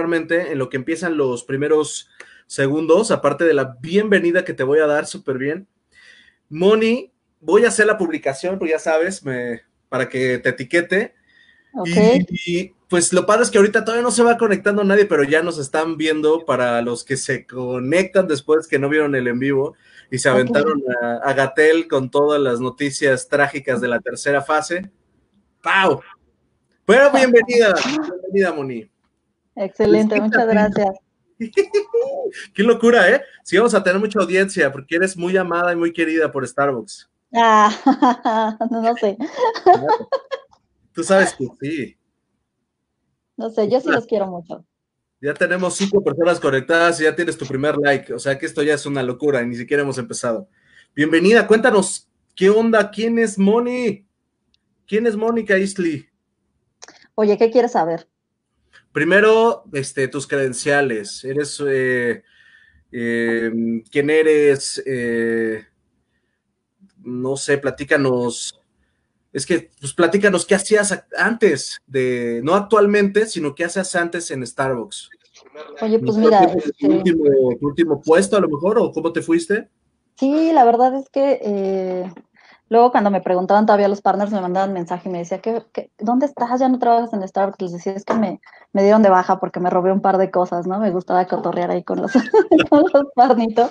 en lo que empiezan los primeros segundos, aparte de la bienvenida que te voy a dar súper bien. Moni, voy a hacer la publicación, pues ya sabes, me, para que te etiquete. Y, pues lo padre es que ahorita todavía no se va conectando nadie, pero ya nos están viendo para los que se conectan después que no vieron el en vivo y se aventaron a, Gatel con todas las noticias trágicas de la tercera fase. ¡Pau! Bueno, bienvenida, bienvenida, Moni. Excelente, muchas gracias. Qué locura, ¿eh? Sí, vamos a tener mucha audiencia porque eres muy amada y muy querida por Starbucks. Ah, no, sé. Tú sabes que sí. No sé, yo sí los quiero mucho. Ya tenemos cinco personas conectadas y ya tienes tu primer like. O sea que esto ya es una locura y ni siquiera hemos empezado. Bienvenida, cuéntanos, ¿qué onda? ¿Quién es Moni? ¿Quién es Mónica Isley? Oye, ¿qué quieres saber? Primero, este, tus credenciales. Eres, eh, eh, ¿quién eres? Eh, no sé, platícanos. Es que, pues platícanos qué hacías antes de, no actualmente, sino qué hacías antes en Starbucks. Oye, pues mira. Este tu, último, puesto a lo mejor o cómo te fuiste? Sí, la verdad es que Luego cuando me preguntaban todavía los partners me mandaban mensaje y me decía, ¿Qué, dónde estás? ¿Ya no trabajas en Starbucks? Les decía, es que me, me, dieron de baja porque me robé un par de cosas, ¿no? Me gustaba cotorrear ahí con los, con los parnitos.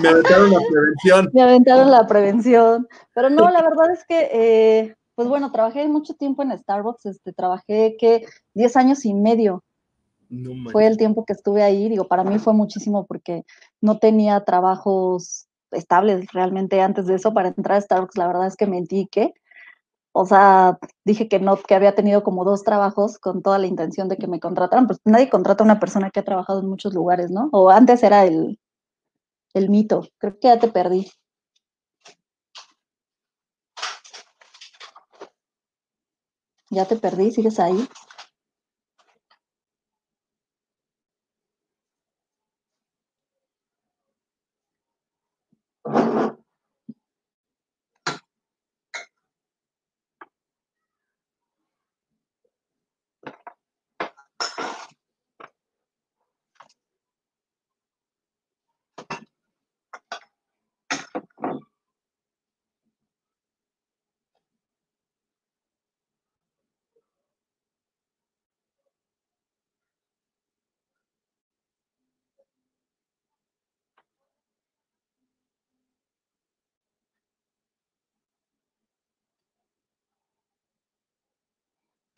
Me aventaron la prevención. me aventaron la prevención. Pero no, la verdad es que, eh, pues bueno, trabajé mucho tiempo en Starbucks, este, trabajé que 10 años y medio. fue el tiempo que estuve ahí, digo, para mí fue muchísimo porque no tenía trabajos estables realmente antes de eso para entrar a Starbucks, la verdad es que mentí que, o sea, dije que no, que había tenido como dos trabajos con toda la intención de que me contrataran, pues nadie contrata a una persona que ha trabajado en muchos lugares, ¿no? O antes era el, el mito, creo que ya te perdí. Ya te perdí, ¿sigues ahí?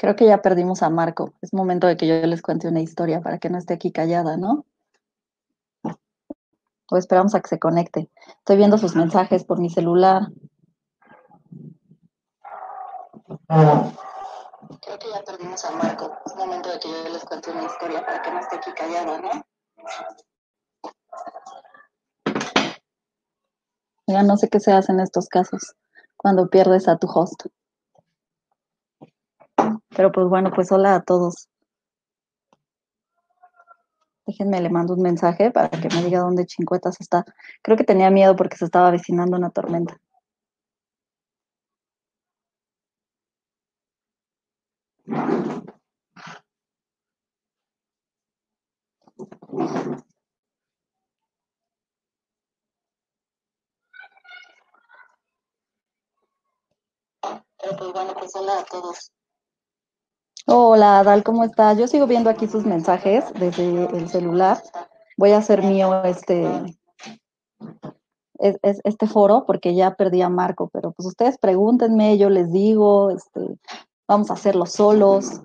Creo que ya perdimos a Marco. Es momento de que yo les cuente una historia para que no esté aquí callada, ¿no? O esperamos a que se conecte. Estoy viendo sus mensajes por mi celular. Creo que ya perdimos a Marco. Es momento de que yo les cuente una historia para que no esté aquí callada, ¿no? Ya no sé qué se hace en estos casos cuando pierdes a tu host. Pero pues bueno, pues hola a todos. Déjenme, le mando un mensaje para que me diga dónde Chincuetas está. Creo que tenía miedo porque se estaba avecinando una tormenta. Pero pues bueno, pues hola a todos. Hola, Dal, ¿cómo estás? Yo sigo viendo aquí sus mensajes desde el celular. Voy a hacer mío este, este foro porque ya perdí a Marco, pero pues ustedes pregúntenme, yo les digo, este, vamos a hacerlo solos.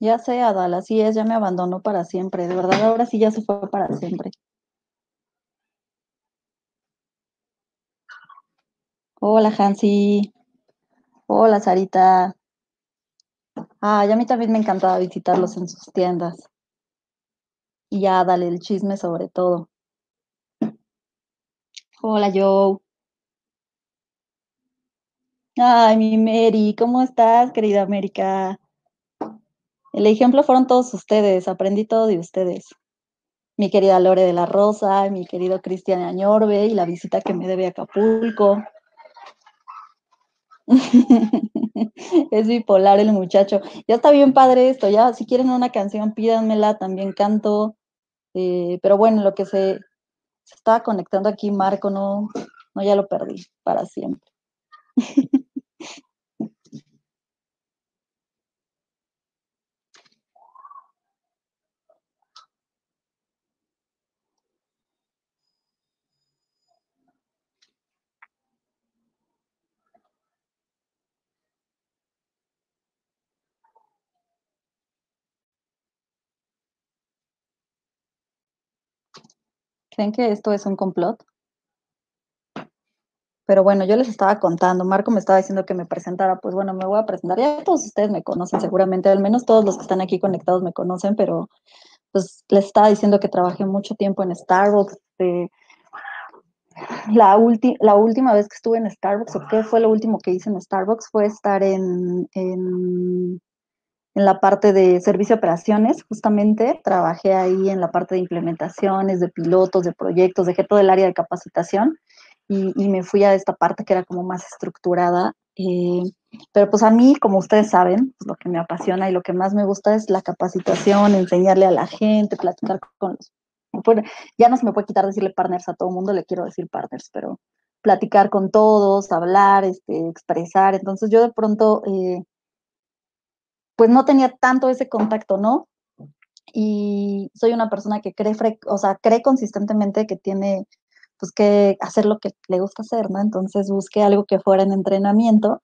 Ya sé, Adal, así es, ya me abandonó para siempre. De verdad, ahora sí ya se fue para siempre. Hola, Hansi. Hola, Sarita. Ah, y a mí también me encantaba visitarlos en sus tiendas. Y ya, dale el chisme sobre todo. Hola, Joe. Ay, mi Mary, ¿cómo estás, querida América? El ejemplo fueron todos ustedes, aprendí todo de ustedes. Mi querida Lore de la Rosa, mi querido Cristian Añorbe y la visita que me debe a Acapulco. es bipolar el muchacho. Ya está bien padre esto, ya si quieren una canción pídanmela, también canto. Eh, pero bueno, lo que se, se estaba conectando aquí Marco, no, no, ya lo perdí para siempre. ¿Creen que esto es un complot? Pero bueno, yo les estaba contando, Marco me estaba diciendo que me presentara, pues bueno, me voy a presentar. Ya todos ustedes me conocen seguramente, al menos todos los que están aquí conectados me conocen, pero pues les estaba diciendo que trabajé mucho tiempo en Starbucks. La, la última vez que estuve en Starbucks, o qué fue lo último que hice en Starbucks, fue estar en, en la parte de servicio de operaciones, justamente. Trabajé ahí en la parte de implementaciones, de pilotos, de proyectos, dejé todo el área de capacitación y, me fui a esta parte que era como más estructurada. Eh, pero pues a mí, como ustedes saben, pues lo que me apasiona y lo que más me gusta es la capacitación, enseñarle a la gente, platicar con los... Bueno, ya no se me puede quitar decirle partners a todo el mundo, le quiero decir partners, pero platicar con todos, hablar, este, expresar. Entonces yo de pronto, eh, pues no tenía tanto ese contacto, ¿no? Y soy una persona que cree, o sea, cree consistentemente que tiene pues que hacer lo que le gusta hacer, ¿no? Entonces busqué algo que fuera en entrenamiento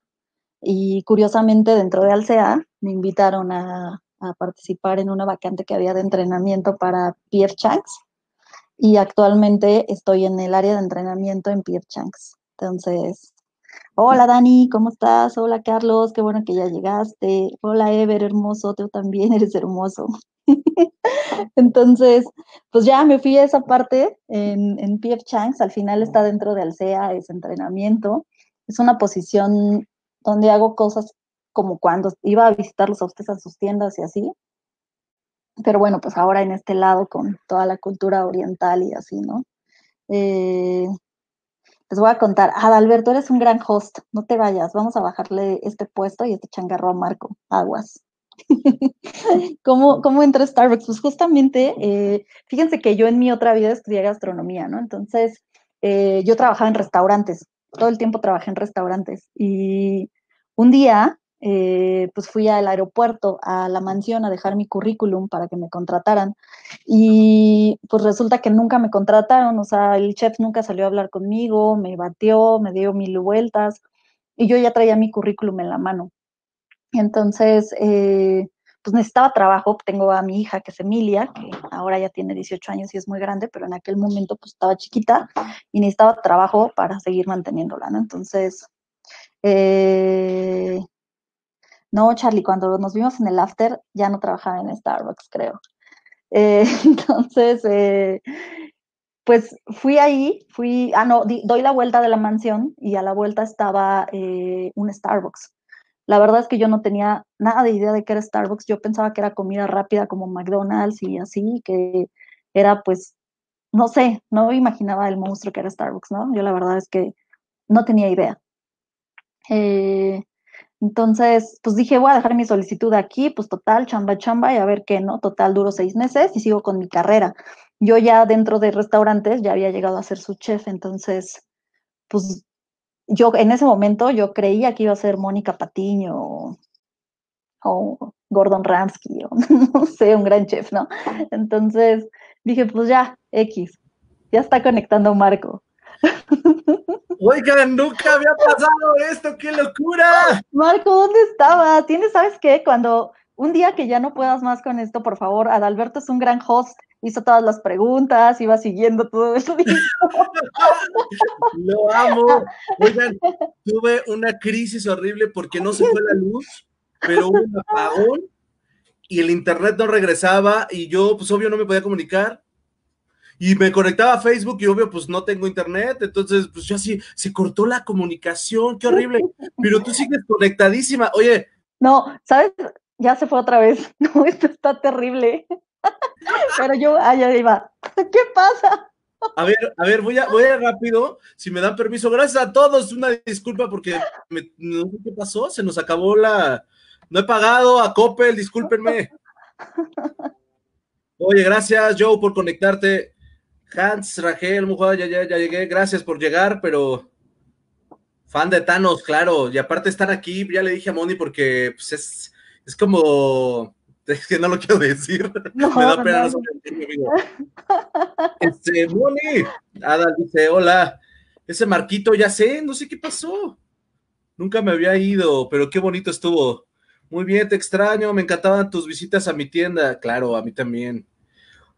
y curiosamente dentro de Alcea me invitaron a, participar en una vacante que había de entrenamiento para Pierre Chanks y actualmente estoy en el área de entrenamiento en Pierre Chanks. Entonces, hola Dani, ¿cómo estás? Hola Carlos, qué bueno que ya llegaste. Hola Ever, hermoso, tú también eres hermoso. Entonces, pues ya me fui a esa parte en, en PF Changs, al final está dentro de Alsea, es entrenamiento, es una posición donde hago cosas como cuando iba a visitarlos a ustedes a sus tiendas y así, pero bueno, pues ahora en este lado con toda la cultura oriental y así, ¿no? Eh, les voy a contar, Adalberto, eres un gran host, no te vayas, vamos a bajarle este puesto y este changarro a Marco, aguas. ¿Cómo, ¿Cómo entré a Starbucks? Pues justamente, eh, fíjense que yo en mi otra vida estudié gastronomía, ¿no? Entonces, eh, yo trabajaba en restaurantes, todo el tiempo trabajé en restaurantes. Y un día, eh, pues fui al aeropuerto, a la mansión, a dejar mi currículum para que me contrataran. Y pues resulta que nunca me contrataron, o sea, el chef nunca salió a hablar conmigo, me batió, me dio mil vueltas. Y yo ya traía mi currículum en la mano. Entonces, eh, pues necesitaba trabajo. Tengo a mi hija, que es Emilia, que ahora ya tiene 18 años y es muy grande, pero en aquel momento pues estaba chiquita y necesitaba trabajo para seguir manteniéndola, ¿no? Entonces, eh, no, Charlie, cuando nos vimos en el after ya no trabajaba en Starbucks, creo. Eh, entonces, pues fui ahí, fui, ah, no, doy la vuelta de la mansión y a la vuelta estaba un Starbucks. La verdad es que yo no tenía nada de idea de qué era Starbucks. Yo pensaba que era comida rápida como McDonald's y así, que era pues, no sé, no imaginaba el monstruo que era Starbucks, ¿no? Yo la verdad es que no tenía idea. Eh, entonces, pues dije, voy a dejar mi solicitud aquí, pues total, chamba, chamba, y a ver qué, ¿no? Total, duro seis meses y sigo con mi carrera. Yo ya dentro de restaurantes ya había llegado a ser su chef, entonces, pues yo en ese momento yo creía que iba a ser Mónica Patiño o, Gordon Ramsky o no sé, un gran chef, ¿no? Entonces dije, pues ya, X, ya está conectando Marco. Oigan, nunca había pasado esto, qué locura. Marco, ¿dónde estaba? Tienes, ¿sabes qué? Cuando un día que ya no puedas más con esto, por favor, Adalberto es un gran host, hizo todas las preguntas, iba siguiendo todo eso. Lo amo. Oigan, tuve una crisis horrible porque no se fue la luz, pero hubo un apagón y el internet no regresaba y yo, pues obvio, no me podía comunicar. Y me conectaba a Facebook y obvio, pues no tengo internet, entonces, pues yo así, se cortó la comunicación, qué horrible, pero tú sigues conectadísima. Oye. No, ¿sabes? Ya se fue otra vez. No, esto está terrible. Pero yo, allá iba. ¿Qué pasa? A ver, a ver, voy a, voy a rápido, si me dan permiso. Gracias a todos, una disculpa porque no sé qué pasó, se nos acabó la... No he pagado a Coppel, discúlpenme. Oye, gracias Joe por conectarte. Hans, mujer, ya, ya, ya llegué, gracias por llegar, pero fan de Thanos, claro, y aparte están aquí, ya le dije a Moni porque pues, es, es como es que no lo quiero decir. Me da pena no, Este, Moni. Ada dice, hola. Ese Marquito, ya sé, no sé qué pasó. Nunca me había ido, pero qué bonito estuvo. Muy bien, te extraño. Me encantaban tus visitas a mi tienda. Claro, a mí también.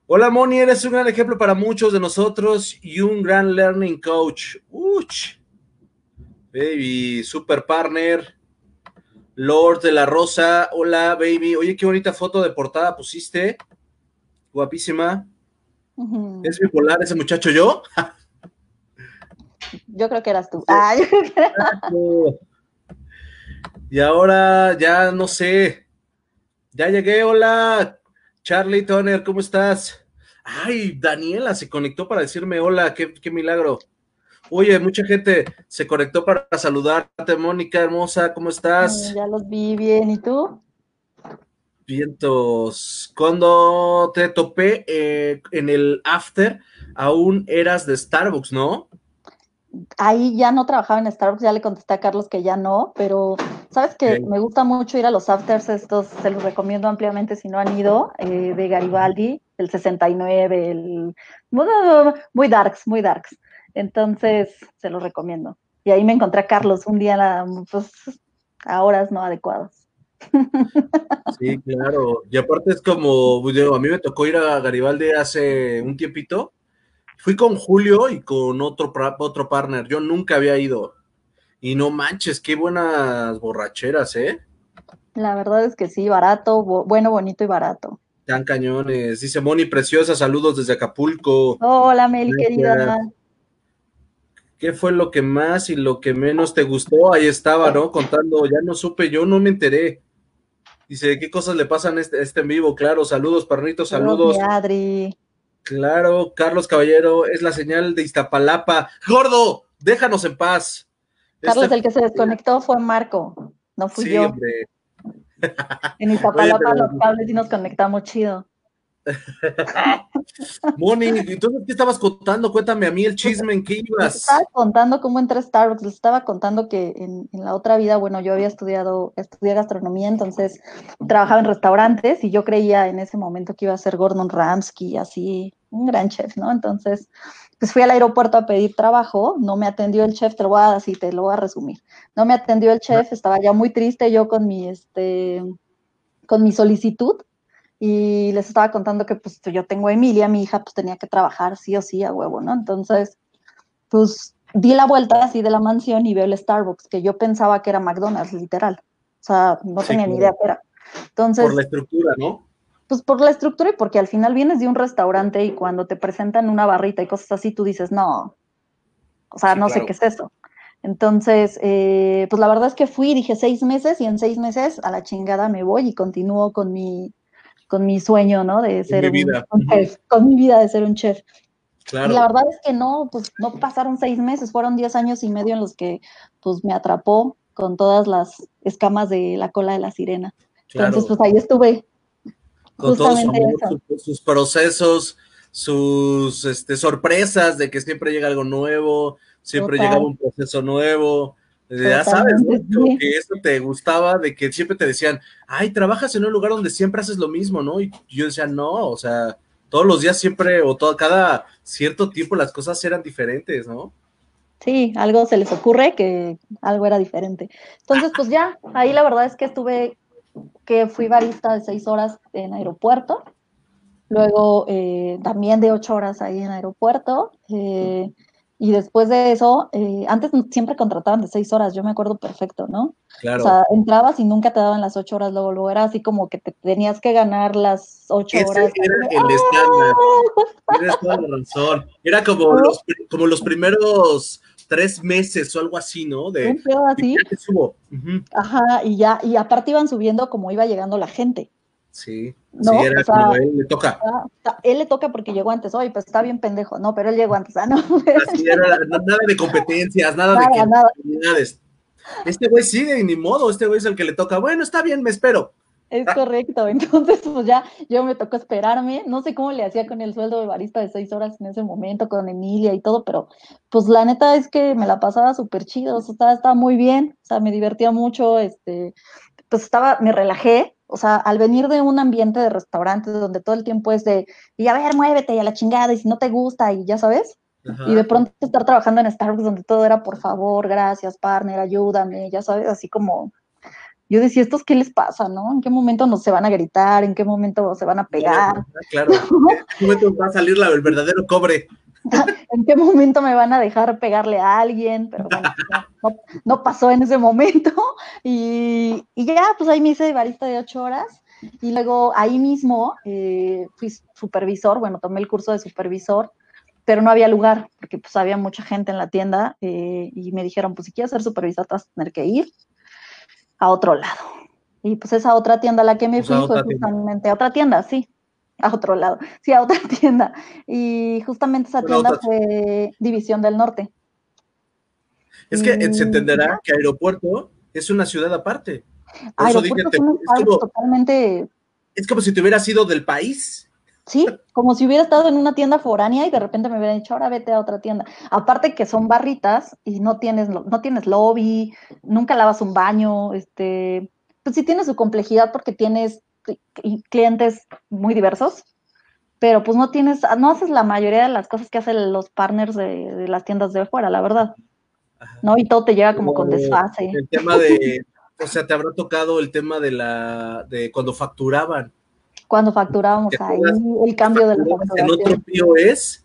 Hola, Moni, eres un gran ejemplo para muchos de nosotros y un gran learning coach. Uch. Baby, super partner. Lord de la Rosa, hola baby. Oye, qué bonita foto de portada pusiste. Guapísima. ¿Es bipolar ese muchacho yo? yo creo que eras tú. Ah, y ahora ya no sé. Ya llegué, hola. Charlie Toner, ¿cómo estás? Ay, Daniela se conectó para decirme hola, qué, qué milagro. Oye, mucha gente se conectó para saludarte, Mónica, hermosa, ¿cómo estás? Ya los vi bien, ¿y tú? Vientos. Cuando te topé eh, en el after, aún eras de Starbucks, ¿no? Ahí ya no trabajaba en Starbucks, ya le contesté a Carlos que ya no, pero sabes que me gusta mucho ir a los afters, estos se los recomiendo ampliamente si no han ido, eh, de Garibaldi, el 69, el muy darks, muy darks. Entonces, se lo recomiendo. Y ahí me encontré a Carlos un día pues, a horas no adecuadas. Sí, claro. Y aparte es como, pues, a mí me tocó ir a Garibaldi hace un tiempito. Fui con Julio y con otro, otro partner. Yo nunca había ido. Y no manches, qué buenas borracheras, ¿eh? La verdad es que sí, barato, bueno, bonito y barato. Tan cañones. Dice Moni Preciosa, saludos desde Acapulco. Hola, Meli, querida. ¿Qué fue lo que más y lo que menos te gustó? Ahí estaba, ¿no? Contando, ya no supe, yo no me enteré. Dice, ¿qué cosas le pasan a este, este en vivo? Claro, saludos, perritos, saludos. Adri. Claro, Carlos Caballero, es la señal de Iztapalapa. ¡Gordo! Déjanos en paz. Carlos, este el que se desconectó fue Marco, no fui sí, yo. Hombre. En Iztapalapa los cables y nos conectamos chido. Moni, entonces, ¿qué estabas contando? Cuéntame a mí el chisme, ¿en qué ibas? Les estaba contando cómo entré a Starbucks, les estaba contando que en, la otra vida, bueno, yo había estudiado, estudié gastronomía, entonces trabajaba en restaurantes y yo creía en ese momento que iba a ser Gordon Ramsky, así, un gran chef, ¿no? Entonces, pues fui al aeropuerto a pedir trabajo, no me atendió el chef, te lo voy a, así, te lo voy a resumir. No me atendió el chef, estaba ya muy triste yo con mi, este, con mi solicitud y les estaba contando que pues yo tengo a Emilia, mi hija pues tenía que trabajar sí o sí a huevo, ¿no? Entonces, pues di la vuelta así de la mansión y veo el Starbucks, que yo pensaba que era McDonald's, literal. O sea, no tenía ni idea qué era. Entonces, por la estructura, ¿no? Pues por la estructura y porque al final vienes de un restaurante y cuando te presentan una barrita y cosas así, tú dices, no, o sea, no sé qué es eso. Entonces, eh, pues la verdad es que fui, dije seis meses y en seis meses a la chingada me voy y continúo con mi, con mi sueño, ¿no? De ser un, chef, con mi vida de ser un chef. Claro. Y la verdad es que no, pues no pasaron seis meses, fueron diez años y medio en los que pues me atrapó con todas las escamas de la cola de la sirena. Entonces, pues ahí estuve. Con todos sus, procesos, sus este, sorpresas de que siempre llega algo nuevo, siempre llega un proceso nuevo, ya sabes, que eso te gustaba, de que siempre te decían, ay, trabajas en un lugar donde siempre haces lo mismo, ¿no? Y yo decía, no, o sea, todos los días siempre, o todo, cada cierto tiempo las cosas eran diferentes, ¿no? Sí, algo se les ocurre que algo era diferente. Entonces, pues ya, ahí la verdad es que estuve, que fui barista de seis horas en aeropuerto, luego eh, también de ocho horas ahí en aeropuerto, eh, Y después de eso, eh, antes siempre contrataban de seis horas, yo me acuerdo perfecto, ¿no? Claro. O sea, entrabas y nunca te daban las ocho horas luego, luego era así como que te tenías que ganar las ocho Ese horas. era el estándar. Tienes toda la razón. Era como los, como los primeros tres meses o algo así, ¿no? De, así. subo. Ajá, y ya, y aparte iban subiendo como iba llegando la gente. Sí, No, sí, era o sea, como él le toca. Ah, él le toca porque llegó antes, oye, pues está bien pendejo, no, pero él llegó antes, ah, no. Así era, nada de competencias, nada, Nada, de que nada. oportunidades. Este güey sigue y ni modo, este güey es el que le toca. Bueno, está bien, me espero. Es correcto, entonces pues ya yo me tocó esperarme, no sé cómo le hacía con el sueldo de barista de seis horas en ese momento, con Emilia y todo, pero pues la neta es que me la pasaba súper chido, o sea, estaba muy bien, o sea, me divertía mucho, este, pues estaba, me relajé, o sea, al venir de un ambiente de restaurante donde todo el tiempo es de, y a ver, muévete y a la chingada, y si no te gusta, y ya sabes, Ajá. y de pronto estar trabajando en Starbucks donde todo era por favor, gracias, partner, ayúdame, ya sabes, así como yo decía, ¿estos qué les pasa, no? ¿En qué momento nos se van a gritar? ¿En qué momento se van a pegar? Claro, en qué momento va a salir la- el verdadero cobre. ¿En qué momento me van a dejar pegarle a alguien? Pero bueno, no, no- no pasó en ese momento. Y, y ya, pues ahí me hice barista de ocho horas. Y luego ahí mismo eh, fui supervisor, bueno, tomé el curso de supervisor, pero no había lugar, porque pues había mucha gente en la tienda eh, y me dijeron, pues si quieres ser supervisor, te vas a tener que ir a otro lado. Y pues esa otra tienda a la que me Pues, fui fue tienda. justamente a otra tienda, sí, a otro lado, sí, a otra tienda. Y justamente esa tienda otra- fue División del Norte. Es que eh, se entenderá que aeropuerto es una ciudad aparte. Por eso dije, te- es como, totalmente, es como si te hubieras ido del país. sí, como si hubiera estado en una tienda foránea y de repente me hubieran dicho, ahora vete a otra tienda. Aparte que son barritas y no tienes, no tienes lobby, nunca lavas un baño, este, pues sí tiene su complejidad porque tienes clientes muy diversos, pero pues no tienes, no haces la mayoría de las cosas que hacen los partners de, de las tiendas de afuera, la verdad, Ajá. ¿no? Y todo te llega como con desfase. El tema de, o sea, te habrá tocado el tema de la, de cuando facturaban. Cuando facturábamos ¿Te ahí, el cambio de la Facturabas en otro facturación. POS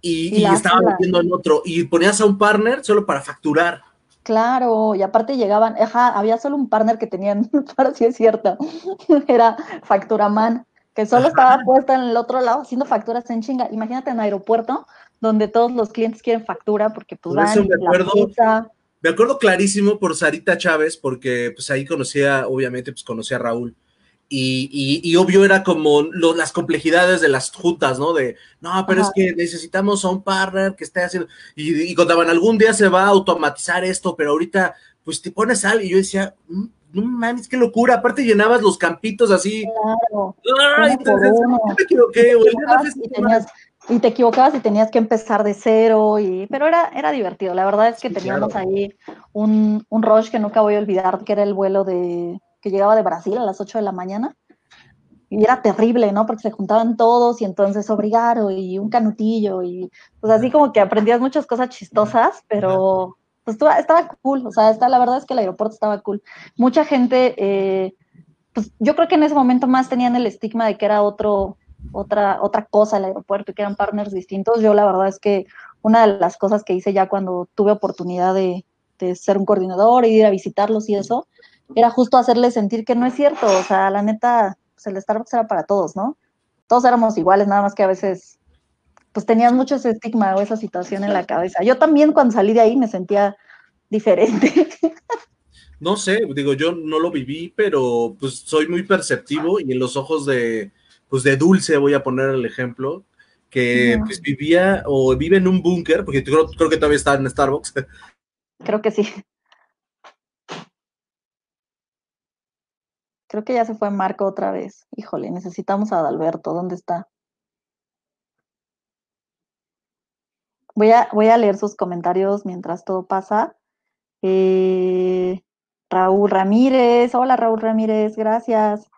y, Y y estaba metiendo en otro. Y ponías a un partner solo para facturar. Claro, y aparte llegaban, ajá, había solo un partner que tenían, para sí es cierto, era Facturaman, que solo estaba puesta en el otro lado haciendo facturas en chinga. Imagínate en aeropuerto, donde todos los clientes quieren factura porque pues Por van eso me acuerdo. pizza. Me acuerdo clarísimo por Sarita Chávez, porque pues ahí conocía, obviamente, pues conocía a Raúl. Y, y, y obvio era como lo- las complejidades de las juntas, ¿no? De, no, pero Ajá. es que necesitamos a un partner que esté haciendo, y, y contaban, algún día se va a automatizar esto, pero ahorita, pues te pones al, y yo decía, "Mm, no mames, qué locura, aparte llenabas los campitos así, Claro, ¡ay! Entonces, me equivoqué, güey, Te equivocabas y tenías, y te equivocabas y tenías que empezar de cero, y, pero era, era divertido. La verdad es que Sí, teníamos claro. ahí un, un rush que nunca voy a olvidar, que era el vuelo de que llegaba de Brasil a las 8 de la mañana. Y era terrible, ¿no? Porque se juntaban todos y entonces obrigaro y un canutillo y pues así como que aprendías muchas cosas chistosas, pero pues estaba, cool, o sea, está, la verdad es que el aeropuerto estaba cool. Mucha gente, eh, pues yo creo que en ese momento más tenían el estigma de que era otro, otra, otra cosa el aeropuerto y que eran partners distintos. Yo la verdad es que una de las cosas que hice ya cuando tuve oportunidad de, de ser un coordinador y ir a visitarlos y eso, era justo hacerles sentir que no es cierto, o sea, la neta, pues el Starbucks era para todos, ¿no? Todos éramos iguales, nada más que a veces, pues tenían mucho ese estigma o esa situación en la cabeza. Yo también cuando salí de ahí me sentía diferente. No sé, digo, yo no lo viví, pero pues soy muy perceptivo y en los ojos de, pues de Dulce voy a poner el ejemplo, que pues vivía o vive en un búnker, porque creo, creo que todavía está en Starbucks, Creo que sí. Creo que ya se fue Marco otra vez. Híjole, necesitamos a Adalberto. ¿Dónde está? Voy a, leer sus comentarios mientras todo pasa. Eh, Raúl Ramírez, hola Raúl Ramírez, gracias.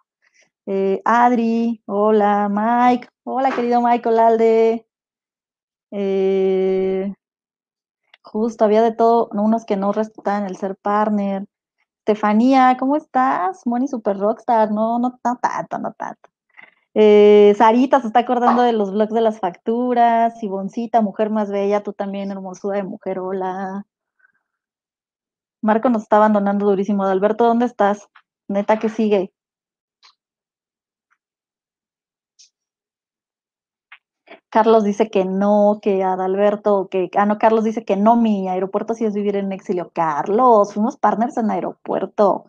Eh, Adri, hola Mike, hola querido Mike Olalde. Eh, justo, había de todo, unos que no respetaban el ser partner. Estefanía, ¿cómo estás? Moni Super Rockstar, no, no, tanto, no tanto. Eh, Sarita se está acordando de los blogs de las facturas. Siboncita, mujer más bella, tú también, hermosura de mujer, hola. Marco nos está abandonando durísimo. Alberto, ¿dónde estás? Neta que sigue. Carlos dice que no, que Adalberto, que, ah, no, Carlos dice que no, mi aeropuerto sí es vivir en exilio. Carlos, fuimos partners en aeropuerto.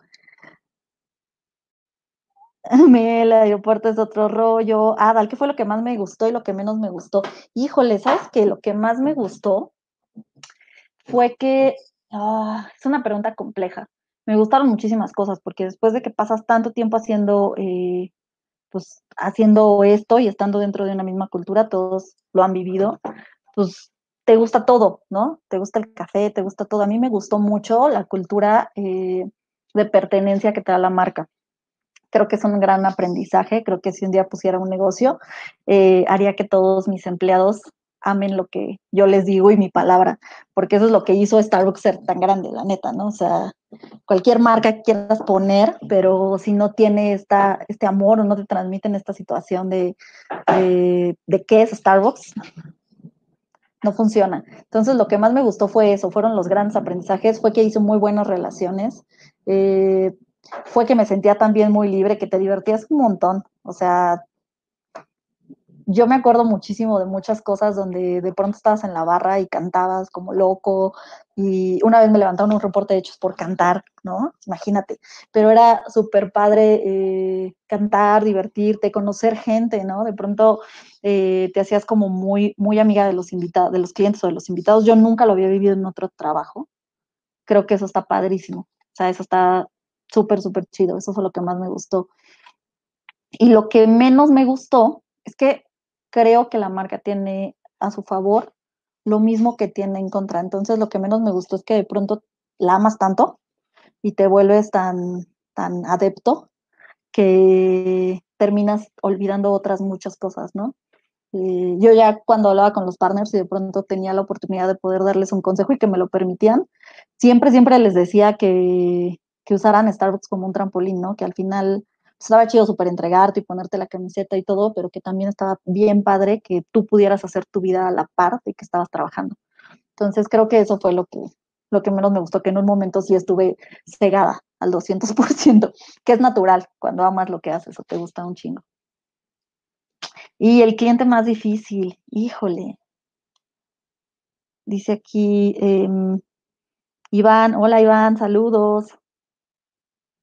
El aeropuerto es otro rollo. Adal, ¿qué fue lo que más me gustó y lo que menos me gustó? Híjole, ¿sabes qué? Lo que más me gustó fue que, ah, es una pregunta compleja. Me gustaron muchísimas cosas porque después de que pasas tanto tiempo haciendo eh, pues haciendo esto y estando dentro de una misma cultura, todos lo han vivido, pues te gusta todo, ¿no? Te gusta el café, te gusta todo. A mí me gustó mucho la cultura eh, de pertenencia que te da la marca. Creo que es un gran aprendizaje. Creo que si un día pusiera un negocio, eh, haría que todos mis empleados amen lo que yo les digo y mi palabra, porque eso es lo que hizo Starbucks ser tan grande, la neta, ¿no? O sea, cualquier marca que quieras poner, pero si no tiene esta, este amor o no te transmiten esta situación de, de, qué es Starbucks, no funciona. Entonces, lo que más me gustó fue eso, fueron los grandes aprendizajes, fue que hizo muy buenas relaciones, eh, fue que me sentía también muy libre, que te divertías un montón, o sea, yo me acuerdo muchísimo de muchas cosas donde de pronto estabas en la barra y cantabas como loco y una vez me levantaron un reporte de hechos por cantar, ¿no? Imagínate, pero era súper padre eh, cantar, divertirte, conocer gente, ¿no? De pronto eh, te hacías como muy, muy amiga de los invitados, de los clientes o de los invitados. Yo nunca lo había vivido en otro trabajo. Creo que eso está padrísimo. O sea, eso está súper, súper chido. Eso fue lo que más me gustó. Y lo que menos me gustó es que creo que la marca tiene a su favor lo mismo que tiene en contra. Entonces, lo que menos me gustó es que de pronto la amas tanto y te vuelves tan, tan adepto que terminas olvidando otras muchas cosas, ¿no? Eh, yo ya cuando hablaba con los partners y de pronto tenía la oportunidad de poder darles un consejo y que me lo permitían, siempre, siempre les decía que, que usaran Starbucks como un trampolín, ¿no? Que al final estaba chido súper entregarte y ponerte la camiseta y todo, pero que también estaba bien padre que tú pudieras hacer tu vida a la par de que estabas trabajando. Entonces creo que eso fue lo que, lo que menos me gustó, que en un momento sí estuve cegada al 200%, que es natural cuando amas lo que haces o te gusta un chingo. Y el cliente más difícil, híjole. Dice aquí, em, Iván, hola Iván, saludos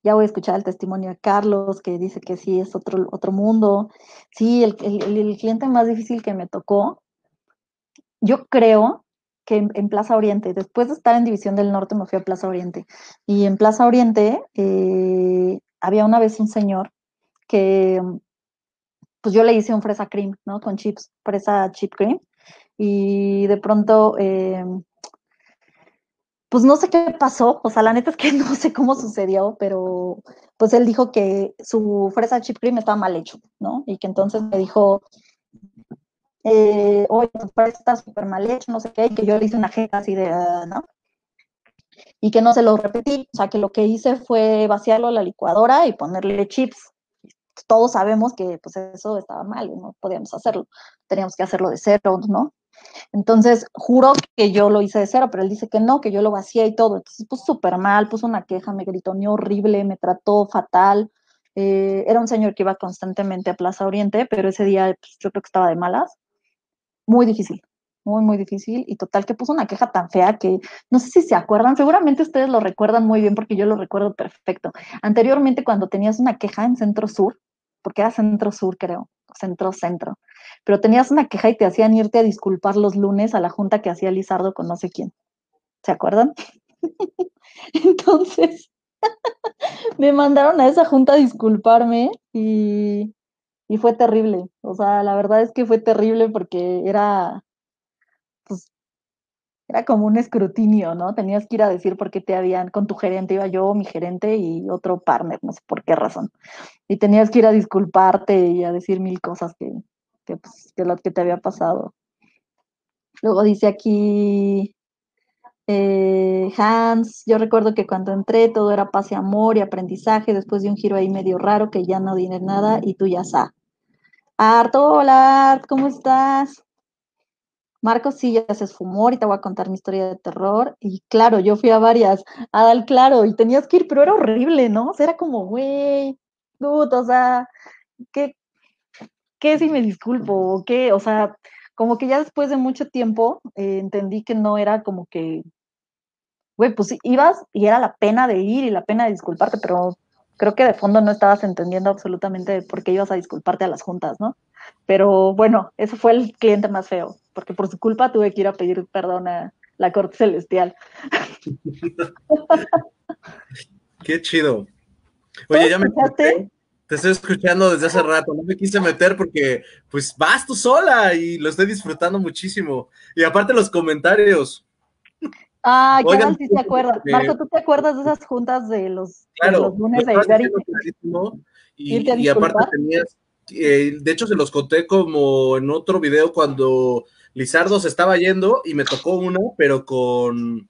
ya voy a escuchar el testimonio de Carlos, que dice que sí, es otro, otro mundo. Sí, el, cliente más difícil que me tocó, yo creo que en, Plaza Oriente, después de estar en División del Norte, me fui a Plaza Oriente. Y en Plaza Oriente eh, había una vez un señor que, pues yo le hice un fresa cream, ¿no? Con chips, fresa chip cream. Y de pronto... Eh, pues no sé qué pasó, o sea, la neta es que no sé cómo sucedió, pero pues él dijo que su fresa chip cream estaba mal hecho, ¿no? Y que entonces me dijo, eh, oye, tu fresa está súper mal hecho, no sé qué, y que yo le hice una jeta así de, ah", ¿no? Y que no se lo repetí, o sea, que lo que hice fue vaciarlo a la licuadora y ponerle chips. Todos sabemos que pues eso estaba mal, no podíamos hacerlo, teníamos que hacerlo de cero, ¿no? Entonces, juro que yo lo hice de cero, pero él dice que no, que yo lo vacié y todo. Entonces, puso súper mal, puso una queja, me gritoneó horrible, me trató fatal. Eh, era un señor que iba constantemente a Plaza Oriente, pero ese día pues, yo creo que estaba de malas. Muy difícil, muy, muy difícil. Y total que puso una queja tan fea que no sé si se acuerdan, seguramente ustedes lo recuerdan muy bien porque yo lo recuerdo perfecto. Anteriormente, cuando tenías una queja en Centro Sur, porque era Centro Sur, creo, Centro Centro, pero tenías una queja y te hacían irte a disculpar los lunes a la junta que hacía Lizardo con no sé quién. ¿Se acuerdan? Entonces, me mandaron a esa junta a disculparme y, y, fue terrible. O sea, la verdad es que fue terrible porque era, era como un escrutinio, ¿no? Tenías que ir a decir por qué te habían, con tu gerente iba yo, mi gerente y otro partner, no sé por qué razón. Y tenías que ir a disculparte y a decir mil cosas que, que, pues, que lo que te había pasado. Luego dice aquí eh, Hans, yo recuerdo que cuando entré todo era paz y amor y aprendizaje, después de un giro ahí medio raro que ya no diré nada y tú ya sabes. Art, hola Art, ¿cómo estás? Marcos sí ya se esfumó, ahorita voy a contar mi historia de terror. Y claro, yo fui a varias, Adal, claro, y tenías que ir, pero era horrible, ¿no? O sea, era como, güey, o sea, ¿qué, qué si me disculpo? ¿O qué? O sea, como que ya después de mucho tiempo eh, entendí que no era como que, güey, pues ibas y era la pena de ir y la pena de disculparte, pero creo que de fondo no estabas entendiendo absolutamente por qué ibas a disculparte a las juntas, ¿no? Pero bueno, ese fue el cliente más feo, porque por su culpa tuve que ir a pedir perdón a la corte celestial. Qué chido. Oye, ya me te estoy escuchando desde hace rato, no me quise meter porque pues vas tú sola y lo estoy disfrutando muchísimo. Y aparte los comentarios. Ah, qué mal si te acuerdas. Marco, ¿tú te acuerdas de esas juntas de los, lunes de y, y aparte tenías, eh, de hecho se los conté como en otro video cuando Lizardo se estaba yendo y me tocó una, pero con,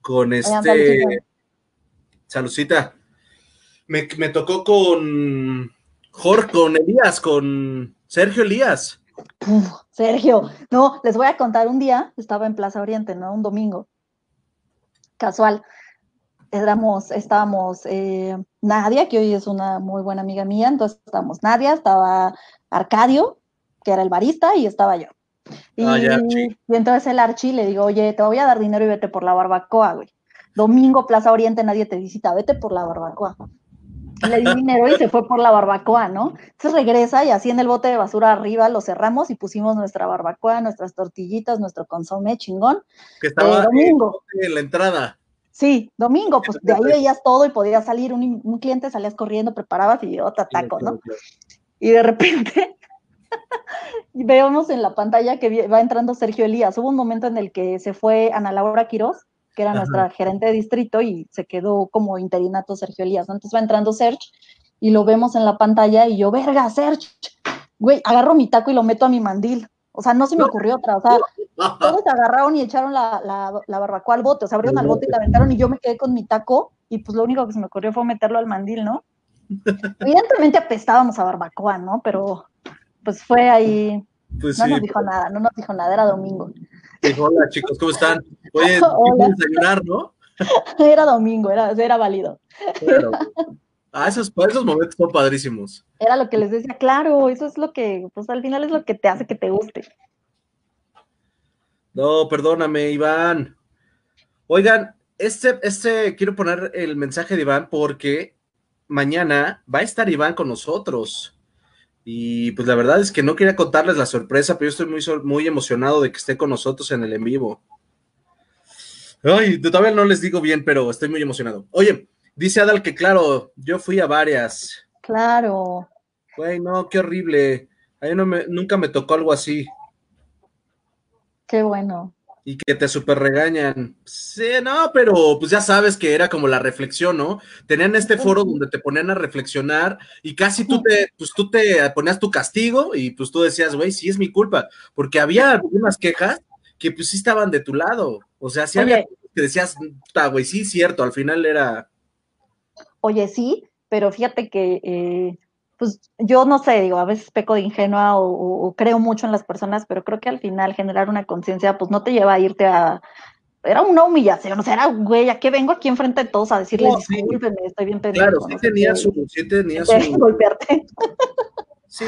con este... Salucita. Me, me tocó con Jorge, con Elías, con Sergio Elías. Sergio, no, les voy a contar un día, estaba en Plaza Oriente, ¿no? Un domingo, casual. Éramos, estábamos eh, Nadia, que hoy es una muy buena amiga mía, entonces estábamos Nadia, estaba Arcadio, que era el barista, y estaba yo. Y, ah, y entonces el Archi le digo, oye, te voy a dar dinero y vete por la barbacoa, güey. Domingo, Plaza Oriente, nadie te visita, vete por la barbacoa. Le di dinero y se fue por la barbacoa, ¿no? Entonces regresa y así en el bote de basura arriba lo cerramos y pusimos nuestra barbacoa, nuestras tortillitas, nuestro consomé chingón. Que estaba domingo. en la entrada. Sí, domingo, pues de ahí veías todo y podías salir, un, cliente salías corriendo, preparabas y yo te ataco, ¿no? Y de repente vemos en la pantalla que va entrando Sergio Elías. Hubo un momento en el que se fue Ana Laura Quiroz, que era nuestra gerente de distrito, y se quedó como interinato Sergio Elías. Entonces va entrando Sergio y lo vemos en la pantalla y yo, verga, Sergio, güey, agarro mi taco y lo meto a mi mandil. O sea, no se me ocurrió otra. O sea, todos agarraron y echaron la, la, barbacoa al bote. O sea, abrieron al bote y la aventaron y yo me quedé con mi taco y pues lo único que se me ocurrió fue meterlo al mandil, ¿no? Evidentemente apestábamos a barbacoa, ¿no? Pero pues fue ahí. Pues no nos dijo nada, no nos dijo nada, era domingo. hola chicos, ¿cómo están? Oye, desayunar, ¿no? era domingo, era, era válido. Ah, esos, esos momentos son padrísimos. Era lo que les decía, claro, eso es lo que, pues al final es lo que te hace que te guste. No, perdóname, Iván. Oigan, este, este, quiero poner el mensaje de Iván porque mañana va a estar Iván con nosotros. Y pues la verdad es que no quería contarles la sorpresa, pero yo estoy muy, muy emocionado de que esté con nosotros en el en vivo. Ay, todavía no les digo bien, pero estoy muy emocionado. Oye, Dice Adal que claro, yo fui a varias. Claro. Güey, no, qué horrible. A mí no me, nunca me tocó algo así. Qué bueno. Y que te super regañan. Sí, no, pero pues ya sabes que era como la reflexión, ¿no? Tenían este foro donde te ponían a reflexionar y casi tú te, pues tú te ponías tu castigo y pues tú decías, güey, sí es mi culpa, porque había algunas quejas que pues sí estaban de tu lado. O sea, sí había que decías, güey, sí, cierto, al final era oye, sí, pero fíjate que, eh, pues yo no sé, digo, a veces peco de ingenua o, creo mucho en las personas, pero creo que al final generar una conciencia, pues no te lleva a irte a... Era una humillación, o sea, era, güey, ¿a qué vengo aquí enfrente de todos a decirles, discúlpenme, estoy bien pendiente. Claro, sí tenía su, sí tenía su... golpearte. Sí,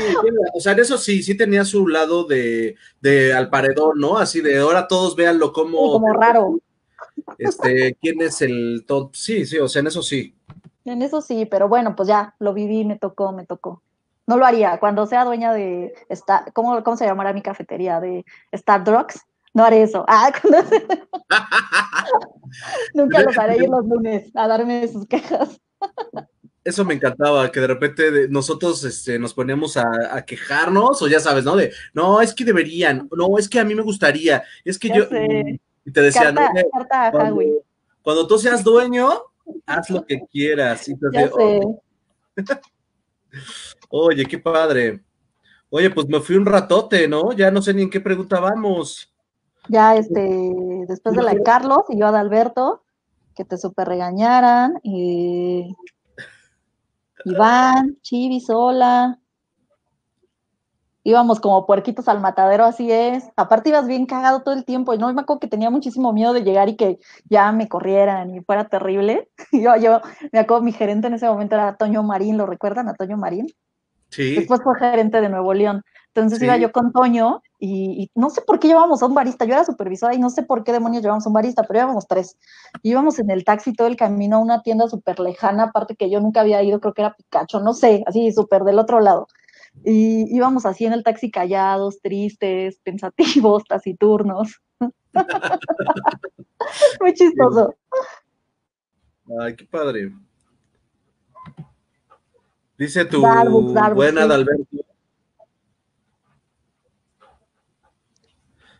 o sea, en eso sí, sí tenía su lado de, de al paredón, ¿no? Así de ahora todos véanlo como... como raro. Este, ¿quién es el top? Sí, sí, o sea, en eso sí. En eso sí, pero bueno, pues ya lo viví, me tocó, me tocó. No lo haría. Cuando sea dueña de, esta, ¿cómo, ¿cómo se llamará mi cafetería? De Star Drugs. No haré eso. Ah, Nunca los haré ir los lunes a darme sus quejas. Eso me encantaba, que de repente nosotros este, nos poníamos a, quejarnos, o ya sabes, ¿no? De, no, es que deberían, no, es que a mí me gustaría, es que yo... Y te decían, cuando tú seas dueño, haz lo que quieras. Oye. qué padre. Oye, pues me fui un ratote, ¿no? Ya no sé ni en qué pregunta vamos. Ya, este, después de la de Carlos y yo a Alberto, que te super regañaran, y Iván, Chivis, hola. Íbamos como puerquitos al matadero, así es. Aparte ibas bien cagado todo el tiempo, y no me acuerdo que tenía muchísimo miedo de llegar y que ya me corrieran y fuera terrible. yo, yo me acuerdo, mi gerente en ese momento era Toño Marín, ¿lo recuerdan a Toño Marín? Sí. Después fue gerente de Nuevo León. Entonces iba yo con Toño y, no sé por qué llevábamos a un barista. Yo era supervisora y no sé por qué demonios llevamos a un barista, pero íbamos tres. íbamos en el taxi todo el camino a una tienda súper lejana, aparte que yo nunca había ido, creo que era Picacho, no sé, así súper del otro lado. Y íbamos así en el taxi callados, tristes, pensativos, taciturnos. Muy chistoso. Ay, qué padre. Dice tu buena Dalberto.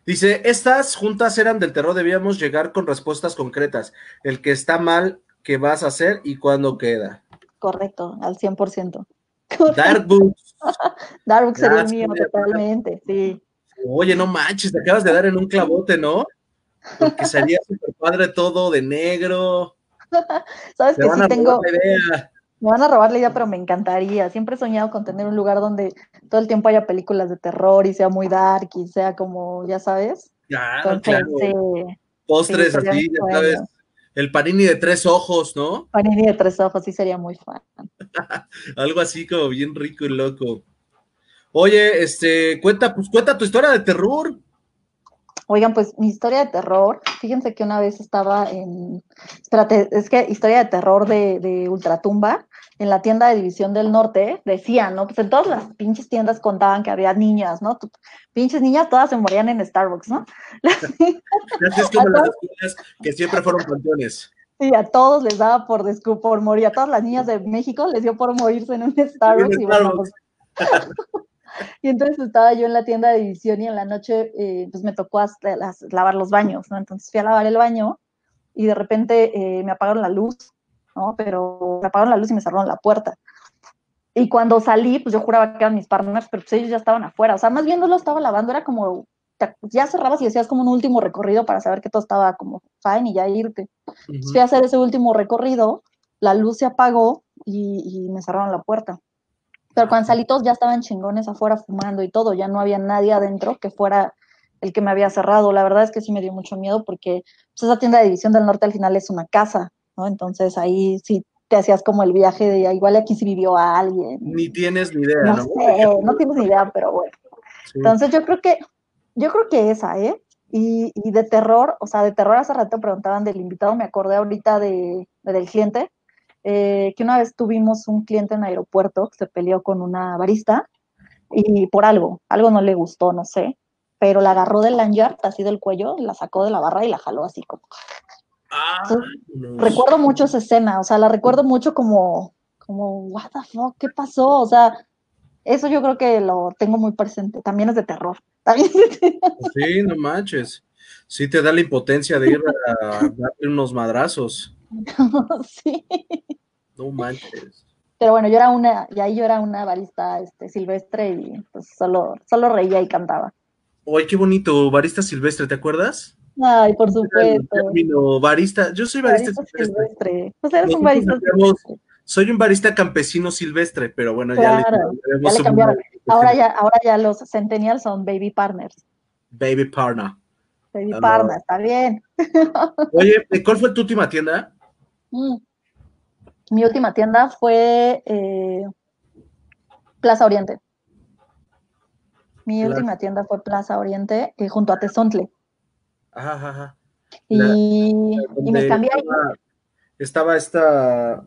Dice, estas juntas eran del terror, debíamos llegar con respuestas concretas. El que está mal, ¿qué vas a hacer y cuándo queda? Correcto, al 100%. Darkbooks. Darkbooks sería el mío, totalmente, sí. Oye, no manches, te acabas de dar en un clavote, ¿no? Porque sería súper padre todo de negro. Sabes que sí tengo. Me van a robar la idea, pero me encantaría. Siempre he soñado con tener un lugar donde todo el tiempo haya películas de terror y sea muy dark y sea como, ya sabes. Claro, claro. Postres así, ya sabes el panini de tres ojos, ¿no? Panini de tres ojos, sí sería muy fan. Algo así como bien rico y loco. Oye, este, cuenta, pues cuenta tu historia de terror. Oigan, pues mi historia de terror, fíjense que una vez estaba en, espérate, es que historia de terror de, de Ultratumba, en la tienda de División del Norte, decían, ¿no? Pues en todas las pinches tiendas contaban que había niñas, ¿no? Pinches niñas, todas se morían en Starbucks, ¿no? es como las escuelas que siempre fueron campeones. Sí, a todos les daba por, por morir, a todas las niñas de México les dio por morirse en un Starbucks. y, pues, y entonces estaba yo en la tienda de División y en la noche eh, pues me tocó lavar los baños, ¿no? Entonces fui a lavar el baño y de repente eh, me apagaron la luz ¿no? Pero me apagaron la luz y me cerraron la puerta. Y cuando salí, pues yo juraba que eran mis partners, pero pues ellos ya estaban afuera. O sea, más bien no lo estaba lavando, era como, ya cerrabas y decías como un último recorrido para saber que todo estaba como fine y ya irte. Fui a hacer ese último recorrido, la luz se apagó y, me cerraron la puerta. Pero cuando salí todos ya estaban chingones afuera fumando y todo, ya no había nadie adentro que fuera el que me había cerrado. La verdad es que sí me dio mucho miedo porque pues, esa tienda de División del Norte al final es una casa. ¿No? Entonces ahí sí te hacías como el viaje de igual aquí sí vivió a alguien. Ni tienes ni idea, ¿no? ¿no? no tienes ni idea, pero bueno. Entonces yo creo que, yo creo que esa, ¿eh? Y, y, de terror, o sea, de terror hace rato preguntaban del invitado, me acordé ahorita de, del cliente, eh, que una vez tuvimos un cliente en aeropuerto que se peleó con una barista y por algo, algo no le gustó, no sé, pero la agarró del lanyard, así del cuello, la sacó de la barra y la jaló así como Ah, recuerdo mucho esa escena, o sea, la recuerdo mucho como, como, what the fuck, ¿qué pasó? O sea, eso yo creo que lo tengo muy presente. También es de terror. Sí, no manches. Sí te da la impotencia de ir a darle unos madrazos. sí. No manches. Pero bueno, yo era una, y ahí yo era una barista este, silvestre y pues solo, solo reía y cantaba. ¡Ay, qué bonito! Barista silvestre, ¿te acuerdas? Ay, por supuesto. barista, yo soy barista, silvestre. Pues eres un barista silvestre. Soy un barista campesino silvestre, pero bueno, ya, le, cambiaron. Ahora ya, ahora ya los centennials son baby partners. Baby partner. Baby partner, está bien. Oye, ¿cuál fue tu última tienda? Mm. Mi última tienda fue eh, Plaza Oriente. Mi última tienda fue Plaza Oriente, eh, junto a Tezontle. Ajá, ajá. Y, me cambié Estaba esta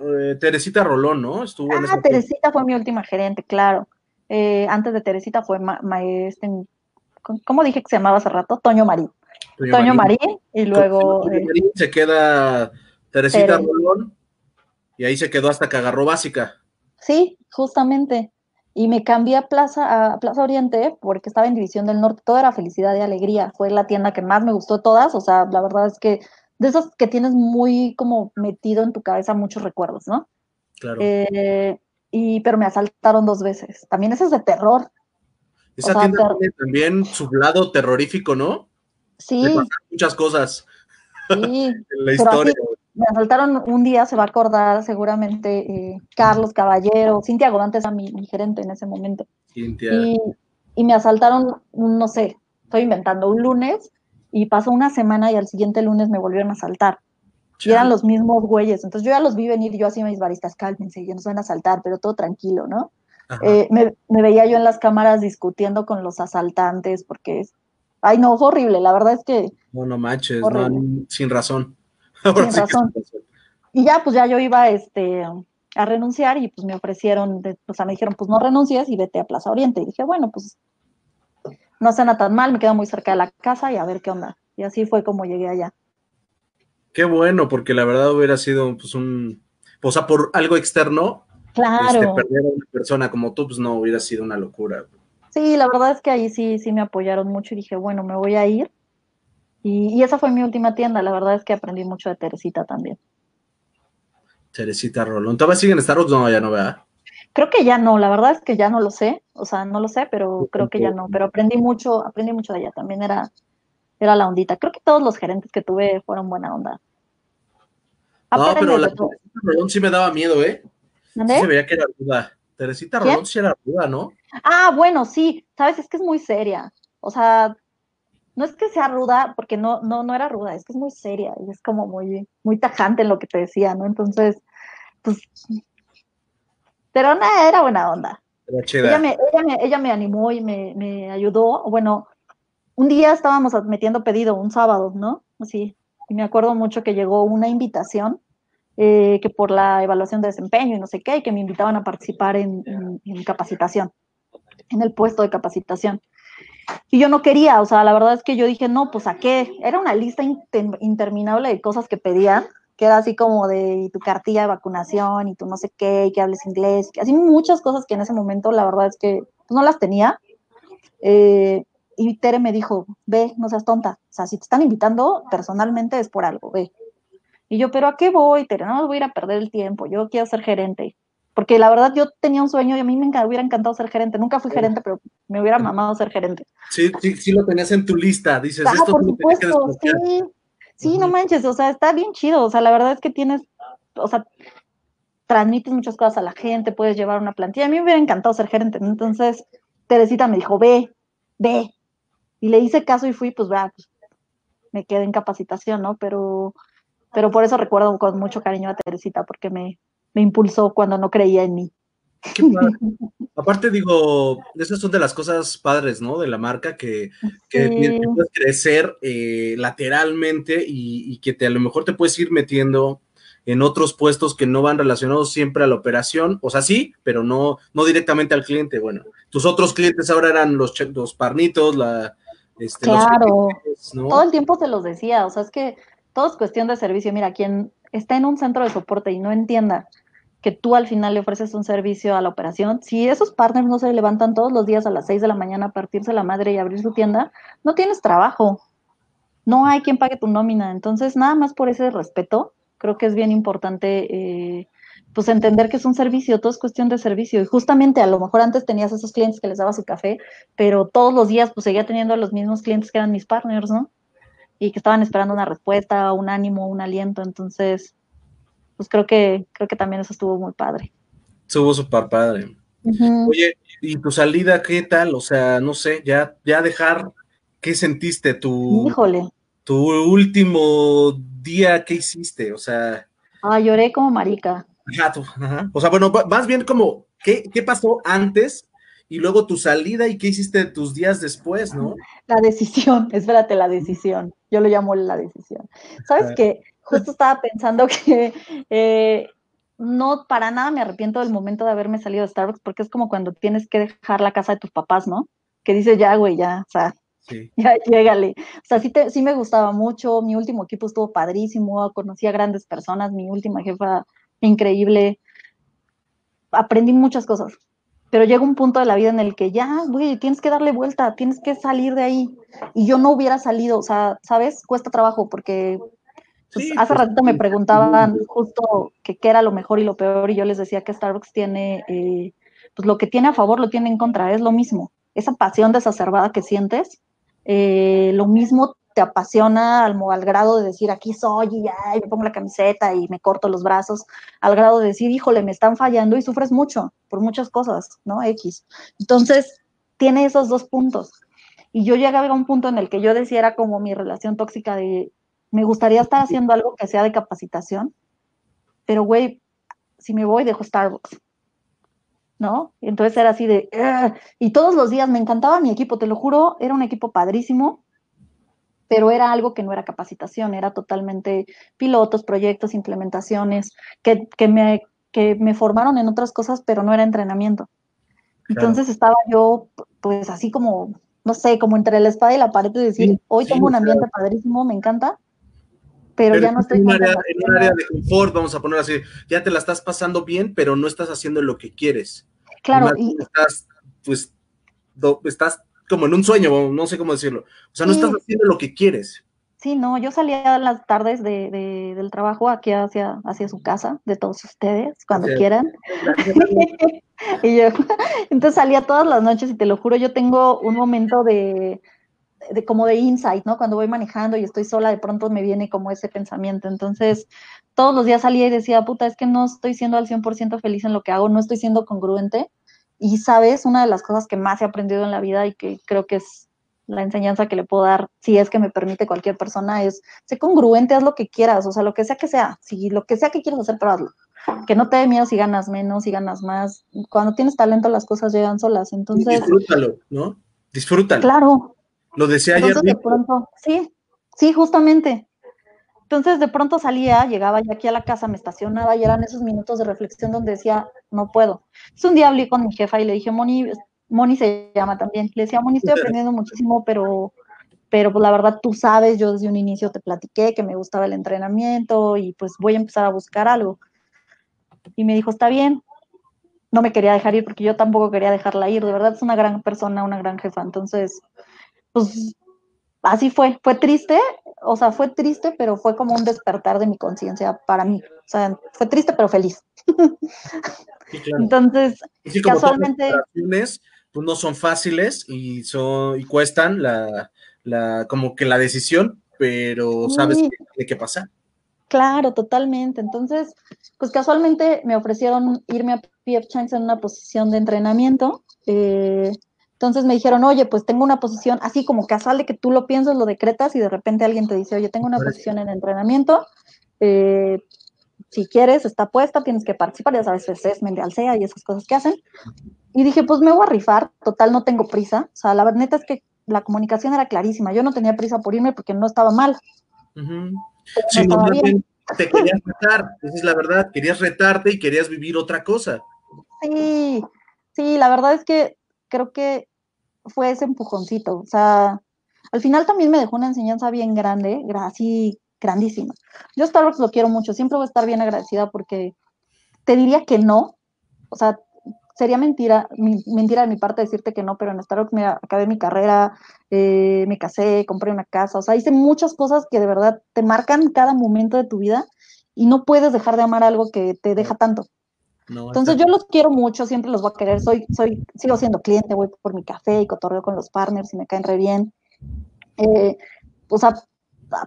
eh, Teresita Rolón, ¿no? Estuvo ah, Teresita fue mi última gerente, claro. Eh, antes de Teresita fue este, ¿cómo dije que se llamaba hace rato? Toño Marín. Toño, Marín. y luego. Eh, se queda Teresita Rolón y ahí se quedó hasta que agarró básica. Sí, justamente y me cambié a Plaza, a Plaza Oriente porque estaba en División del Norte, todo era felicidad y alegría, fue la tienda que más me gustó de todas, o sea, la verdad es que de esos que tienes muy como metido en tu cabeza muchos recuerdos, ¿no? Claro. Eh, y, pero me asaltaron dos veces, también ese es de terror. Esa tienda tiene también su lado terrorífico, ¿no? Sí. muchas cosas. Sí. en la historia me asaltaron un día, se va a acordar seguramente eh, Carlos Caballero, Cintia Godantes a mi, gerente en ese momento. Y, y, me asaltaron, no sé, estoy inventando, un lunes y pasó una semana y al siguiente lunes me volvieron a asaltar. Y eran los mismos güeyes. Entonces yo ya los vi venir yo así mis baristas, cálmense, ya nos van a asaltar, pero todo tranquilo, ¿no? Eh, me, veía yo en las cámaras discutiendo con los asaltantes porque es, ay no, fue horrible, la verdad es que... No, no manches, sin razón. Sin razón. Y ya, pues ya yo iba este, a renunciar y pues me ofrecieron, o sea, me dijeron, pues no renuncies y vete a Plaza Oriente. Y dije, bueno, pues no suena tan mal, me quedo muy cerca de la casa y a ver qué onda. Y así fue como llegué allá. Qué bueno, porque la verdad hubiera sido pues un, o sea, por algo externo, Claro. Este, perder a una persona como tú, pues no hubiera sido una locura. Sí, la verdad es que ahí sí, sí me apoyaron mucho y dije, bueno, me voy a ir. Y, esa fue mi última tienda. La verdad es que aprendí mucho de Teresita también. Teresita Rolón. ¿Todavía siguen Star Wars? No, ya no, ¿verdad? Creo que ya no, la verdad es que ya no lo sé. O sea, no lo sé, pero creo que ya no. Pero aprendí mucho, aprendí mucho de ella. También era, era la ondita. Creo que todos los gerentes que tuve fueron buena onda. no, pero la Teresita Rolón sí me daba miedo, ¿eh? se veía que era ruda. Teresita Rolón sí era ruda, ¿no? Ah, bueno, sí. Sabes, es que es muy seria. O sea, no es que sea ruda, porque no, no, no era ruda, es que es muy seria y es como muy, muy tajante en lo que te decía, ¿no? Entonces, pues. Pero nada, era buena onda. Ella me, ella, me, animó y me, me ayudó. Bueno, un día estábamos metiendo pedido, un sábado, ¿no? Así. Y me acuerdo mucho que llegó una invitación eh, que por la evaluación de desempeño y no sé qué, y que me invitaban a participar en, capacitación, en el puesto de capacitación. Y yo no quería, o sea, la verdad es que yo dije, no, pues a qué. Era una lista interminable de cosas que pedían, que era así como de tu cartilla de vacunación y tú no sé qué, y que hables inglés, así muchas cosas que en ese momento la verdad es que pues, no las tenía. Eh, y Tere me dijo, ve, no seas tonta, o sea, si te están invitando personalmente es por algo, ve. Y yo, pero ¿a qué voy, Tere? No voy a ir a perder el tiempo, yo quiero ser gerente. Porque la verdad yo tenía un sueño y a mí me hubiera encantado ser gerente. Nunca fui gerente, pero me hubiera mamado ser gerente. Sí, sí, sí lo tenías en tu lista, dices. Ah, esto por supuesto, sí. Sí, no manches, o sea, está bien chido. O sea, la verdad es que tienes, o sea, transmites muchas cosas a la gente, puedes llevar una plantilla. A mí me hubiera encantado ser gerente. Entonces, Teresita me dijo, ve, ve. Y le hice caso y fui, pues, va, pues, me quedé en capacitación, ¿no? Pero pero por eso recuerdo con mucho cariño a Teresita, porque me, impulsó cuando no creía en mí. Aparte, digo, esas son de las cosas padres, ¿no? De la marca, que, que, puedes crecer eh, lateralmente y, que te, a lo mejor te puedes ir metiendo en otros puestos que no van relacionados siempre a la operación, o sea, sí, pero no, no directamente al cliente. Bueno, tus otros clientes ahora eran los, los parnitos, la... Este, claro, todo el tiempo se los decía, o sea, es que todo es cuestión de servicio. Mira, quien está en un centro de soporte y no entienda que tú al final le ofreces un servicio a la operación, si esos partners no se levantan todos los días a las 6 de la mañana a partirse la madre y abrir su tienda, no tienes trabajo. No hay quien pague tu nómina. Entonces, nada más por ese respeto, creo que es bien importante eh, pues entender que es un servicio, todo es cuestión de servicio. Y justamente a lo mejor antes tenías esos clientes que les daba su café, pero todos los días pues seguía teniendo a los mismos clientes que eran mis partners, ¿no? y que estaban esperando una respuesta, un ánimo, un aliento. Entonces, pues creo que, creo que también eso estuvo muy padre. Estuvo súper padre. Oye, ¿y tu salida qué tal? O sea, no sé, ya, ya dejar, ¿qué sentiste? Tu, Híjole. Tu último día, ¿qué hiciste? O sea. Ah, lloré como marica. O sea, bueno, más bien como, ¿qué, ¿qué pasó antes y luego tu salida y qué hiciste tus días después, ¿no? La decisión, espérate, la decisión. Yo lo llamo la decisión. ¿Sabes qué? Justo estaba pensando que eh, no para nada me arrepiento del momento de haberme salido de Starbucks porque es como cuando tienes que dejar la casa de tus papás, ¿no? Que dices, ya, güey, ya, o sea, ya, llégale. O sea, sí, sí me gustaba mucho, mi último equipo estuvo padrísimo, conocí a grandes personas, mi última jefa increíble, aprendí muchas cosas pero llega un punto de la vida en el que ya, güey, tienes que darle vuelta, tienes que salir de ahí. Y yo no hubiera salido, o sea, ¿sabes? Cuesta trabajo porque pues, hace ratito me preguntaban justo que qué era lo mejor y lo peor y yo les decía que Starbucks tiene, eh, pues lo que tiene a favor lo tiene en contra, es lo mismo. Esa pasión desacerbada que sientes, eh, lo mismo te apasiona al, al grado de decir, aquí soy y ya, me pongo la camiseta y me corto los brazos, al grado de decir, híjole, me están fallando y sufres mucho por muchas cosas, ¿no? X. Entonces, tiene esos dos puntos. Y yo llegaba a un punto en el que yo decía, era como mi relación tóxica de, me gustaría estar haciendo algo que sea de capacitación, pero güey, si me voy, dejo Starbucks. ¿No? entonces era así de, y todos los días me encantaba mi equipo, te lo juro, era un equipo padrísimo, pero era algo que no era capacitación, era totalmente pilotos, proyectos, implementaciones, que, que me, que me formaron en otras cosas, pero no era entrenamiento. Entonces estaba yo, pues así como, no sé, como entre la espada y la pared de decir, hoy tengo un ambiente padrísimo, me encanta, pero, ya no estoy en un, área, en un área de confort, vamos a ponerlo así, ya te la estás pasando bien, pero no estás haciendo lo que quieres. Claro, y estás, pues, estás como en un sueño, no sé cómo decirlo. O sea, no estás haciendo lo que quieres. Sí, no, yo salía las tardes de, del trabajo aquí hacia, hacia su casa, de todos ustedes, cuando quieran. y yo, entonces salía todas las noches y te lo juro, yo tengo un momento de, de, como de insight, ¿no? Cuando voy manejando y estoy sola, de pronto me viene como ese pensamiento. Entonces, todos los días salía y decía, puta, es que no estoy siendo al 100% feliz en lo que hago, no estoy siendo congruente. Y sabes, una de las cosas que más he aprendido en la vida y que creo que es la enseñanza que le puedo dar, si es que me permite cualquier persona, es, sé congruente, haz lo que quieras, o sea, lo que sea que sea, si lo que sea que quieras hacer, pero hazlo. Que no te dé miedo si ganas menos, si ganas más. Cuando tienes talento, las cosas llegan solas, entonces... Disfrútalo, ¿no? Disfrútalo. Claro, lo decía ayer. De pronto, sí, sí, justamente. Entonces de pronto salía, llegaba ya aquí a la casa, me estacionaba y eran esos minutos de reflexión donde decía, no puedo. Es un día hablé con mi jefa y le dije, Moni, Moni se llama también, le decía, Moni, estoy aprendiendo muchísimo, pero, pero pues la verdad tú sabes, yo desde un inicio te platiqué que me gustaba el entrenamiento y pues voy a empezar a buscar algo. Y me dijo, está bien, no me quería dejar ir porque yo tampoco quería dejarla ir, de verdad es una gran persona, una gran jefa, entonces pues así fue, fue triste, o sea, fue triste, pero fue como un despertar de mi conciencia para mí. O sea, fue triste, pero feliz. Entonces, casualmente... Pues no son fáciles y, son, y cuestan la, la, como que la decisión, pero sabes qué tiene que pasar. Claro, totalmente. Entonces, pues casualmente me ofrecieron irme a PF Chance en una posición de entrenamiento. Eh, entonces me dijeron, oye, pues tengo una posición, así como casual de que tú lo piensas, lo decretas y de repente alguien te dice, oye, tengo una posición en entrenamiento, eh, si quieres, está puesta, tienes que participar, ya sabes, es Alcea y esas cosas que hacen. Y dije, pues me voy a rifar, total, no tengo prisa. O sea, la verdad es que la comunicación era clarísima, yo no tenía prisa por irme porque no estaba mal. Sí, no, te querías retar, esa es la verdad, querías retarte y querías vivir otra cosa. Sí, sí, la verdad es que creo que fue ese empujoncito. O sea, al final también me dejó una enseñanza bien grande, así grandísima. Yo Starbucks lo quiero mucho, siempre voy a estar bien agradecida porque te diría que no, o sea, sería mentira, mentira de mi parte decirte que no, pero en Starbucks me acabé mi carrera, eh, me casé, compré una casa, o sea, hice muchas cosas que de verdad te marcan cada momento de tu vida y no puedes dejar de amar algo que te deja tanto. Entonces yo los quiero mucho, siempre los voy a querer, soy, soy, sigo siendo cliente, voy por mi café y cotorreo con los partners y me caen re bien. Eh, o sea,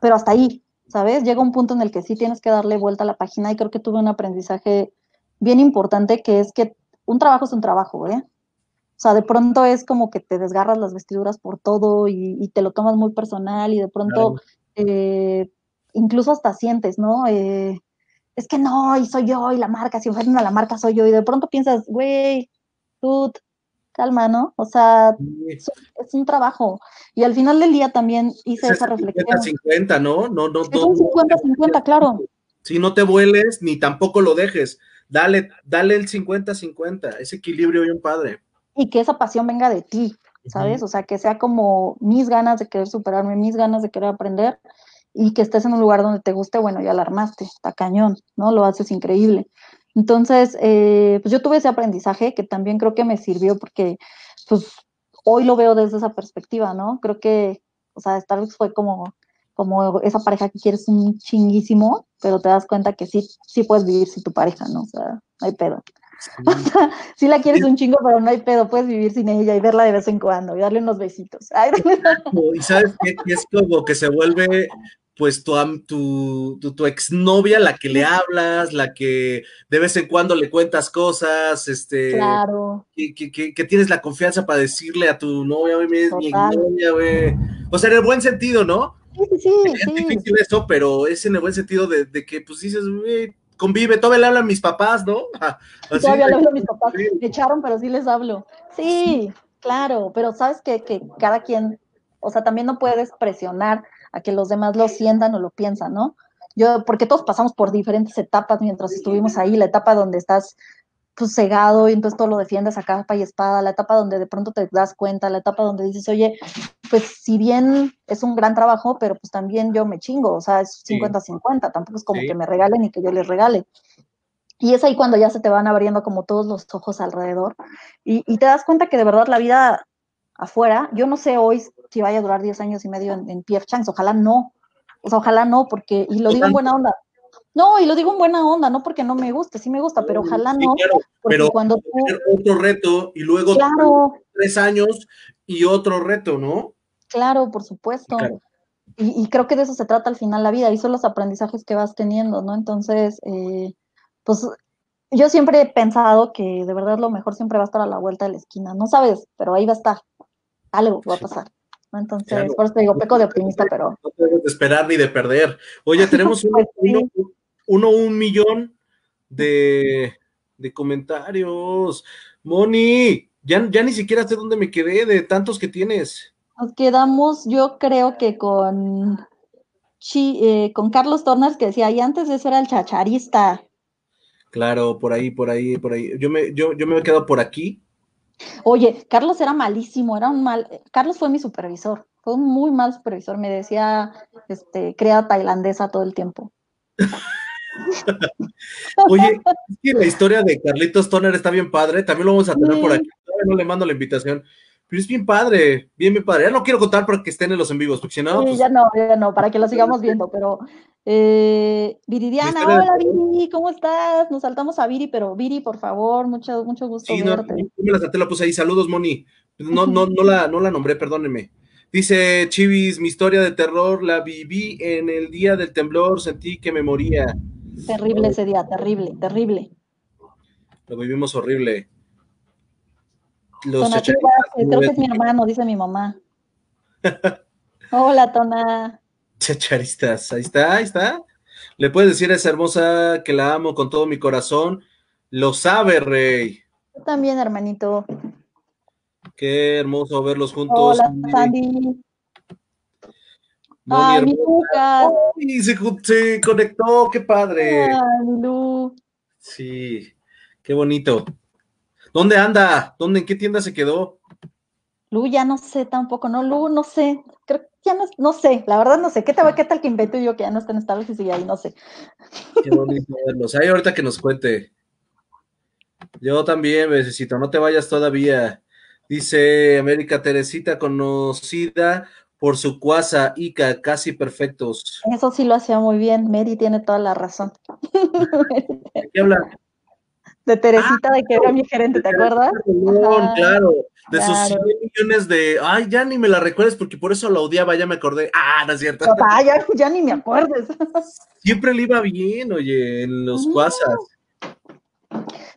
pero hasta ahí, ¿sabes? Llega un punto en el que sí tienes que darle vuelta a la página y creo que tuve un aprendizaje bien importante que es que un trabajo es un trabajo, ¿eh? O sea, de pronto es como que te desgarras las vestiduras por todo y, te lo tomas muy personal y de pronto eh, incluso hasta sientes, ¿no? Eh, es que no, y soy yo, y la marca, si ofenden a la marca soy yo, y de pronto piensas, güey, tú, calma, ¿no? O sea, es, un trabajo. Y al final del día también hice esa reflexión. 50-50, ¿no? No, no, es un 50-50, claro. Si no te vueles, ni tampoco lo dejes. Dale, dale el 50-50, ese equilibrio bien padre. Y que esa pasión venga de ti, ¿sabes? O sea, que sea como mis ganas de querer superarme, mis ganas de querer aprender, y que estés en un lugar donde te guste, bueno, ya la armaste, está cañón, ¿no? Lo haces increíble. Entonces, eh, pues yo tuve ese aprendizaje que también creo que me sirvió porque, pues, hoy lo veo desde esa perspectiva, ¿no? Creo que, o sea, Starbucks fue como, como esa pareja que quieres un chinguísimo, pero te das cuenta que sí, sí puedes vivir sin tu pareja, ¿no? O sea, no hay pedo. O sea, sí la quieres un chingo, pero no hay pedo, puedes vivir sin ella y verla de vez en cuando y darle unos besitos. y sabes qué? es como que se vuelve pues tu, tu, tu, exnovia, la que le hablas, la que de vez en cuando le cuentas cosas, este, claro. que, que, que, tienes la confianza para decirle a tu novia, güey, mi exnovia, güey. O sea, en el buen sentido, ¿no? Sí, sí, Es difícil eso, pero es en el buen sentido de, de que, pues dices, güey, convive, todavía le hablan mis papás, ¿no? todavía le hablo a mis papás, me echaron, pero sí les hablo. Sí, claro, pero sabes que, que cada quien, o sea, también no puedes presionar a que los demás lo sientan o lo piensan, ¿no? Yo, porque todos pasamos por diferentes etapas mientras estuvimos ahí, la etapa donde estás pues cegado y entonces todo lo defiendes a capa y espada, la etapa donde de pronto te das cuenta, la etapa donde dices, oye, pues si bien es un gran trabajo, pero pues también yo me chingo, o sea, es 50-50, tampoco es como que me regalen y que yo les regale. Y es ahí cuando ya se te van abriendo como todos los ojos alrededor y, y te das cuenta que de verdad la vida afuera, yo no sé hoy si vaya a durar 10 años y medio en, PF Changs, ojalá no, o sea, ojalá no, porque, y lo digo en buena onda, no, y lo digo en buena onda, no porque no me guste, sí me gusta, pero ojalá no. pero cuando tú... otro reto y luego tres años y otro reto, ¿no? Claro, por supuesto. Y, creo que de eso se trata al final la vida, y son los aprendizajes que vas teniendo, ¿no? Entonces, eh, pues yo siempre he pensado que de verdad lo mejor siempre va a estar a la vuelta de la esquina, no sabes, pero ahí va a estar, algo va a pasar. Entonces, por eso te digo, peco de optimista, pero... No debes de esperar ni de perder. Oye, tenemos pues uno, un millón de, de comentarios. Moni, ya, ya ni siquiera sé dónde me quedé de tantos que tienes. Nos quedamos, yo creo que con, eh, con Carlos Tornas, que decía, y antes eso era el chacharista. Claro, por ahí, por ahí, por ahí. Yo me, yo, yo me he quedado por aquí. Oye, Carlos era malísimo, era un mal. Carlos fue mi supervisor, fue un muy mal supervisor. Me decía, este, crea tailandesa todo el tiempo. Oye, es que la historia de Carlitos Toner está bien padre, también lo vamos a tener por aquí. no le mando la invitación, pero es bien padre, bien, bien padre. Ya no quiero contar para que estén en los en vivos, porque si no. Sí, pues ya no, ya no, para que lo sigamos viendo, pero. Eh, Viridiana, hola Viri, ¿cómo estás? Nos saltamos a Viri, pero Viri, por favor, mucho, mucho gusto sí, verte. No, me la salté, la puse ahí. Saludos, Moni. No, no, no la, no la nombré, perdónenme. Dice Chivis, mi historia de terror la viví en el día del temblor, sentí que me moría. Terrible ese día, terrible, terrible. Lo vivimos horrible. Los creo que es mi hermano, dice mi mamá. Hola, Tona. Chacharistas, ahí está, ahí está. Le puedes decir a esa hermosa que la amo con todo mi corazón. Lo sabe, Rey. Yo también, hermanito. Qué hermoso verlos juntos. Hola, Sandy. Ay, mi Lucas. Ay, se, se, conectó, qué padre. Ay, Lu. Sí, qué bonito. ¿Dónde anda? ¿Dónde, en qué tienda se quedó? Lu, ya no sé tampoco, no, Lu, no sé. Creo que ya no, no sé, la verdad no sé. ¿Qué, tal, qué tal que invento yo que ya no está en Estados y sigue ahí? No sé. Qué bonito verlos. Ahí ahorita que nos cuente. Yo también, besito, no te vayas todavía. Dice América Teresita, conocida por su cuasa Ica, casi perfectos. Eso sí lo hacía muy bien. Mary tiene toda la razón. qué habla? De Teresita, de que era mi gerente, ¿te acuerdas? claro, de sus 100 millones de. Ay, ya ni me la recuerdes porque por eso la odiaba, ya me acordé. Ah, no es cierto. Ah, ya, ni me acuerdes. Siempre le iba bien, oye, en los cuasas.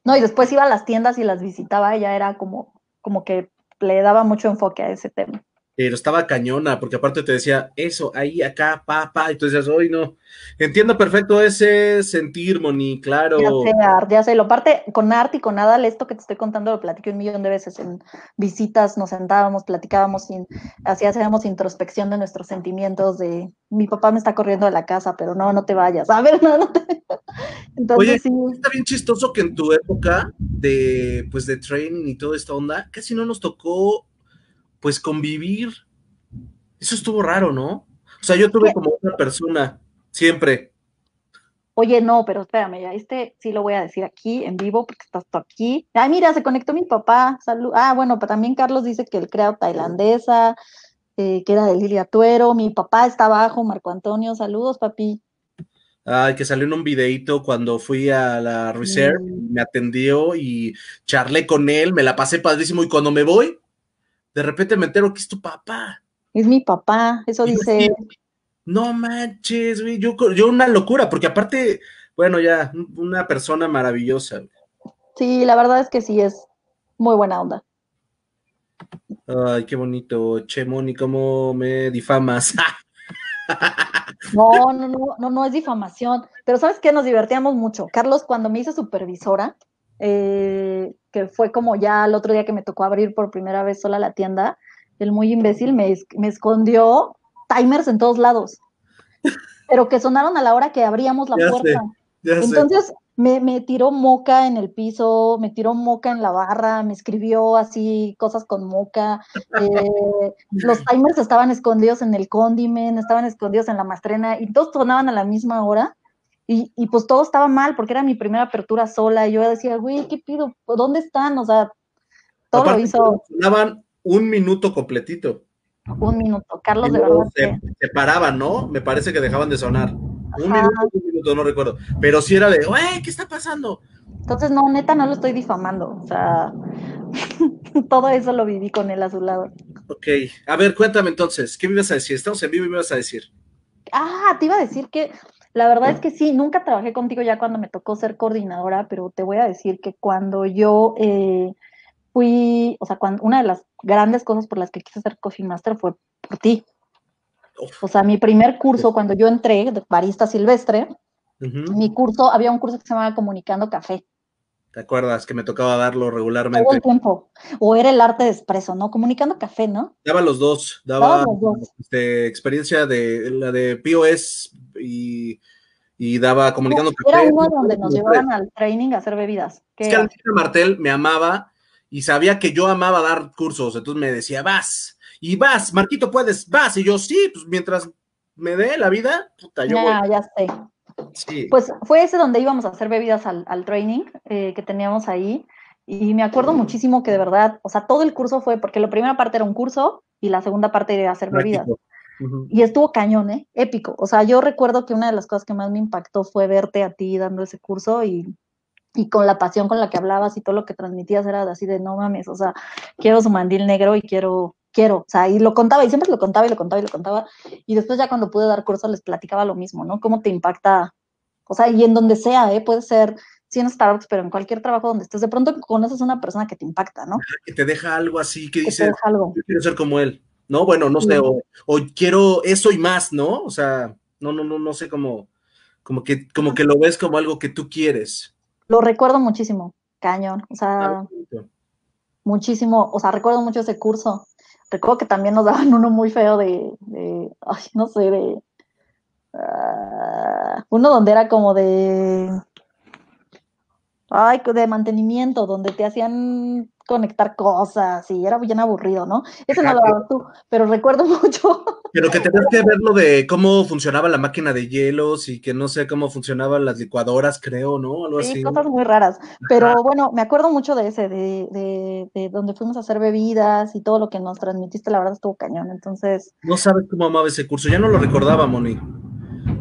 No, y después iba a las tiendas y las visitaba, ella era como, como que le daba mucho enfoque a ese tema pero estaba cañona, porque aparte te decía eso, ahí, acá, pa, pa, y tú decías, hoy no. Entiendo perfecto ese sentir, Moni, claro. Ya sé, ya sé, lo parte con Art y con Adal, esto que te estoy contando lo platiqué un millón de veces en visitas, nos sentábamos, platicábamos, sin, así hacíamos introspección de nuestros sentimientos, de mi papá me está corriendo de la casa, pero no, no te vayas, a ver, no, no te... Entonces, Oye, está bien chistoso que en tu época de, pues, de training y toda esta onda, casi no nos tocó pues convivir. Eso estuvo raro, ¿no? O sea, yo tuve como una persona, siempre. Oye, no, pero espérame, ya este sí lo voy a decir aquí en vivo porque estás tú aquí. Ay, mira, se conectó mi papá. Salud. Ah, bueno, pero también Carlos dice que el creado tailandesa, eh, que era de Lilia Tuero. Mi papá está abajo, Marco Antonio. Saludos, papi. Ay, que salió en un videito cuando fui a la Reserve, mm. me atendió y charlé con él, me la pasé padrísimo y cuando me voy, de repente me entero que es tu papá. Es mi papá, eso dice. no manches, güey, yo, yo una locura, porque aparte, bueno, ya, una persona maravillosa. Sí, la verdad es que sí, es muy buena onda. Ay, qué bonito. Che, Moni, ¿cómo me difamas? No, no, no, no, no es difamación. Pero ¿sabes qué? Nos divertíamos mucho. Carlos, cuando me hice supervisora, eh, que fue como ya el otro día que me tocó abrir por primera vez sola la tienda, el muy imbécil me, me escondió timers en todos lados, pero que sonaron a la hora que abríamos la puerta. Entonces, me, tiró moca en el piso, me tiró moca en la barra, me escribió así cosas con moca. Eh, los timers estaban escondidos en el condimen, estaban escondidos en la mastrena y todos sonaban a la misma hora. Y, pues todo estaba mal porque era mi primera apertura sola. Y yo decía, güey, ¿qué pido? ¿Dónde están? O sea, todo lo hizo. Sonaban un minuto completito. Un minuto. Carlos, de verdad. Se, se paraban, ¿no? Me parece que dejaban de sonar. Un minuto, un minuto, no recuerdo. Pero sí era de, güey, ¿qué está pasando? Entonces, no, neta, no lo estoy difamando. O sea, todo eso lo viví con él a su lado. Ok, a ver, cuéntame entonces, ¿qué me ibas a decir? Estamos en vivo y me ibas a decir. Ah, te iba a decir que la verdad es que sí, nunca trabajé contigo ya cuando me tocó ser coordinadora, pero te voy a decir que cuando yo eh, fui, o sea, cuando, una de las grandes cosas por las que quise ser Coffee Master fue por ti. O sea, mi primer curso, cuando yo entré, de barista silvestre, mi curso, había un curso que se llamaba Comunicando Café. ¿Te acuerdas que me tocaba darlo regularmente? Todo el tiempo. O era el arte de expreso, ¿no? Comunicando café, ¿no? Daba los dos. Daba, los dos. Este, experiencia de la de POS y, y daba comunicando café. Era uno donde nos llevaban al training a hacer bebidas. Es que Martel me amaba y sabía que yo amaba dar cursos, entonces me decía, vas y vas, Marquito, puedes, vas. Y yo, sí, pues mientras me dé la vida, puta, yo. Ya, ya sé. Sí. Pues fue ese donde íbamos a hacer bebidas al, training eh, que teníamos ahí. Y me acuerdo muchísimo que de verdad, o sea, todo el curso fue, porque la primera parte era un curso y la segunda parte era hacer bebidas. Y estuvo cañón, ¿eh? Épico. O sea, yo recuerdo que una de las cosas que más me impactó fue verte a ti dando ese curso y, y con la pasión con la que hablabas y todo lo que transmitías era así de no mames, o sea, quiero su mandil negro y quiero quiero, o sea, y lo contaba, y siempre lo contaba y lo contaba y lo contaba, y después ya cuando pude dar curso les platicaba lo mismo, ¿no? Cómo te impacta, o sea, y en donde sea, ¿eh? Puede ser, sí en Starbucks, pero en cualquier trabajo donde estés, de pronto conoces a una persona que te impacta, ¿no? Que te deja algo así, que, dice, yo quiero ser como él, ¿no? Bueno, no sé, o, quiero eso y más, ¿no? O sea, no, no, no, no sé cómo, como que, como que lo ves como algo que tú quieres. Lo recuerdo muchísimo, cañón, o sea, muchísimo, o sea, recuerdo mucho ese curso, Recuerdo que también nos daban uno muy feo de, ay, no sé, de... Ah, uno donde era como de... Ay, de mantenimiento, donde te hacían conectar cosas y era bien aburrido, ¿no? Eso no lo dabas tú, pero recuerdo mucho. Pero que tenías que ver lo de cómo funcionaba la máquina de hielos y que no sé cómo funcionaban las licuadoras, creo, ¿no? Algo sí, cosas muy raras. Pero bueno, me acuerdo mucho de ese, de, de, de, donde fuimos a hacer bebidas y todo lo que nos transmitiste, la verdad estuvo cañón, entonces... No sabes cómo amaba ese curso, ya no lo recordaba, Moni.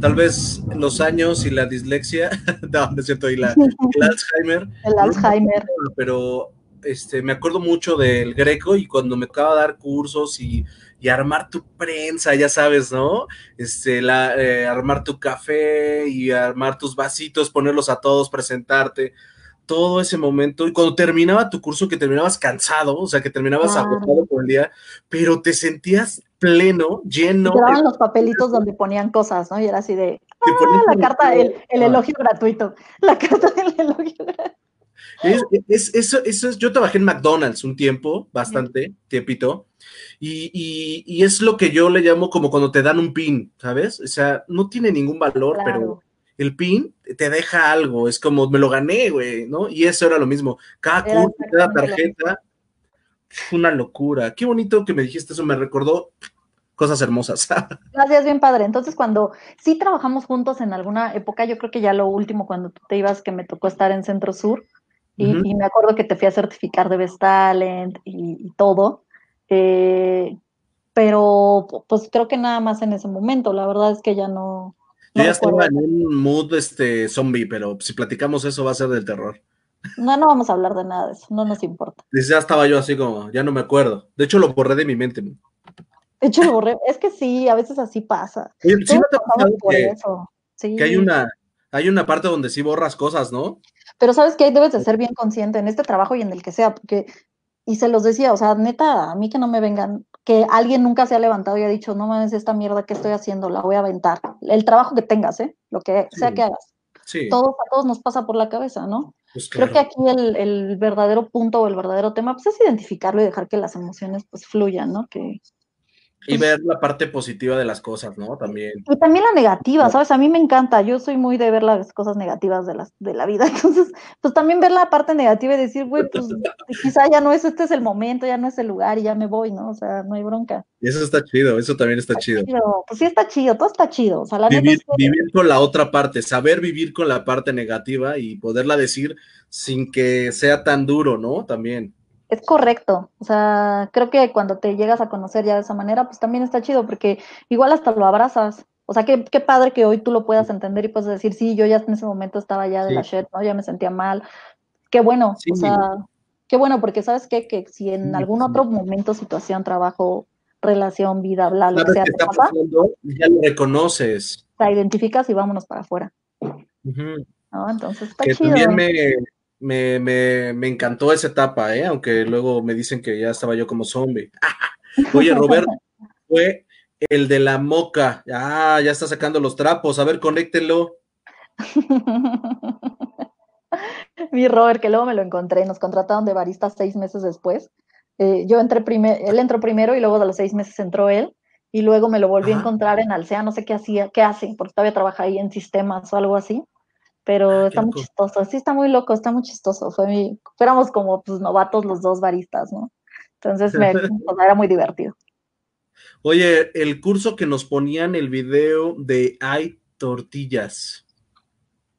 Tal vez los años y la dislexia, no, no es cierto, y la, el Alzheimer. El Alzheimer. Pero este, me acuerdo mucho del Greco y cuando me tocaba dar cursos y, armar tu prensa, ya sabes, ¿no? Este, la, eh, armar tu café y armar tus vasitos, ponerlos a todos, presentarte, todo ese momento. Y cuando terminaba tu curso, que terminabas cansado, o sea, que terminabas agotado por el día, pero te sentías pleno, lleno. Te los papelitos donde ponían cosas, ¿no? Y era así de, ah, la carta, el, el elogio gratuito, la carta del elogio gratuito. Es, eso, eso es, yo trabajé en McDonald's un tiempo, bastante, tiempito, y, y, es lo que yo le llamo como cuando te dan un pin, ¿sabes? O sea, no tiene ningún valor, pero el pin te deja algo, es como me lo gané, güey, ¿no? Y eso era lo mismo. Cada curso, cada tarjeta, una locura. Qué bonito que me dijiste eso, me recordó cosas hermosas. Gracias, bien padre. Entonces, cuando sí trabajamos juntos en alguna época, yo creo que ya lo último, cuando tú te ibas, que me tocó estar en Centro Sur, y, me acuerdo que te fui a certificar de Best Talent y, todo. Eh, pero pues creo que nada más en ese momento, la verdad es que ya no. Yo ya estaba en un mood este, zombie, pero si platicamos eso va a ser del terror. No, no vamos a hablar de nada de eso, no nos importa. Ya estaba yo así como, ya no me acuerdo. De hecho, lo borré de mi mente. De hecho, lo borré. Es que sí, a veces así pasa. Sí, no te que, sí. que hay una, hay una parte donde sí borras cosas, ¿no? Pero sabes que debes de ser bien consciente en este trabajo y en el que sea, porque, y se los decía, o sea, neta, a mí que no me vengan, que alguien nunca se ha levantado y ha dicho, no mames, esta mierda que estoy haciendo, la voy a aventar. El trabajo que tengas, ¿eh? Lo que sea que hagas. Sí. Todo, a todos nos pasa por la cabeza, ¿no? Pues Creo que aquí el, el, verdadero punto o el verdadero tema pues, es identificarlo y dejar que las emociones pues fluyan, ¿no? Que, y ver la parte positiva de las cosas, ¿no? También. Y también la negativa, ¿sabes? A mí me encanta, yo soy muy de ver las cosas negativas de, las, de la vida, entonces, pues también ver la parte negativa y decir, güey, pues quizá ya no es, este es el momento, ya no es el lugar y ya me voy, ¿no? O sea, no hay bronca. Y eso está chido, eso también está, chido. Pues sí está chido, todo está chido. O sea, la vivir, vivir con la otra parte, saber vivir con la parte negativa y poderla decir sin que sea tan duro, ¿no? También es correcto. O sea, creo que cuando te llegas a conocer ya de esa manera, pues también está chido, porque igual hasta lo abrazas. O sea, qué, qué padre que hoy tú lo puedas entender y puedas decir, sí, yo ya en ese momento estaba ya de la shit, ¿no? Ya me sentía mal. Qué bueno, o sea, qué bueno, porque sabes qué? que si en algún otro momento, situación, trabajo, relación, vida, bla, lo que sea, te pasa, ya lo reconoces. Te identificas y vámonos para afuera. ¿No? Entonces está que También me, me, me, me, encantó esa etapa, ¿eh? aunque luego me dicen que ya estaba yo como zombie. Oye, Roberto, fue el de la moca. Ah, ya está sacando los trapos. A ver, conéctelo. Mi Robert, que luego me lo encontré, nos contrataron de barista seis meses después. Eh, yo entré primero, él entró primero y luego de los seis meses entró él y luego me lo volví a encontrar en Alsea, no sé qué hacía, qué hace, porque todavía trabaja ahí en sistemas o algo así pero ah, está muy chistoso, sí está muy loco, está muy chistoso, fue mi, éramos como pues novatos los dos baristas, ¿no? Entonces me, era muy divertido. Oye, el curso que nos ponían el video de Hay Tortillas.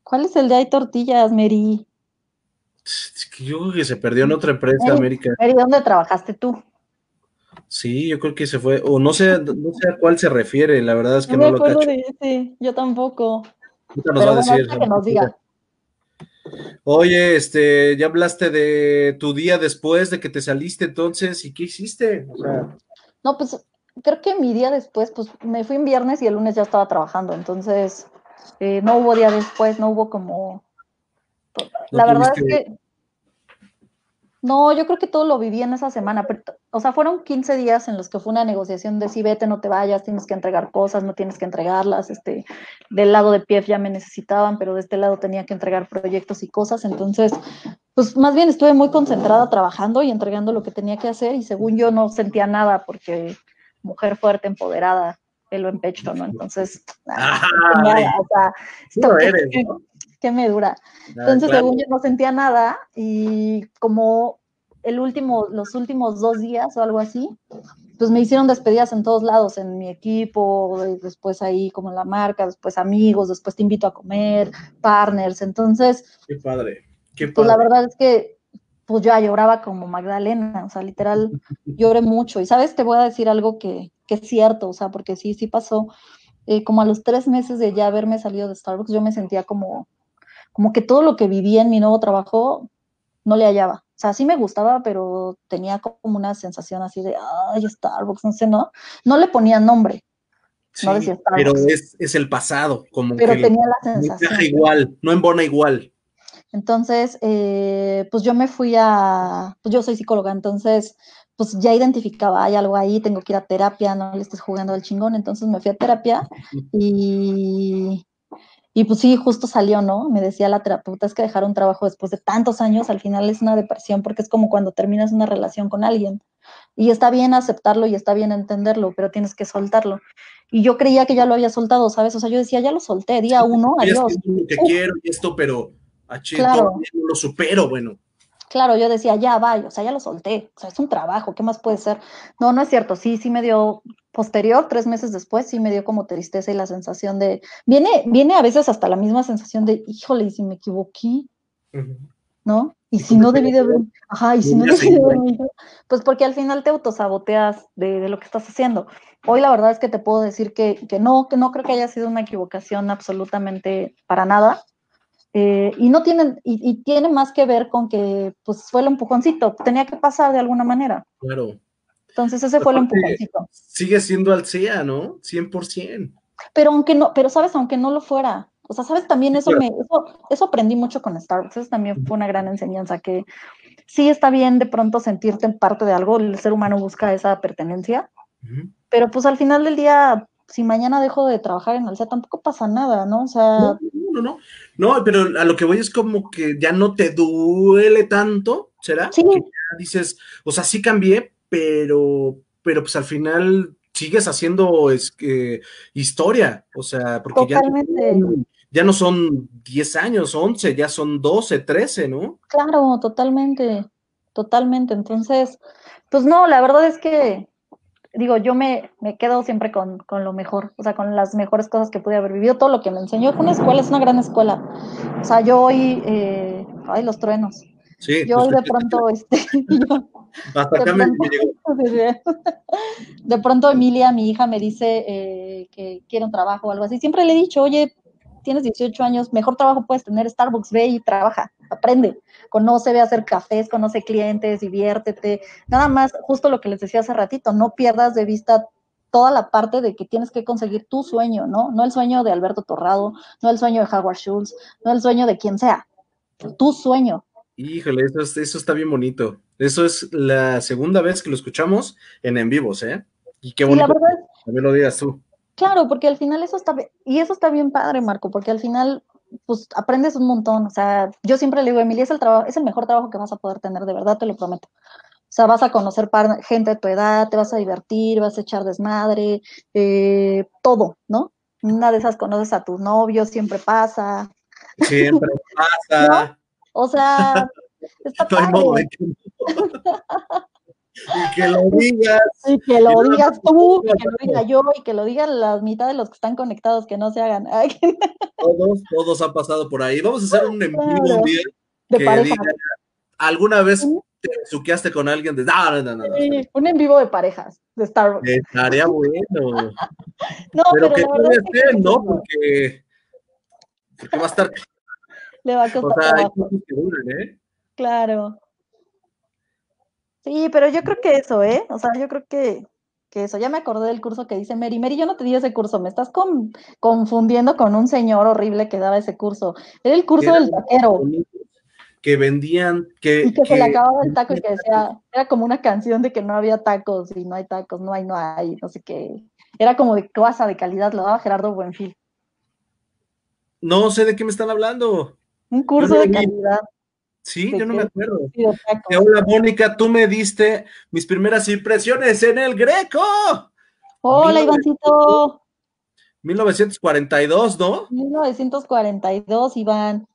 ¿Cuál es el de Hay Tortillas, Mary? Yo creo que se perdió en otra empresa, América. Mary, ¿dónde trabajaste tú? Sí, yo creo que se fue, o no sé, no sé a cuál se refiere, la verdad es que no, lo cacho. De yo tampoco. Oye, este, ya hablaste de tu día después de que te saliste entonces, ¿y qué hiciste? No, pues creo que mi día después, pues me fui en viernes y el lunes ya estaba trabajando, entonces eh, no hubo día después, no hubo como... La verdad es que no, yo creo que todo lo viví en esa semana. o sea, fueron 15 días en los que fue una negociación de si vete, no te vayas, tienes que entregar cosas, no tienes que entregarlas. Este, del lado de PIEF ya me necesitaban, pero de este lado tenía que entregar proyectos y cosas. Entonces, pues más bien estuve muy concentrada trabajando y entregando lo que tenía que hacer y según yo no sentía nada porque mujer fuerte, empoderada, pelo en pecho, ¿no? Entonces, nada, o sea, eres, qué me dura. Entonces, según yo no sentía nada y como el último, los últimos dos días o algo así, pues me hicieron despedidas en todos lados, en mi equipo, después ahí como en la marca, después amigos, después te invito a comer, partners, entonces... Qué padre, qué padre. Pues la verdad es que pues yo lloraba como Magdalena, o sea, literal, lloré mucho. Y sabes, te voy a decir algo que, que es cierto, o sea, porque sí, sí pasó. Eh, como a los tres meses de ya haberme salido de Starbucks, yo me sentía como, como que todo lo que vivía en mi nuevo trabajo no le hallaba. O sea, sí me gustaba, pero tenía como una sensación así de, ay, Starbucks, no sé, ¿no? No le ponía nombre. no decía Starbucks. Pero es, es, el pasado, como pero tenía la sensación. No igual, no embona igual. Entonces, eh, pues yo me fui a, pues yo soy psicóloga, entonces, pues ya identificaba, hay algo ahí, tengo que ir a terapia, no le estés jugando al chingón, entonces me fui a terapia y, y pues sí, justo salió, ¿no? Me decía la terapeuta, es que dejar un trabajo después de tantos años al final es una depresión porque es como cuando terminas una relación con alguien. Y está bien aceptarlo y está bien entenderlo, pero tienes que soltarlo. Y yo creía que ya lo había soltado, ¿sabes? O sea, yo decía, ya lo solté, día uno, adiós. que quiero y esto, pero a claro. lo supero, bueno. Claro, yo decía, ya vaya, o sea, ya lo solté, o sea, es un trabajo, ¿qué más puede ser? No, no es cierto, sí, sí me dio posterior, tres meses después, sí me dio como tristeza y la sensación de, viene, viene a veces hasta la misma sensación de, híjole, ¿y si me equivoqué, ¿no? Y si no debí de haber, ajá, y si no debí de haber, pues porque al final te autosaboteas de, de, lo que estás haciendo. Hoy la verdad es que te puedo decir que, que no, que no creo que haya sido una equivocación absolutamente para nada. Eh, y no tienen, y, y, tiene más que ver con que pues fue el empujoncito, tenía que pasar de alguna manera. Claro. Entonces ese fue el empujoncito. Sigue siendo Alcea, ¿no? 100%. Pero aunque no, pero sabes, aunque no lo fuera, o sea, sabes, también eso me, eso, eso aprendí mucho con Starbucks, eso también fue una gran enseñanza, que sí está bien de pronto sentirte en parte de algo, el ser humano busca esa pertenencia, pero pues al final del día, si mañana dejo de trabajar en Alcea, tampoco pasa nada, ¿no? O sea... No, no, no, no, pero a lo que voy es como que ya no te duele tanto, ¿será? Sí. Que ya dices, o sea, sí cambié, pero, pero pues al final sigues haciendo es, eh, historia, o sea, porque Totalmente. ya, ya no son 10 años, 11, ya son 12, 13, ¿no? Claro, totalmente, totalmente. Entonces, pues no, la verdad es que, digo, yo me, me quedo siempre con, con, lo mejor, o sea, con las mejores cosas que pude haber vivido, todo lo que me enseñó. Fue una escuela, es una gran escuela. O sea, yo hoy, eh, ay, los truenos. Sí, yo hoy de pronto, este, yo, hasta acá de me, pronto, me de pronto Emilia, mi hija, me dice eh, que quiere un trabajo o algo así. Siempre le he dicho, oye, tienes 18 años, mejor trabajo puedes tener Starbucks, ve y trabaja, aprende, conoce, ve a hacer cafés, conoce clientes, diviértete. Nada más, justo lo que les decía hace ratito, no pierdas de vista toda la parte de que tienes que conseguir tu sueño, ¿no? No el sueño de Alberto Torrado, no el sueño de Howard Schultz, no el sueño de quien sea, tu sueño. Híjole, eso, es, eso está bien bonito. Eso es la segunda vez que lo escuchamos en en vivos, ¿eh? Y qué bonito. Y la verdad es, también lo digas tú. Claro, porque al final eso está, y eso está bien padre, Marco, porque al final, pues aprendes un montón. O sea, yo siempre le digo, Emilia, es el trabajo, es el mejor trabajo que vas a poder tener, de verdad te lo prometo. O sea, vas a conocer gente de tu edad, te vas a divertir, vas a echar desmadre, eh, todo, ¿no? Una de esas conoces a tu novio, siempre pasa. Siempre pasa. ¿No? O sea, está hay padre. Y que lo digas. Y que lo Y no- digas tú, y que lo diga yo, y que lo digan la mitad de los que están conectados, que no se hagan. Ay, Todos, todos han pasado por ahí. Vamos a hacer un en vivo Claro. un día de pareja. diga, ¿alguna vez te suqueaste con alguien? De, no, no. Sí, un en vivo de parejas de Starbucks. Estaría bueno. No, Pero pero, que la no Porque, porque va a estar. le va a O costar sea, hay trabajo. cosas que duran, ¿eh? Claro. Sí, pero yo creo que eso, ¿eh? O sea, yo creo que, que eso. Ya me acordé del curso que dice Mary. Mary, yo no te di ese curso, me estás con- confundiendo con un señor horrible que daba ese curso. Era el curso del taquero. Que vendían, que. Y que se le acababa el taco y que decía, era como una canción de que no había tacos y no hay tacos, no hay, no hay, no sé qué. Era como de cosa de calidad, lo daba Gerardo Buenfil. No sé de qué me están hablando. Un curso no de calidad Sí, ¿De yo no me acuerdo. y Hola, Mónica, tú me diste mis primeras impresiones en el Greco. Hola, Mira, Ivancito. 1942, ¿no? 1942, Iván.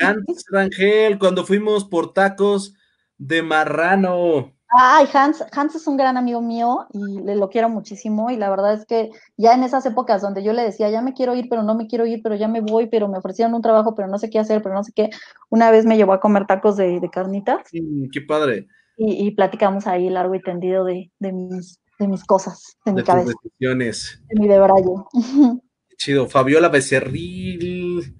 Hans Rangel, cuando fuimos por tacos de marrano. Ay, Hans, Hans es un gran amigo mío y le lo quiero muchísimo y la verdad es que ya en esas épocas donde yo le decía, ya me quiero ir, pero no me quiero ir, pero ya me voy, pero me ofrecieron un trabajo, pero no sé qué hacer, pero no sé qué, una vez me llevó a comer tacos de, de carnitas Mm, qué padre. y, y platicamos ahí largo y tendido de, de mis, de mis cosas, de mi De tus cabeza, decisiones. de mi debraye. Qué Chido. Fabiola Becerril.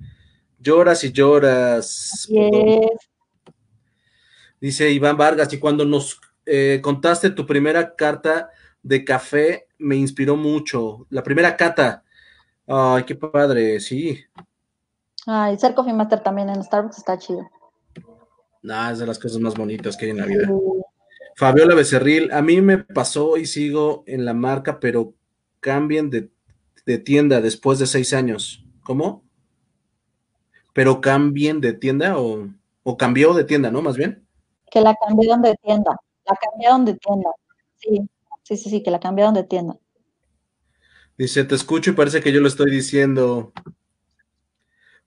Lloras y lloras. Así es. Dice Iván Vargas, y cuando nos eh, contaste tu primera carta de café, me inspiró mucho. La primera cata. Ay, qué padre, sí. Ay, ser Coffee Master también en Starbucks está chido. Nah, es de las cosas más bonitas que hay en la vida. Sí. Fabiola Becerril, a mí me pasó y sigo en la marca, pero cambien de, de tienda después de seis años. ¿Cómo? Pero cambien de tienda o, o cambió de tienda, ¿no? Más bien. Que la cambiaron de tienda. La cambiaron de tienda. Sí, sí, sí, sí, que la cambiaron de tienda. Dice, te escucho y parece que yo lo estoy diciendo.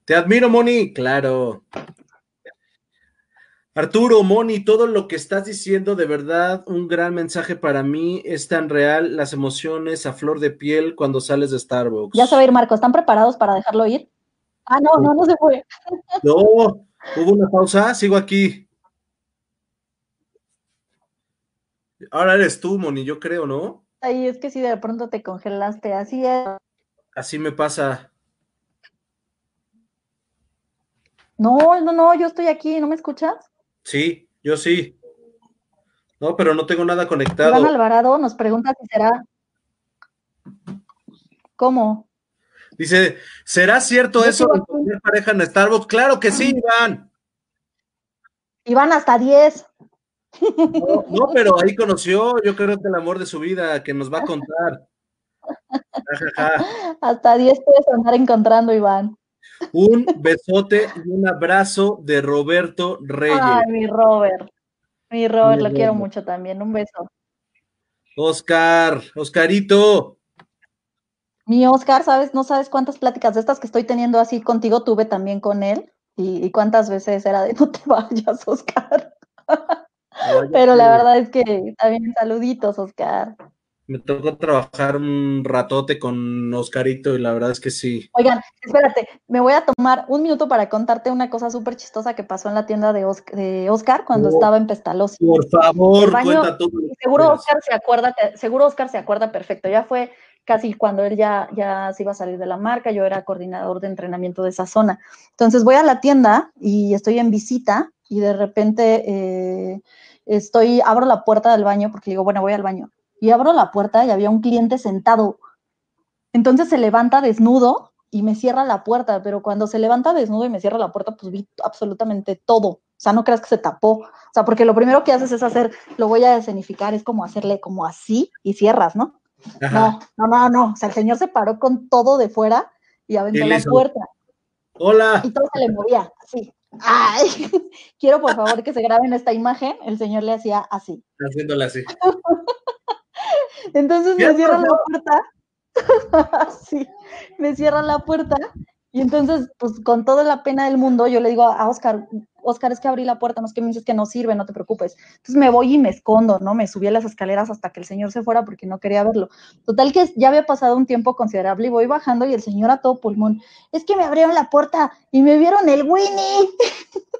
Te admiro, Moni. Claro. Arturo, Moni, todo lo que estás diciendo, de verdad, un gran mensaje para mí. Es tan real, las emociones a flor de piel cuando sales de Starbucks. Ya se va a ir Marco, ¿están preparados para dejarlo ir? Ah, no, no, no se fue. No, Hubo una pausa, sigo aquí. Ahora eres tú, Moni, yo creo, ¿no? Ay, es que si de pronto te congelaste, así es. Así me pasa. No, no, no, yo estoy aquí, ¿no me escuchas? Sí, yo sí. No, pero no tengo nada conectado. Iván Alvarado nos pregunta si será. ¿Cómo? Dice, ¿será cierto eso de tener pareja en Starbucks? Claro que sí, Iván. Iván, hasta 10. No, pero ahí conoció, yo creo que el amor de su vida, que nos va a contar. Hasta 10 puedes andar encontrando, Iván. Un besote y un abrazo de Roberto Reyes. Ay, mi Robert. Mi Robert, lo quiero mucho también. Un beso. Oscar, Oscarito. Mi Oscar, ¿sabes? No sabes cuántas pláticas de estas que estoy teniendo así contigo tuve también con él. Y, cuántas veces era de no te vayas, Oscar. Pero la verdad es que también saluditos, Oscar me tocó trabajar un ratote con Oscarito y la verdad es que sí. Oigan, espérate, me voy a tomar un minuto para contarte una cosa súper chistosa que pasó en la tienda de, Oscar, cuando oh, estaba en Pestalozzi. Por favor, cuenta todo. Seguro Oscar se acuerda, seguro Oscar se acuerda perfecto, ya fue casi cuando él ya, ya se iba a salir de la marca, yo era coordinador de entrenamiento de esa zona. Entonces voy a la tienda y estoy en visita y de repente eh, estoy, abro la puerta del baño porque digo, bueno, voy al baño y abro la puerta y había un cliente sentado. Entonces se levanta desnudo y me cierra la puerta, pero cuando se levanta desnudo y me cierra la puerta, pues vi absolutamente todo. O sea, no creas que se tapó. O sea, porque lo primero que haces es hacer, lo voy a escenificar, es como hacerle como así y cierras, ¿no? No, no, no, no. O sea, el señor se paró con todo de fuera y aventó la puerta. Hola. Y todo se le movía, así. Ay, quiero por favor que se graben esta imagen. El señor le hacía así. Haciéndole así. Entonces me cierran la puerta. sí, me cierran la puerta. Y entonces, pues con toda la pena del mundo, yo le digo a Oscar, Oscar, es que abrí la puerta, no es que me dices que no sirve, no te preocupes. Entonces me voy y me escondo, ¿no? Me subí a las escaleras hasta que el señor se fuera porque no quería verlo. Total que ya había pasado un tiempo considerable y voy bajando y el señor a todo pulmón, es que me abrieron la puerta y me vieron el Winnie.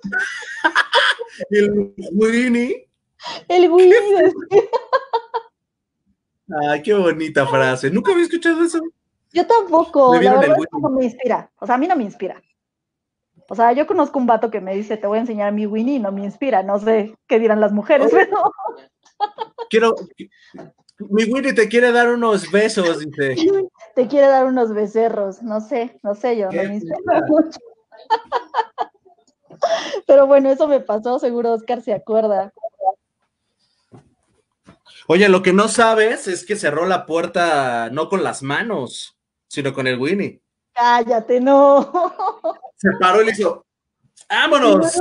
¿El Winnie? El Winnie. Ay, qué bonita frase. Nunca había escuchado eso. Yo tampoco. La verdad es que no me inspira. O sea, a mí no me inspira. O sea, yo conozco un vato que me dice, te voy a enseñar a mi Winnie y no me inspira. No sé qué dirán las mujeres, pero. Quiero. Mi Winnie te quiere dar unos besos, dice. Te quiere dar unos becerros. No sé, no sé yo, no me inspira mucho. Pero bueno, eso me pasó, seguro Oscar se acuerda. Oye, lo que no sabes es que cerró la puerta no con las manos, sino con el Winnie. Cállate, no. Se paró y le hizo, ¡vámonos!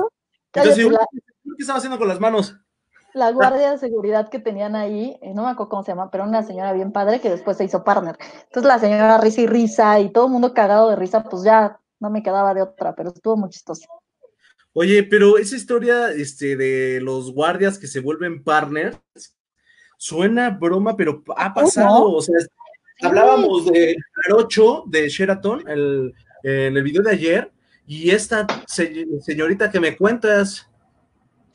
Entonces, ¿qué estaba haciendo con las manos? La guardia de seguridad que tenían ahí, eh, no me acuerdo cómo se llama, pero una señora bien padre que después se hizo partner. Entonces la señora risa y risa y todo el mundo cagado de risa, pues ya no me quedaba de otra, pero estuvo muy chistoso. Oye, pero esa historia este, de los guardias que se vuelven partners, suena broma, pero ha pasado. O sea, hablábamos de Jarocho de Sheraton el, en el video de ayer, y esta señorita que me cuentas.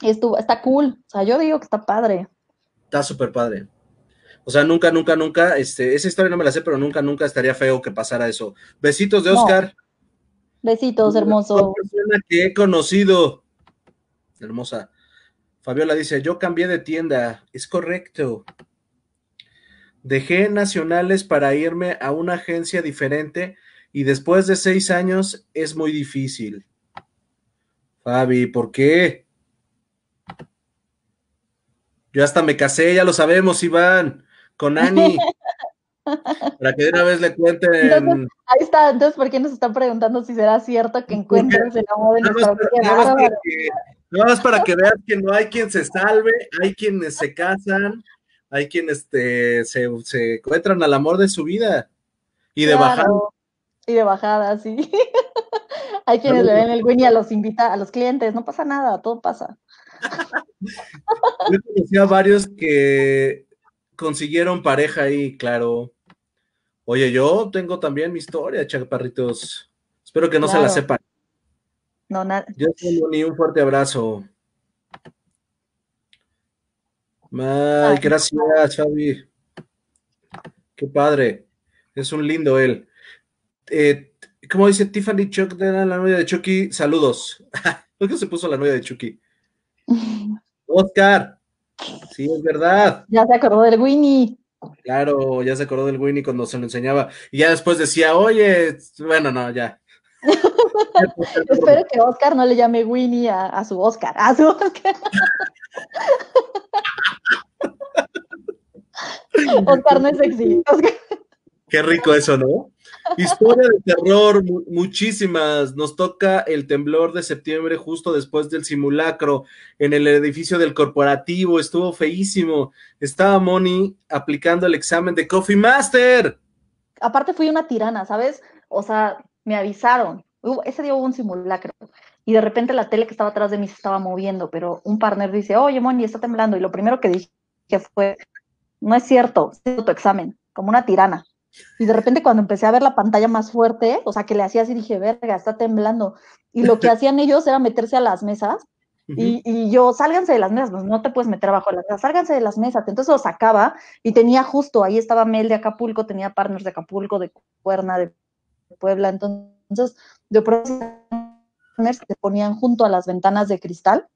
Estuvo, está cool. O sea, yo digo que está padre. Está súper padre. O sea, nunca, nunca, nunca, este, esa historia no me la sé, pero nunca, nunca estaría feo que pasara eso. Besitos de Oscar. Besitos, hermoso. persona que he conocido. Hermosa. Fabiola dice, yo cambié de tienda. Es correcto. Dejé nacionales para irme a una agencia diferente y después de seis años es muy difícil. Fabi, ¿por qué? Yo hasta me casé, ya lo sabemos, Iván, con Ani. Para que de una vez le cuenten. ahí está, entonces, ¿por qué nos están preguntando si será cierto que encuentras el amor de nuestra? Nada más para que veas que no hay quien se salve, hay quienes se casan, hay quienes este, se, encuentran al amor de su vida. Y de bajada. Y de bajada, sí. hay quienes le ven el Winnie a los invita a los clientes, no pasa nada, todo pasa. Yo conocí a varios que consiguieron pareja ahí, claro. Oye, yo tengo también mi historia, chaparritos. Espero que no se la sepan. No, nada. Yo tengo ni un fuerte abrazo. Ay, gracias, Fabi. Qué padre. Es un lindo él. Eh, como dice Tiffany Chuck, de la novia de Chucky, saludos. ¿Por qué se puso la novia de Chucky? Oscar. Sí, es verdad. Ya se acordó del Winnie. Claro, ya se acordó del Winnie cuando se lo enseñaba. Y ya después decía, oye, bueno, no, ya. Espero que Oscar no le llame Winnie a, su Oscar, a su Oscar. Oscar no es sexy. Qué rico eso, ¿no? Historia de terror, muchísimas. Nos toca el temblor de septiembre justo después del simulacro en el edificio del corporativo. Estuvo feísimo. Estaba Moni aplicando el examen de Coffee Master. Aparte fui una tirana, ¿sabes? O sea, me avisaron. Ese día hubo un simulacro y de repente la tele que estaba atrás de mí se estaba moviendo, pero un partner dice, oye, Moni, está temblando. Y lo primero que dije fue, no es cierto, es tu examen, como una tirana. Y de repente cuando empecé a ver la pantalla más fuerte, o sea, que le hacía así, dije, verga, está temblando. Y lo que hacían ellos era meterse a las mesas y, yo, sálganse de las mesas, pues no te puedes meter abajo de las mesas, sálganse de las mesas. Entonces lo sacaba y tenía justo, ahí estaba Mel de Acapulco, tenía partners de Acapulco, de Cuerna, de Puebla. Entonces, de pronto se ponían junto a las ventanas de cristal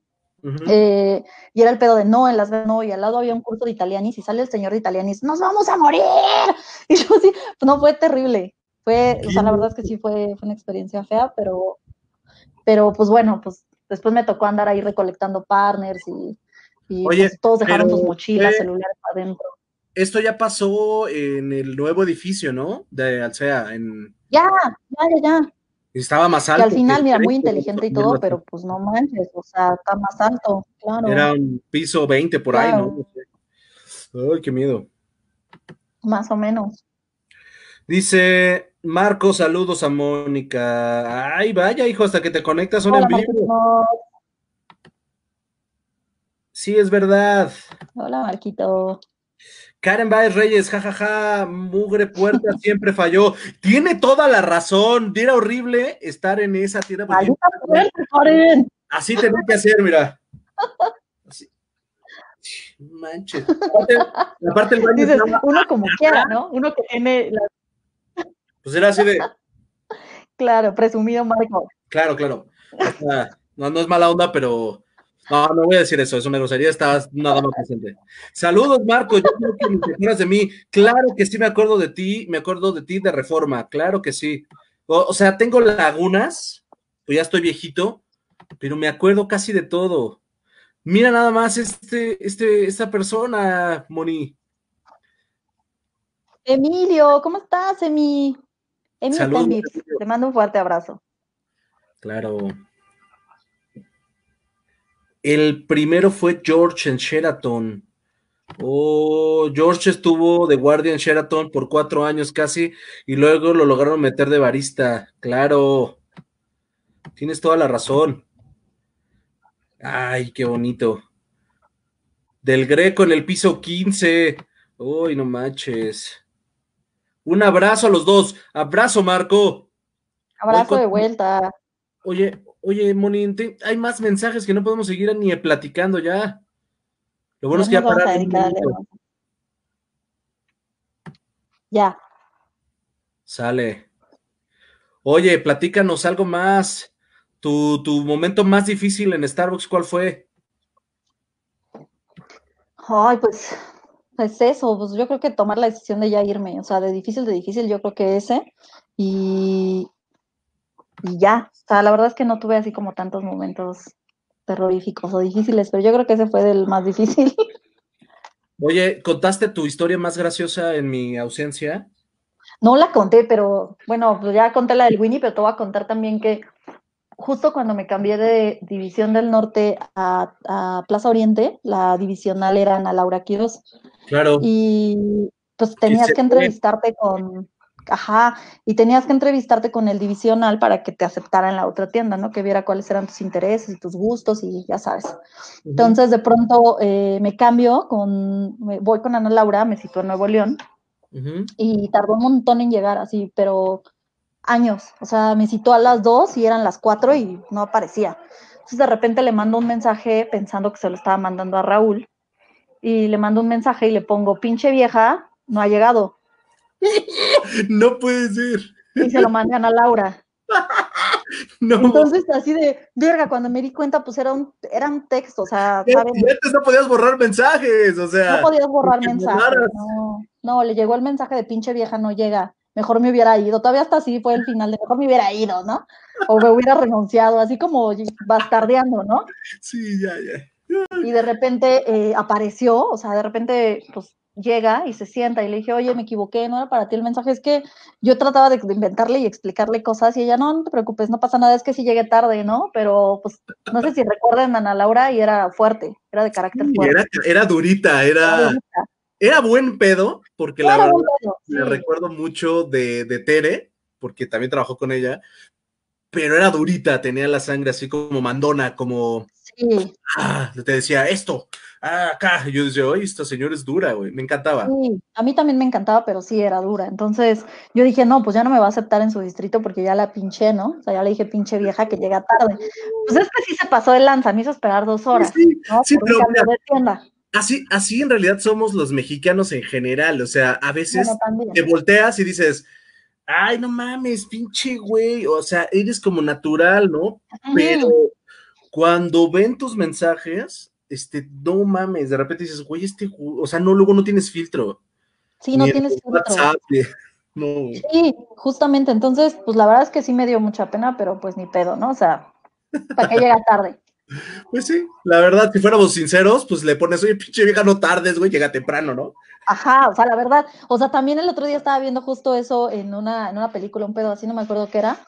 eh, y era el pedo de no, en las no, y al lado había un curso de italianis y sale el señor de italianis, ¡nos vamos a morir! Y yo así, pues no fue terrible. Fue, o sea, la verdad es que sí fue, fue una experiencia fea, pero, pero pues bueno, pues después me tocó andar ahí recolectando partners y, pues, todos dejaron sus mochilas, celulares adentro. Esto ya pasó en el nuevo edificio, ¿no? De Alcea, en... Ya, ya, ya, ya. Estaba más alto. Que al final, mira, muy inteligente y todo, pero pues no manches, o sea, está más alto, claro. Era un piso 20 por ahí, ¿no? Ay, qué miedo. Más o menos. Dice Marco, saludos a Mónica. Ay, vaya, hijo, hasta que te conectas son en vivo. Sí, es verdad. Hola, Marquito. Karen Baez Reyes, jajaja, mugre puerta siempre falló. Tiene toda la razón, era horrible estar en esa tienda. Así tenía que hacer, mira. Así. Manches. Aparte, el Dices, uno como quiera, ¿no? Uno que tiene la... Pues era así de. Claro, presumido Marco. Claro, claro. no, no es mala onda, pero no, no voy a decir eso, eso me grosería, estás nada más presente. Saludos, Marco, yo creo que te acuerdas de mí. Claro que sí me acuerdo de ti, me acuerdo de ti de Reforma, claro que sí. O, sea, tengo lagunas, pues ya estoy viejito, pero me acuerdo casi de todo. Mira nada más este, este, esta persona, Moni. Emilio, ¿cómo estás, Emi? Emilio, te mando un fuerte abrazo. Claro. El primero fue George en Sheraton. Oh, George estuvo de guardia en Sheraton por cuatro años casi y luego lo lograron meter de barista. Claro, tienes toda la razón. Ay, qué bonito. Del Greco en el piso 15. Uy, no manches. Un abrazo a los dos. Abrazo, Marco. Abrazo de vuelta. Oye, Oye, Moni, hay más mensajes que no podemos seguir ni platicando ya. Lo bueno es que ya pararon. Ya. Sale. Oye, platícanos algo más. Tu, tu momento más difícil en Starbucks, ¿cuál fue? Ay, pues, pues eso, pues yo creo que tomar la decisión de ya irme, o sea, de difícil, de difícil, yo creo que ese. Y, y ya, o sea, la verdad es que no tuve así como tantos momentos terroríficos o difíciles, pero yo creo que ese fue el más difícil. Oye, ¿contaste tu historia más graciosa en mi ausencia? No la conté, pero bueno, pues ya conté la del Winnie, pero te voy a contar también que justo cuando me cambié de División del Norte a, Plaza Oriente, la divisional era Ana Laura Quiroz. Claro. Y pues tenías que entrevistarte con, ajá, y tenías que entrevistarte con el divisional para que te aceptara en la otra tienda, ¿no? Que viera cuáles eran tus intereses y tus gustos y ya sabes. Entonces, de pronto eh, me cambio con, voy con Ana Laura, me citó en Nuevo León y tardó un montón en llegar así, pero años. O sea, me citó a las dos y eran las cuatro y no aparecía. Entonces de repente le mando un mensaje pensando que se lo estaba mandando a Raúl y le mando un mensaje y le pongo, pinche vieja, no ha llegado. No puede ser. Y se lo mandan a Laura. No. Entonces, así de, verga, cuando me di cuenta, pues era un, era un texto, o sea, ¿sabes? Antes no podías borrar mensajes, o sea. No podías borrar mensajes, no, no, le llegó el mensaje de pinche vieja, no llega, mejor me hubiera ido, todavía hasta así fue el final de mejor me hubiera ido, ¿no? O me hubiera renunciado, así como bastardeando, ¿no? Sí, ya, ya. Y de repente eh, apareció, o sea, de repente, pues llega y se sienta y le dije, oye, me equivoqué, no era para ti el mensaje, es que yo trataba de, inventarle y explicarle cosas y ella, no, no te preocupes, no pasa nada, es que sí llegué tarde, ¿no? Pero pues no sé si recuerdan a Ana Laura y era fuerte, era de carácter fuerte. Era, durita, era, era, buen pedo, porque la verdad me recuerdo mucho de, de Tere, porque también trabajó con ella, pero era durita, tenía la sangre así como mandona, como... Sí. Ah, te decía esto, ah, acá. yo decía, oye, esta señora es dura, güey, me encantaba. Sí, a mí también me encantaba, pero sí era dura. Entonces yo dije, no, pues ya no me va a aceptar en su distrito porque ya la pinché, ¿no? O sea, ya le dije, pinche vieja que llega tarde. Pues es que sí se pasó de lanza, me hizo esperar dos horas. Sí, ¿no? sí pero Así, así en realidad somos los mexicanos en general, o sea, a veces te volteas y dices, ay, no mames, pinche güey, o sea, eres como natural, ¿no? Pero cuando ven tus mensajes, este, no mames, de repente dices, güey, este, o sea, no, luego no tienes filtro. Sí, no tienes filtro. no. Sí, justamente, entonces, pues la verdad es que sí me dio mucha pena, pero pues ni pedo, ¿no? O sea, para que llega tarde. Pues sí, la verdad, si fuéramos sinceros, pues le pones, oye, pinche vieja, no tardes, güey, llega temprano, ¿no? Ajá, o sea, la verdad, o sea, también el otro día estaba viendo justo eso en una, en una película, un pedo así, no me acuerdo qué era,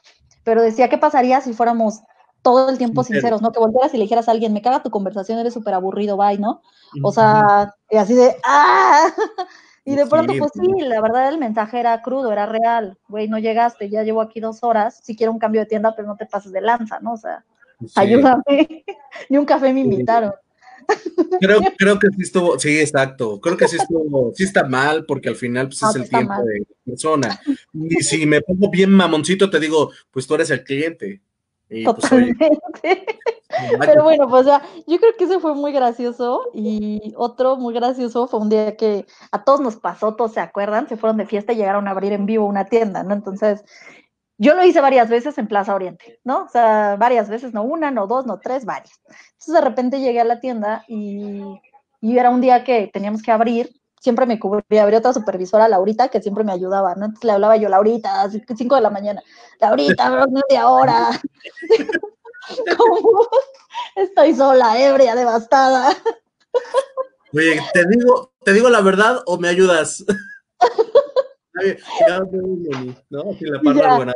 pero decía, ¿qué pasaría si fuéramos todo el tiempo sinceros, ¿no? Que volvieras y le dijeras a alguien, me caga tu conversación, eres súper aburrido, bye, ¿no? O sea, y así de, ¡ah! Y de pronto, pues sí, la verdad el mensaje era crudo, era real. Güey, no llegaste, ya llevo aquí dos horas. Si quiero un cambio de tienda, pero no te pases de lanza, ¿no? O sea, ayúdame. Ni un café me invitaron. Creo, creo que sí estuvo, sí, exacto. Creo que sí estuvo, sí está mal, porque al final pues, es el tiempo de persona. Y si me pongo bien mamoncito, te digo, pues tú eres el cliente. Pues, Totalmente. Pero bueno, pues ya, yo creo que eso fue muy gracioso. Y otro muy gracioso fue un día que a todos nos pasó, todos se acuerdan, se fueron de fiesta y llegaron a abrir en vivo una tienda, ¿no? Entonces, yo lo hice varias veces en Plaza Oriente, ¿no? O sea, varias veces, no una, no dos, no tres, varias. Entonces de repente llegué a la tienda y, era un día que teníamos que abrir, siempre me cubría, habría otra supervisora, Laurita, que siempre me ayudaba, ¿no? Entonces le hablaba yo, Laurita, a cinco de la mañana, Laurita, media hora. ¿Cómo? Estoy sola, ebria, devastada. Oye, te digo, te digo la verdad o me ayudas. ¿no? la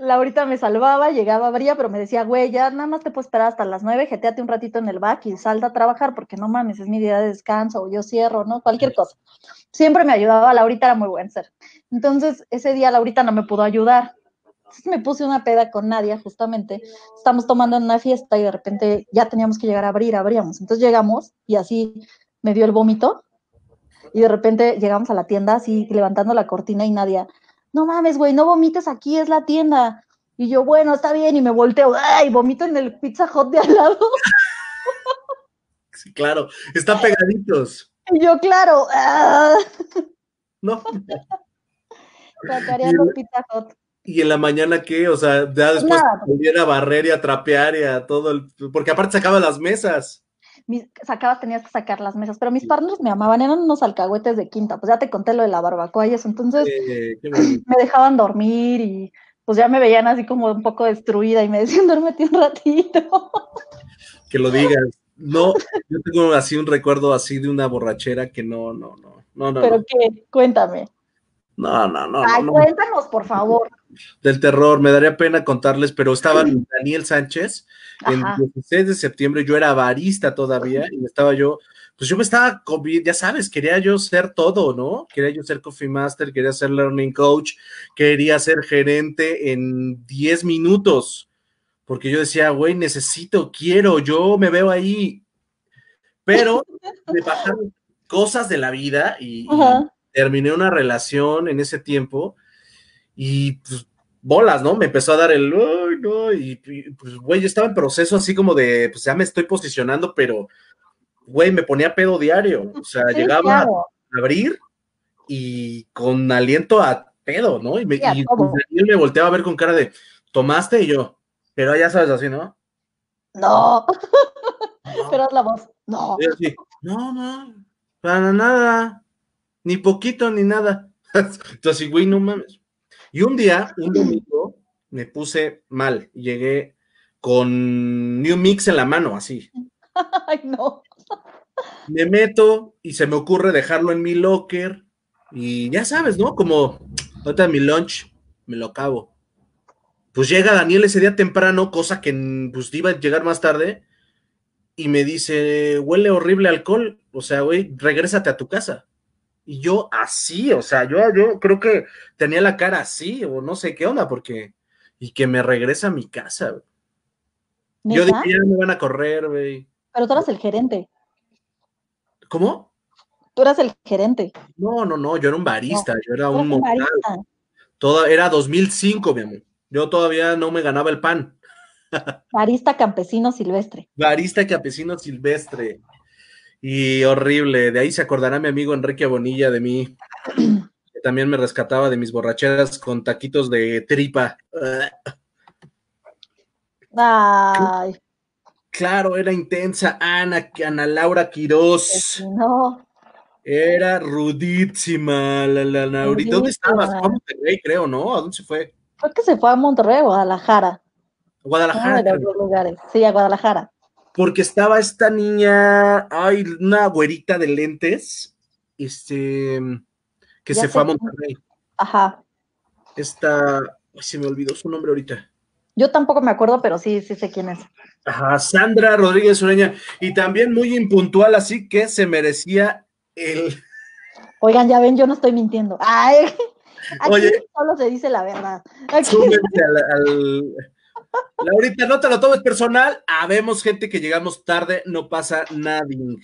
Laurita me salvaba, llegaba, abría, pero me decía, güey, ya nada más te puedo esperar hasta las nueve, jeteate un ratito en el back y salta a trabajar, porque no mames, es mi día de descanso, o yo cierro, ¿no? Cualquier cosa. Siempre me ayudaba, Laurita era muy buen ser. Entonces, ese día Laurita no me pudo ayudar. Entonces me puse una peda con Nadia, justamente. Estamos tomando en una fiesta y de repente ya teníamos que llegar a abrir, abríamos. Entonces llegamos y así me dio el vómito y de repente llegamos a la tienda así levantando la cortina y Nadia, no mames, güey, no vomites aquí, es la tienda. Y yo, bueno, está bien, y me volteo, ¡ay! Vomito en el Pizza Hut de al lado. Sí, claro, están pegaditos. Y yo, claro. ¡ah! No. el Pizza Hut. ¿Y en la mañana qué? O sea, ya después volviera a barrer y a trapear y a todo el... Porque aparte sacaba las mesas sacabas, tenías que sacar las mesas, pero mis partners me amaban, eran unos alcahuetes de quinta, pues ya te conté lo de la barbacoa y eso, entonces me dejaban dormir y pues ya me veían así como un poco destruida y me decían, duérmete un ratito. Que lo digas. No, yo tengo así un recuerdo así de una borrachera que no, no, no, no, no. ¿Pero qué? Cuéntame. No, no, no. Ay, cuéntanos, por favor. Del terror, me daría pena contarles, pero estaba Daniel Sánchez, en el 16 de septiembre, yo era barista todavía, y estaba yo, pues yo me estaba, ya sabes, quería yo ser todo, ¿no? Quería yo ser Coffee Master, quería ser Learning Coach, quería ser gerente en 10 minutos, porque yo decía, güey, necesito, quiero, yo me veo ahí, pero me pasaron cosas de la vida y terminé una relación en ese tiempo y pues, bolas, ¿no? Me empezó a dar el, Ay, no, y, pues, güey, yo estaba en proceso así como de, pues ya me estoy posicionando, pero, güey, me ponía pedo diario. O sea, llegaba a abrir y con aliento a pedo, ¿no? Y, me, y me volteaba a ver con cara de, ¿tomaste? Y yo, pero ya sabes así, ¿no? No. Pero es la voz. No. no, no, para nada. Ni poquito ni nada. Entonces, güey, no mames. Y un día, un domingo, me puse mal. Llegué con New Mix en la mano, así. Ay, no. Me meto y se me ocurre dejarlo en mi locker. Y ya sabes, ¿no? Como ahorita mi lunch, me lo acabo. Pues llega Daniel ese día temprano, cosa que pues iba a llegar más tarde, y me dice, huele horrible alcohol, o sea, güey, regrésate a tu casa. Y yo así, o sea, yo, yo creo que tenía la cara así, o no sé qué onda, porque, y que me regresa a mi casa, güey. Yo dije, ya me van a correr, güey. Pero tú eras el gerente. ¿Cómo? Tú eras el gerente. No, no, no, yo era un barista, yo era un... Barista. Toda, era 2005, mi amor. Yo todavía no me ganaba el pan. Barista campesino silvestre. Barista campesino silvestre. Y horrible. De ahí se acordará mi amigo Enrique Bonilla de mí, que también me rescataba de mis borracheras con taquitos de tripa. Ay. Claro, era intensa. Ana, Ana Laura Quiroz. No. Era rudísima. La, la, ¿Dónde estabas? ¿Cómo te creo, ¿no? ¿A dónde se fue? Creo que se fue a Monterrey o Guadalajara. Guadalajara. de lugares. Sí, a Guadalajara. Porque estaba esta niña, ay, una güerita de lentes, este, que se fue a Monterrey. Ajá. Esta, ay, se me olvidó su nombre ahorita. Yo tampoco me acuerdo, pero sí, sí sé quién es. Ajá, Sandra Rodríguez Ureña. Y también muy impuntual, así que se merecía el. Oigan, ya ven, yo no estoy mintiendo. Ay, Aquí Oye, solo se dice la verdad. Aquí... Al, Laurita, no te lo tomes personal. Habemos gente que llegamos tarde, no pasa nadie.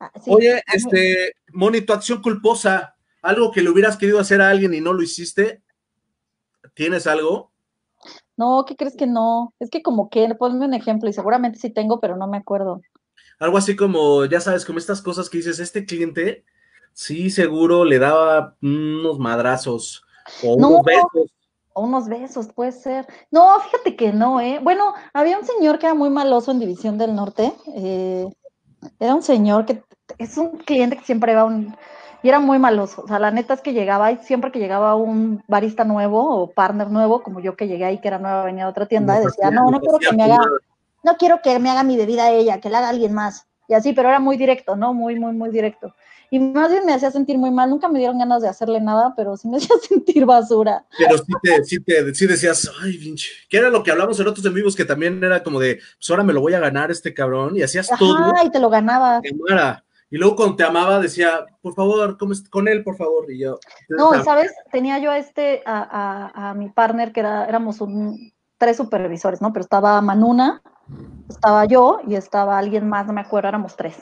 Ah, Oye, este, Moni, tu acción culposa, algo que le hubieras querido hacer a alguien y no lo hiciste, ¿tienes algo? No, ¿qué crees que no? Es que como que, ponme un ejemplo y seguramente sí tengo, pero no me acuerdo. Algo así como, ya sabes, como estas cosas que dices, este cliente sí seguro le daba unos madrazos o unos besos. O unos besos, puede ser. No, fíjate que no, ¿eh? Bueno, había un señor que era muy maloso en División del Norte. Eh, era un señor que es un cliente que siempre va un... Y era muy maloso. O sea, la neta es que llegaba y siempre que llegaba un barista nuevo o partner nuevo, como yo que llegué ahí, que era nueva, venía de otra tienda, y decía, no, no quiero que me haga, no quiero que me haga mi bebida ella, que la haga alguien más. Y así, pero era muy directo, ¿no? Muy, muy, muy directo y más bien me hacía sentir muy mal. Nunca me dieron ganas de hacerle nada, pero sí me hacía sentir basura. Pero sí, te, sí, te, sí decías, ay, pinche, que era lo que hablamos en otros amigos que también era como de, pues ahora me lo voy a ganar este cabrón, y hacías todo. y te lo ganabas. Y luego cuando te amaba decía, por favor, con él, por favor, y yo. No, y sabes, tenía yo a este, a, a, mi partner, que era, éramos un, tres supervisores, ¿no? Pero estaba Manuna, estaba yo y estaba alguien más, no me acuerdo, éramos tres.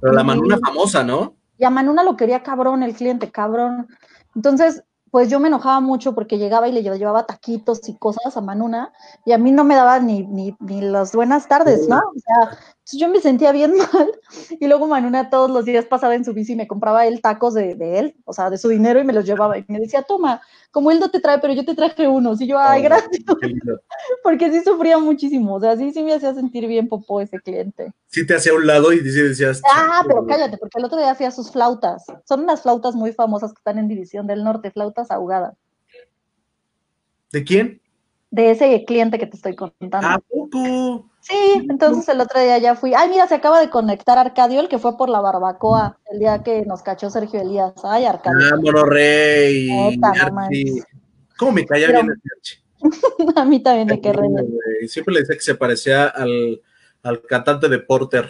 Pero la Manuna famosa, ¿no? Y a Manuna lo quería cabrón, el cliente, cabrón. Entonces, pues yo me enojaba mucho porque llegaba y le llevaba taquitos y cosas a Manuna y a mí no me daba ni, ni, ni las buenas tardes, ¿no? O sea, yo me sentía bien mal y luego Manuna todos los días pasaba en su bici y me compraba él tacos de, de él, o sea, de su dinero y me los llevaba y me decía, toma, como él no te trae, pero yo te traje unos y yo, ay, oh, gracias, porque sí sufría muchísimo, o sea, sí, sí me hacía sentir bien popó ese cliente. Sí te hacía un lado y decías... Ah, pero cállate, porque el otro día hacía sus flautas, son unas flautas muy famosas que están en División del Norte, flautas ahogadas. ¿De quién? De ese cliente que te estoy contando. ¿A poco? Sí, entonces el otro día ya fui. Ay, mira, se acaba de conectar Arcadio, el que fue por la barbacoa el día que nos cachó Sergio Elías. Ay, Arcadio. Ah, Monorrey. ¿Cómo me caía bien el A mí también me quedé Siempre le decía que se parecía al, al cantante de Porter.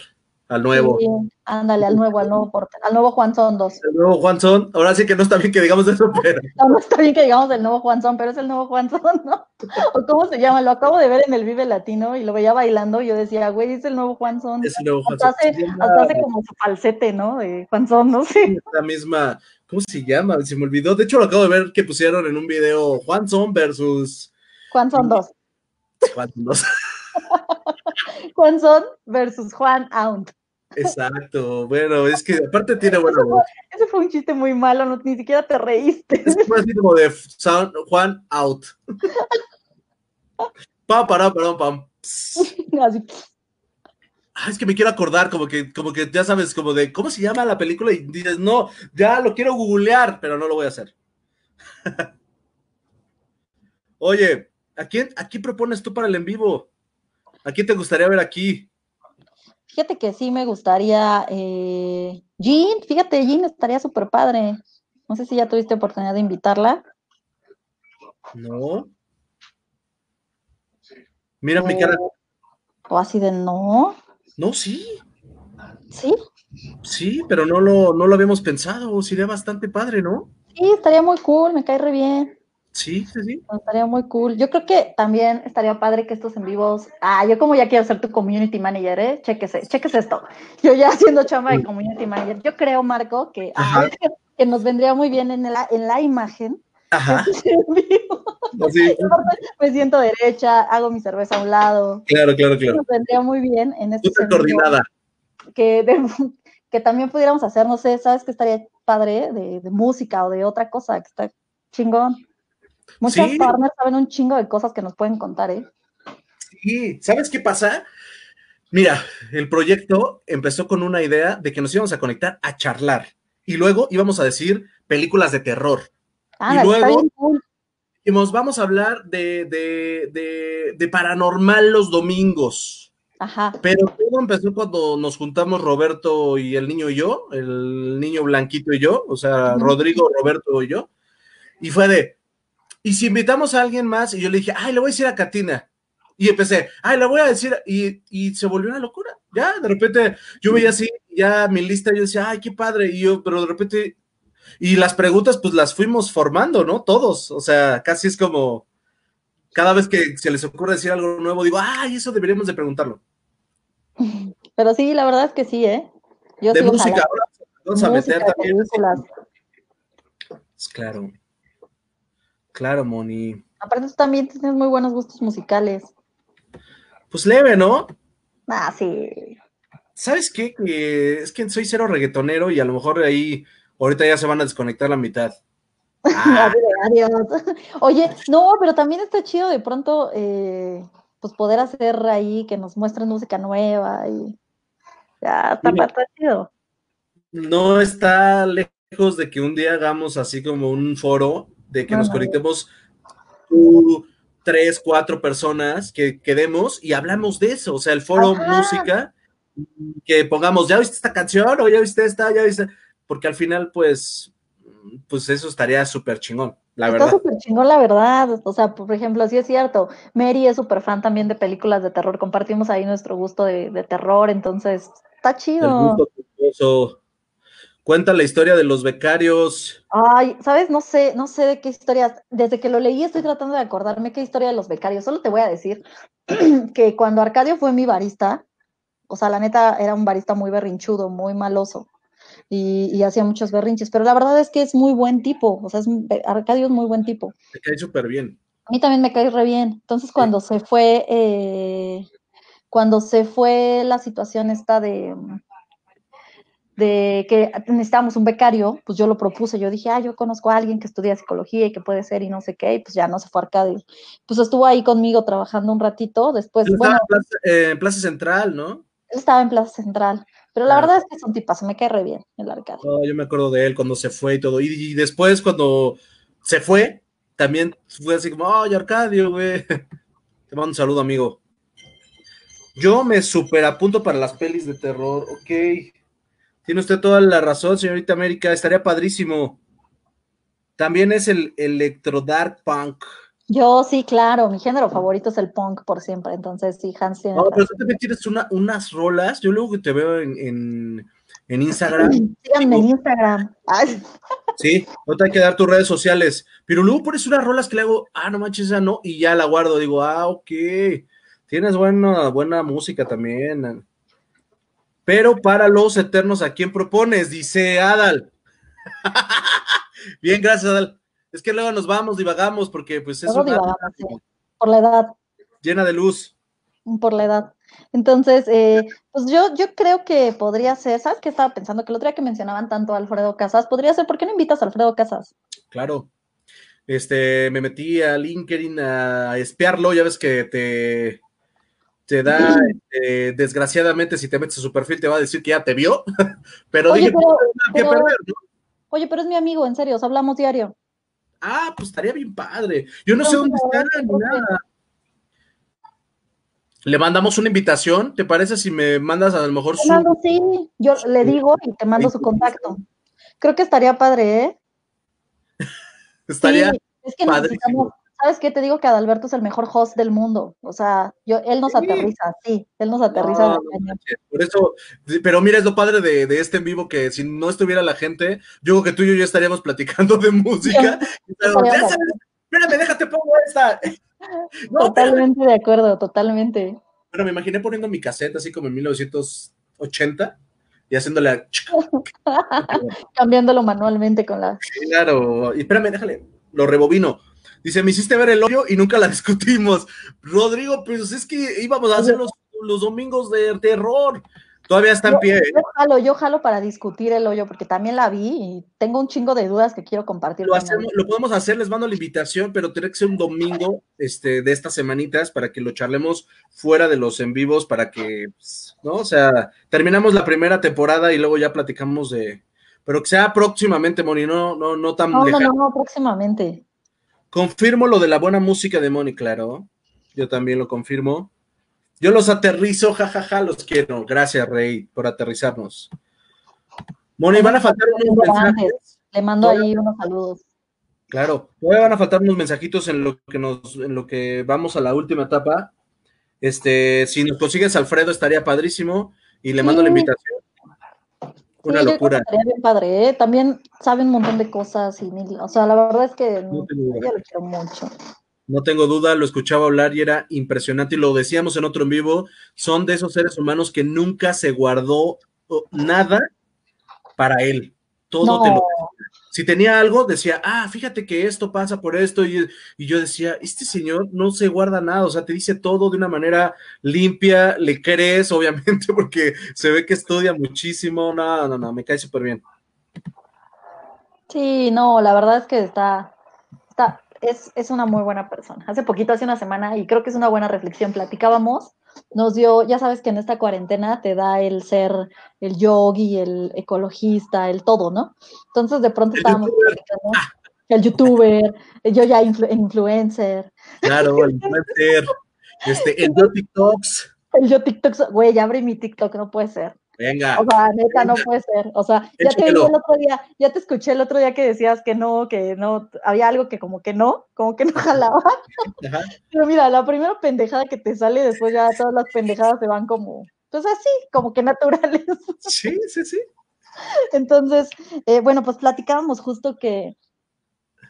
Al nuevo. ándale, al nuevo, al nuevo portal, al nuevo Juan Son 2. El nuevo Juan Son, ahora sí que no está bien que digamos eso, pero. No, no está bien que digamos el nuevo Juan Son, pero es el nuevo Juan Son, ¿no? ¿O cómo se llama? Lo acabo de ver en el Vive Latino y lo veía bailando y yo decía, güey, es el nuevo Juan Son. Es el nuevo Juan hasta Hace, hasta hace como su falsete, ¿no? De Juan Son, no sé. La misma, ¿cómo se llama? Se me olvidó. De hecho, lo acabo de ver que pusieron en un video Juan Son versus. Juan Son 2. Juan Son 2. Juan Son versus Juan Aunt. Exacto, bueno, es que aparte tiene buena voz. Ese fue un chiste muy malo, no, ni siquiera te reíste. Es así como de sound, Juan out. pam, pam, pam. Así. Ah, es que me quiero acordar, como que, como que ya sabes, como de cómo se llama la película y dices, no, ya lo quiero googlear, pero no lo voy a hacer. Oye, ¿a quién, ¿a quién propones tú para el en vivo? ¿A quién te gustaría ver aquí? Fíjate que sí me gustaría. Eh, Jean, fíjate, Jean estaría súper padre. No sé si ya tuviste oportunidad de invitarla. No. Mira mi cara. O así de no. No, sí. ¿Sí? Sí, pero no lo, no lo habíamos pensado. Sería bastante padre, ¿no? Sí, estaría muy cool, me cae re bien. Sí, sí, sí. Estaría muy cool. Yo creo que también estaría padre que estos en vivos. Ah, yo como ya quiero ser tu community manager, ¿eh? Chequese, chequese esto. Yo ya siendo chamba de community manager. Yo creo, Marco, que, que nos vendría muy bien en la, en la imagen. Ajá. Sí. Me siento derecha, hago mi cerveza a un lado. Claro, claro, claro. Nos vendría muy bien en este. coordinada. Que, que también pudiéramos hacer, no sé, ¿sabes qué estaría padre? De, de música o de otra cosa que está chingón. Muchas partners saben un chingo de cosas que nos pueden contar, ¿eh? Sí, ¿sabes qué pasa? Mira, el proyecto empezó con una idea de que nos íbamos a conectar a charlar y luego íbamos a decir películas de terror. Ah, y luego dijimos, vamos a hablar de, de, de, paranormal los domingos. Ajá. Pero todo empezó cuando nos juntamos Roberto y el niño y yo, el niño blanquito y yo, o sea, Rodrigo, Roberto y yo. Y fue de, y si invitamos a alguien más, y yo le dije, ay, le voy a decir a Katina. Y empecé, ay, le voy a decir, y, y, se volvió una locura. Ya, de repente, yo veía así, ya mi lista, yo decía, ay, qué padre. Y yo, pero de repente, y las preguntas, pues las fuimos formando, ¿no? Todos. O sea, casi es como, cada vez que se les ocurre decir algo nuevo, digo, ay, eso deberíamos de preguntarlo. Pero sí, la verdad es que sí, ¿eh? Yo de música, ahora vamos a meter también. Pues claro. Claro, Moni. Aparte tú también tienes muy buenos gustos musicales. Pues leve, ¿no? Ah, sí. ¿Sabes qué? es que soy cero reggaetonero y a lo mejor ahí ahorita ya se van a desconectar la mitad. Ah. Adiós. Oye, no, pero también está chido de pronto eh, pues poder hacer ahí que nos muestren música nueva y ya está, está chido. No está lejos de que un día hagamos así como un foro de que nos conectemos tres, cuatro personas que quedemos y hablamos de eso, o sea, el foro música, que pongamos, ya viste esta canción o ya viste esta, ya viste, porque al final, pues, pues eso estaría súper chingón, la verdad. Está súper chingón, la verdad, o sea, por ejemplo, sí es cierto, Mary es súper fan también de películas de terror, compartimos ahí nuestro gusto de, terror, entonces, está chido. Cuenta la historia de los becarios. Ay, ¿sabes? No sé, no sé de qué historias. Desde que lo leí estoy tratando de acordarme qué historia de los becarios. Solo te voy a decir que cuando Arcadio fue mi barista, o sea, la neta era un barista muy berrinchudo, muy maloso. Y, hacía muchos berrinches, pero la verdad es que es muy buen tipo, o sea, es, Arcadio es muy buen tipo. Me cae súper bien. A mí también me cae re bien. Entonces, cuando se fue, eh, cuando se fue la situación esta de, de que necesitábamos un becario, pues yo lo propuse, yo dije, ah, yo conozco a alguien que estudia psicología y que puede ser y no sé qué, y pues ya no se fue Arcadio. Pues estuvo ahí conmigo trabajando un ratito, después... bueno, en Plaza, Central, ¿no? Él estaba en Plaza Central, pero la ah. verdad es que es un tipazo, me cae re bien el Arcadio. No, yo me acuerdo de él cuando se fue y todo, y, después cuando se fue, también fue así como, ay, Arcadio, güey, te mando un saludo, amigo. Yo me super apunto para las pelis de terror, ok. Tiene usted toda la razón, señorita América, estaría padrísimo. También es el electro dark punk. Yo sí, claro, mi género favorito es el punk por siempre, entonces sí, Hans tiene. No, pero tú también tienes una, unas rolas, yo luego que te veo en, en, Instagram. Síganme en Instagram. Sí, no te hay que dar tus redes sociales, pero luego pones unas rolas que le hago, ah, no manches, esa no, y ya la guardo, digo, ah, ok, tienes buena, buena música también. Pero para los eternos, ¿a quién propones? Dice Adal. Bien, gracias, Adal. Es que luego nos vamos, divagamos, porque pues es una... por la edad. Llena de luz. Por la edad. Entonces, eh, pues yo, yo creo que podría ser, ¿sabes qué estaba pensando? Que el otro día que mencionaban tanto a Alfredo Casas, podría ser, ¿por qué no invitas a Alfredo Casas? Claro. Este, me metí a LinkedIn a espiarlo, ya ves que te, te da, este, desgraciadamente, si te metes a su perfil, te va a decir que ya te vio, pero oye, pero, perder, Oye, pero es mi amigo, en serio, os hablamos diario. Ah, pues estaría bien padre. Yo no, sé dónde está ni nada. Le mandamos una invitación, ¿te parece si me mandas a lo mejor su... Mando, sí, yo le digo y te mando su contacto. Creo que estaría padre, ¿eh? estaría es que ¿sabes qué? Te digo que Adalberto es el mejor host del mundo. O sea, yo, él nos aterriza, sí, él nos aterriza. por eso, pero mira, es lo padre de, este en vivo que si no estuviera la gente, yo creo que tú y yo ya estaríamos platicando de música. espérame, déjate pongo esta. totalmente de acuerdo, totalmente. Bueno, me imaginé poniendo mi cassette así como en 1980 y haciéndole a... cambiándolo manualmente con la. Claro, y espérame, déjale, lo rebobino Dice, me hiciste ver el hoyo y nunca la discutimos. Rodrigo, pues es que íbamos a hacer los, domingos de terror. Todavía está en pie. Yo, jalo, yo jalo para discutir el hoyo, porque también la vi y tengo un chingo de dudas que quiero compartir. Lo, lo podemos hacer, les mando la invitación, pero tiene que ser un domingo este, de estas semanitas para que lo charlemos fuera de los en vivos, para que, pues, ¿no? O sea, terminamos la primera temporada y luego ya platicamos de. Pero que sea próximamente, Moni, no, no, no tan. No, no, no, próximamente. Confirmo lo de la buena música de Moni, claro. Yo también lo confirmo. Yo los aterrizo, jajaja, los quiero. Gracias, Rey, por aterrizarnos. Moni, van a faltar unos mensajes. Le mando ahí unos saludos. Claro, todavía van a faltar unos mensajitos en lo que nos, en lo que vamos a la última etapa. Este, si nos consigues Alfredo, estaría padrísimo. Y le mando la invitación. Una locura. bien padre, ¿eh? También sabe un montón de cosas y, o sea, la verdad es que no, lo quiero mucho. No tengo duda, lo escuchaba hablar y era impresionante y lo decíamos en otro en vivo, son de esos seres humanos que nunca se guardó nada para él. Todo te lo si tenía algo, decía, ah, fíjate que esto pasa por esto, y, yo decía, este señor no se guarda nada, o sea, te dice todo de una manera limpia, le crees, obviamente, porque se ve que estudia muchísimo, no, no, no, me cae súper bien. Sí, no, la verdad es que está, está, es, es una muy buena persona. Hace poquito, hace una semana, y creo que es una buena reflexión, platicábamos nos dio, ya sabes que en esta cuarentena te da el ser el yogi, el ecologista, el todo, ¿no? Entonces de pronto estábamos el youtuber, yo ya influencer. Claro, el influencer, este, el yo TikToks. El yo TikToks, güey, ya abrí mi TikTok, no puede ser. Venga. O sea, neta, no puede ser. O sea, ya te el otro día, ya te escuché el otro día que decías que no, que no, había algo que como que no, como que no jalaba. Pero mira, la primera pendejada que te sale, después ya todas las pendejadas se van como, pues así, como que naturales. Sí, sí, sí. Entonces, eh, bueno, pues platicábamos justo que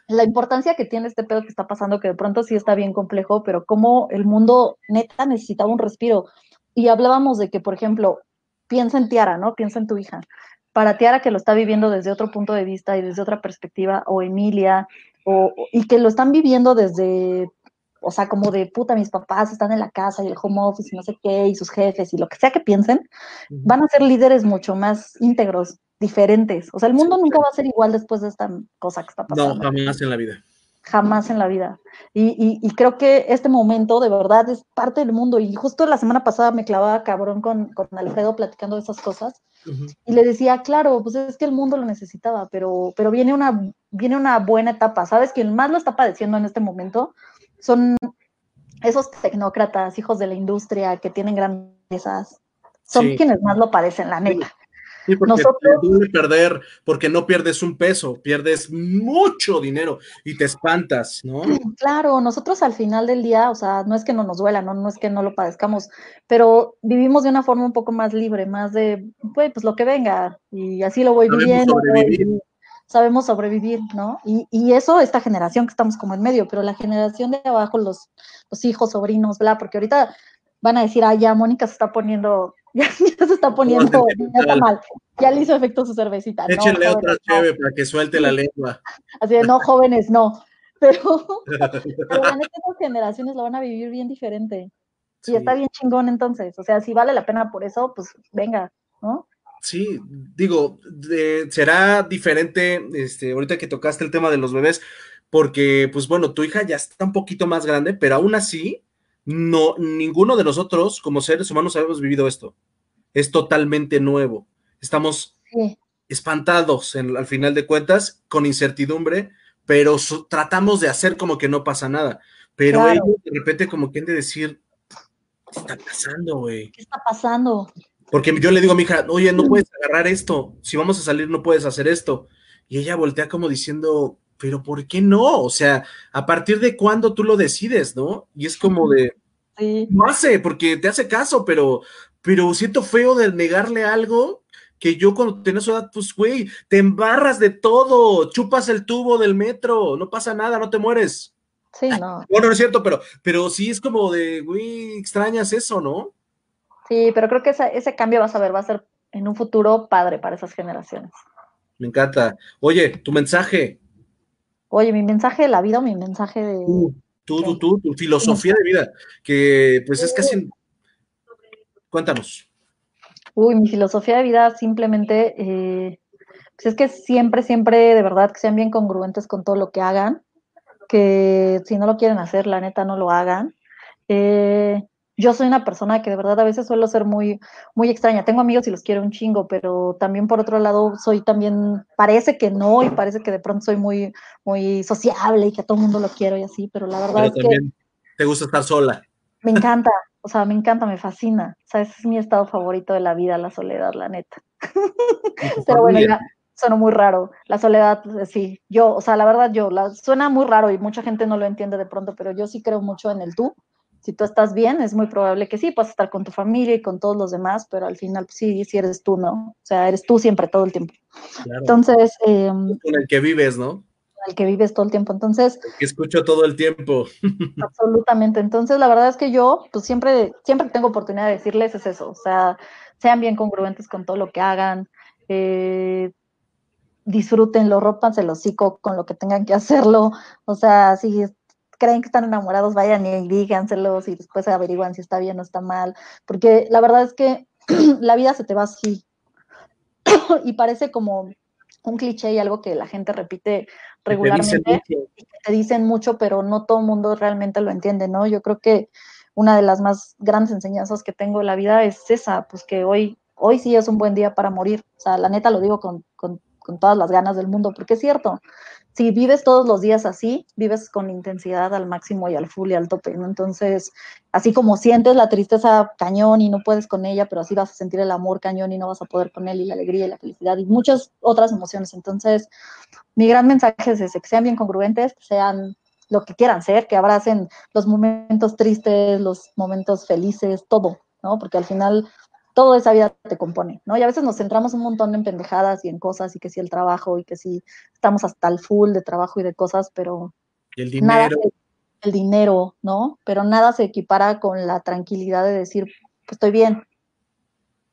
la importancia que tiene este pedo que está pasando, que de pronto sí está bien complejo, pero como el mundo neta necesitaba un respiro. Y hablábamos de que, por ejemplo, piensa en Tiara, ¿no? Piensa en tu hija. Para Tiara que lo está viviendo desde otro punto de vista y desde otra perspectiva, o Emilia, o, y que lo están viviendo desde, o sea, como de puta, mis papás están en la casa y el home office y no sé qué, y sus jefes y lo que sea que piensen, van a ser líderes mucho más íntegros, diferentes. O sea, el mundo nunca va a ser igual después de esta cosa que está pasando. No, jamás en la vida jamás en la vida. Y, creo que este momento de verdad es parte del mundo. Y justo la semana pasada me clavaba cabrón con, con Alfredo platicando de esas cosas. Y le decía, claro, pues es que el mundo lo necesitaba, pero, pero viene, una, viene una buena etapa. ¿Sabes? Quien más lo está padeciendo en este momento son esos tecnócratas, hijos de la industria que tienen grandes Son quienes más lo padecen, la neta. Sí, porque Nosotros, te perder, porque no pierdes un peso, pierdes mucho dinero y te espantas, ¿no? Claro, nosotros al final del día, o sea, no es que no nos duela, no, no es que no lo padezcamos, pero vivimos de una forma un poco más libre, más de, pues, pues lo que venga, y así lo voy viviendo. sabemos sobrevivir, ¿no? Y, y, eso, esta generación que estamos como en medio, pero la generación de abajo, los, los hijos, sobrinos, bla, porque ahorita van a decir, ah, ya Mónica se está poniendo ya, se está poniendo, ya está mal, ya le hizo efecto su cervecita. Échenle otra chévere para que suelte la lengua. Así de, no, jóvenes, no. Pero, pero en estas generaciones lo van a vivir bien diferente. Y está bien chingón entonces. O sea, si vale la pena por eso, pues venga, ¿no? Sí, digo, será diferente, este, ahorita que tocaste el tema de los bebés, porque, pues bueno, tu hija ya está un poquito más grande, pero aún así, no, ninguno de nosotros como seres humanos habíamos vivido esto. Es totalmente nuevo. Estamos espantados al final de cuentas, con incertidumbre, pero tratamos de hacer como que no pasa nada. Pero de repente como que han de decir, ¿qué está pasando, güey? ¿Qué está pasando? Porque yo le digo a mi hija, oye, no puedes agarrar esto, si vamos a salir no puedes hacer esto. Y ella voltea como diciendo, pero ¿por qué no? O sea, ¿a partir de cuándo tú lo decides, no? Y es como de, sí. no hace, porque te hace caso, pero, pero siento feo de negarle algo que yo cuando tenés edad, pues, güey, te embarras de todo, chupas el tubo del metro, no pasa nada, no te mueres. Sí, no. Bueno, no es cierto, pero, pero sí es como de, güey, extrañas eso, ¿no? Sí, pero creo que ese cambio, vas a ver, va a ser en un futuro padre para esas generaciones. Me encanta. Oye, tu mensaje, Oye, mi mensaje de la vida o mi mensaje de... Tú, tú, tú, tu filosofía de vida, que pues es casi... Cuéntanos. Uy, mi filosofía de vida simplemente, eh, pues es que siempre, siempre, de verdad, que sean bien congruentes con todo lo que hagan, que si no lo quieren hacer, la neta, no lo hagan. Eh, yo soy una persona que de verdad a veces suelo ser muy, muy extraña. Tengo amigos y los quiero un chingo, pero también por otro lado soy también, parece que no, y parece que de pronto soy muy, muy sociable y que a todo el mundo lo quiero y así, pero la verdad es que... Te gusta estar sola. Me encanta, o sea, me encanta, me fascina. O sea, ese es mi estado favorito de la vida, la soledad, la neta. pero bueno, ya suena muy raro. La soledad, pues, sí, yo, o sea, la verdad yo, la, suena muy raro y mucha gente no lo entiende de pronto, pero yo sí creo mucho en el tú si tú estás bien, es muy probable que sí, puedas estar con tu familia y con todos los demás, pero al final pues, sí, sí eres tú, ¿no? O sea, eres tú siempre, todo el tiempo. Entonces... Em, con el que vives, ¿no? el que vives todo el tiempo. Entonces... El que escucho todo el tiempo. absolutamente. Entonces, la verdad es que yo, pues siempre, siempre que tengo oportunidad de decirles es eso, o sea, sean bien congruentes con todo lo que hagan, eh, disfrútenlo, rompanse el hocico con lo que tengan que hacerlo, o sea, si creen que están enamorados, vayan y díganselos y después averiguan si está bien o está mal, porque la verdad es que la vida se te va así y parece como un cliché y algo que la gente repite regularmente y que te dicen mucho, pero no todo el mundo realmente lo entiende, ¿no? Yo creo que una de las más grandes enseñanzas que tengo en la vida es esa, pues que hoy, hoy sí es un buen día para morir. O sea, la neta lo digo con, con, con todas las ganas del mundo, porque es cierto si vives todos los días así, vives con intensidad al máximo y al full y al tope. Entonces, así como sientes la tristeza cañón y no puedes con ella, pero así vas a sentir el amor cañón y no vas a poder con él y la alegría y la felicidad y muchas otras emociones. Entonces, mi gran mensaje es que sean bien congruentes, sean lo que quieran ser, que abracen los momentos tristes, los momentos felices, todo, ¿no? Porque al final todo esa vida te compone, ¿no? Y a veces nos centramos un montón en pendejadas y en cosas y que si el trabajo y que si estamos hasta el full de trabajo y de cosas, pero... el dinero. el dinero, ¿no? Pero nada se equipara con la tranquilidad de decir, pues estoy bien.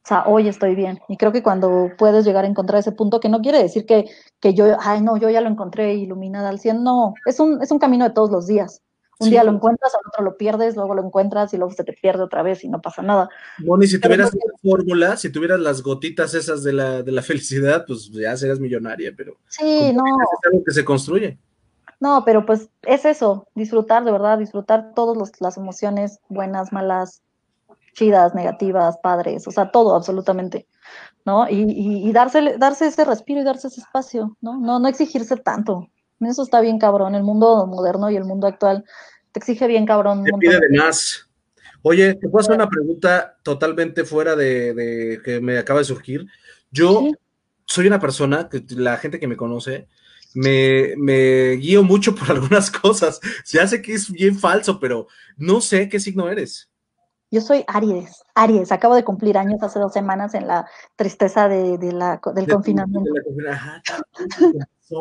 O sea, hoy estoy bien. Y creo que cuando puedes llegar a encontrar ese punto, que no quiere decir que, que yo, ay, no, yo ya lo encontré iluminada al 100, no, es un, es un camino de todos los días. Un día lo encuentras, al otro lo pierdes, luego lo encuentras y luego se te pierde otra vez y no pasa nada. Bueno, y si tuvieras la fórmula, si tuvieras las gotitas esas de la, de la felicidad, pues ya serías millonaria, pero sí, no. es algo que se construye. No, pero pues es eso, disfrutar de verdad, disfrutar todas las emociones, buenas, malas, chidas, negativas, padres, o sea, todo absolutamente, ¿no? Y, y, y darse, darse ese respiro y darse ese espacio, ¿no? No, no exigirse tanto. Eso está bien cabrón. El mundo moderno y el mundo actual te exige bien cabrón. Te pide de más. Oye, te puedo hacer una pregunta totalmente fuera de, que me acaba de surgir. Yo soy una persona, que la gente que me conoce, me, me, guío mucho por algunas cosas. Se hace que es bien falso, pero no sé qué signo eres. Yo soy Aries, Aries, acabo de cumplir años hace dos semanas en la tristeza de, la, del confinamiento.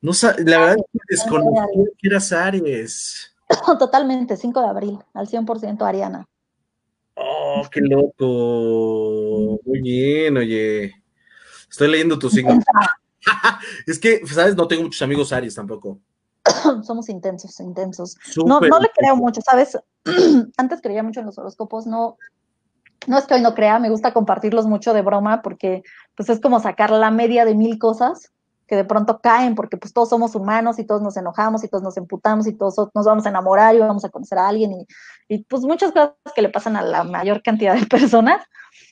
no, la verdad es que desconocí que eras Aries. Totalmente, 5 de abril, al 100% Ariana. Oh, qué loco. Muy bien, oye. Estoy leyendo tu signo. es que, ¿sabes? No tengo muchos amigos Aries tampoco. Somos intensos, intensos. no, no le creo mucho, ¿sabes? Antes creía mucho en los horóscopos, no, no es que hoy no crea, me gusta compartirlos mucho de broma porque pues es como sacar la media de mil cosas que de pronto caen porque pues todos somos humanos y todos nos enojamos y todos nos emputamos y todos nos vamos a enamorar y vamos a conocer a alguien y, y pues muchas cosas que le pasan a la mayor cantidad de personas,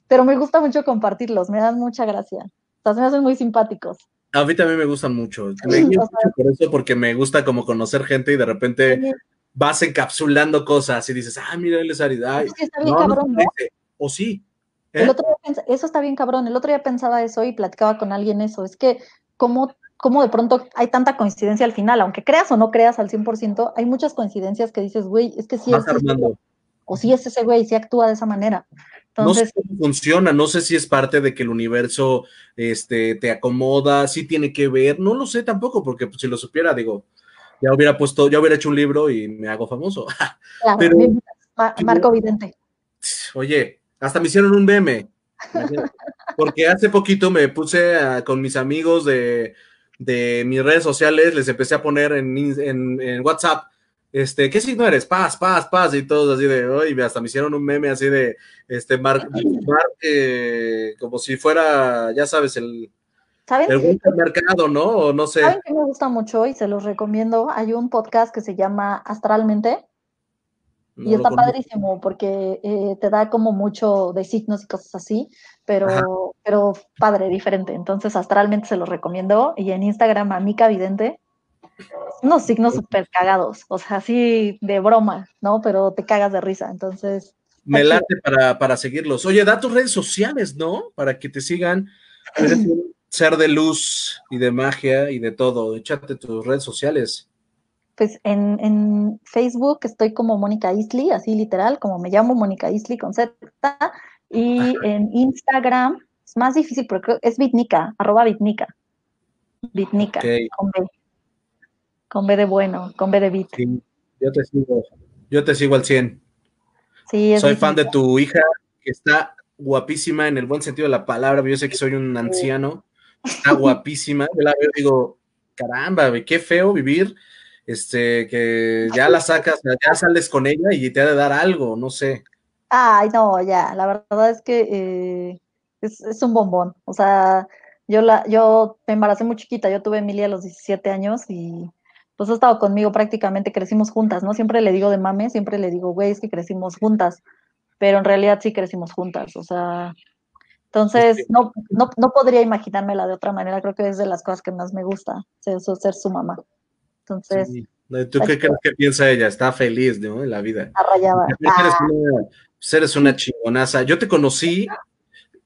pero me gusta mucho compartirlos, me dan mucha gracia, o sea, me hacen muy simpáticos. A mí también me gustan mucho. Me mucho por eso, porque me gusta como conocer gente y de repente vas encapsulando cosas y dices, ah, mira, él es que está bien cabrón, ¿no? O sí. El ¿eh? otro día eso está bien cabrón. El otro día pensaba eso y platicaba con alguien eso. Es que, ¿cómo, cómo de pronto hay tanta coincidencia al final? Aunque creas o no creas al 100%, hay muchas coincidencias que dices, güey, es que sí es. o sí es ese güey, sí actúa de esa manera no sé cómo funciona, no sé si es parte de que el universo este, te acomoda, si tiene que ver, no lo sé tampoco, porque pues, si lo supiera, digo, ya hubiera puesto, ya hubiera hecho un libro y me hago famoso. Marco Vidente. Oye, hasta me hicieron un meme, porque hace poquito me puse con mis amigos de, mis redes sociales, les empecé a poner en, en WhatsApp este, ¿qué signo eres? Paz, paz, paz, y todos así de, hoy hasta me hicieron un meme así de, este, Mark, eh, como si fuera, ya sabes, el, ¿Saben? el mercado, ¿no? O no sé. ¿Saben que me gusta mucho y se los recomiendo? Hay un podcast que se llama Astralmente, y está padrísimo porque eh, te da como mucho de signos y cosas así, pero, pero padre, diferente. Entonces, astralmente se los recomiendo. Y en Instagram, a Mica Vidente, unos signos súper cagados, o sea, así de broma, ¿no? Pero te cagas de risa, entonces. Me late para, seguirlos. Oye, da tus redes sociales, ¿no? Para que te sigan. ser de luz y de magia y de todo. Échate tus redes sociales. Pues en, en Facebook estoy como Mónica Isley, así literal, como me llamo Mónica Isley con Z. Y en Instagram es más difícil porque es Bitnica, arroba Bitnica. Bitnica, con B. Con B de bueno, con B de bit. yo te sigo, yo te sigo al 100. Sí, Soy fan de tu hija, que está guapísima en el buen sentido de la palabra. Yo sé que soy un anciano, está guapísima. Yo la veo y digo, caramba, qué feo vivir, este, que ya la sacas, ya sales con ella y te ha de dar algo, no sé. Ay, no, ya, la verdad es que eh, es, es, un bombón. O sea, yo, la, yo me embaracé muy chiquita, yo tuve a Emilia a los 17 años y pues ha estado conmigo prácticamente, crecimos juntas, ¿no? Siempre le digo de mame, siempre le digo, güey, es que crecimos juntas, pero en realidad sí crecimos juntas, o sea, entonces no, no, no podría imaginármela de otra manera, creo que es de las cosas que más me gusta, ser, ser su mamá. Entonces... ¿Tú qué crees que piensa ella? Está feliz, ¿no? En la vida. Arrayada. Eres, ah. una, pues eres una chingonaza. Yo te conocí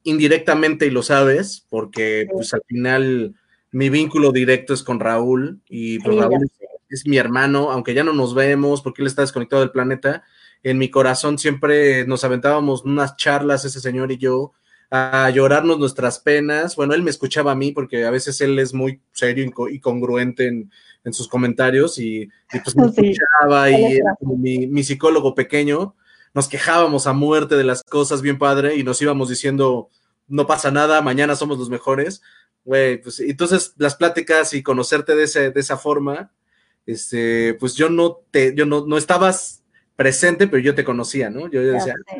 indirectamente y lo sabes, porque pues al final mi vínculo directo es con Raúl y pues, Raúl es, mi hermano, aunque ya no nos vemos porque él está desconectado del planeta. En mi corazón siempre nos aventábamos unas charlas, ese señor y yo, a llorarnos nuestras penas. Bueno, él me escuchaba a mí porque a veces él es muy serio y congruente en, sus comentarios y, pues me escuchaba y era como mi, mi psicólogo pequeño. Nos quejábamos a muerte de las cosas bien padre y nos íbamos diciendo, no pasa nada, mañana somos los mejores güey, pues entonces las pláticas y conocerte de, ese, de esa forma, este, pues yo no te, yo no, no estabas presente, pero yo te conocía, ¿no? Yo, decía, ah,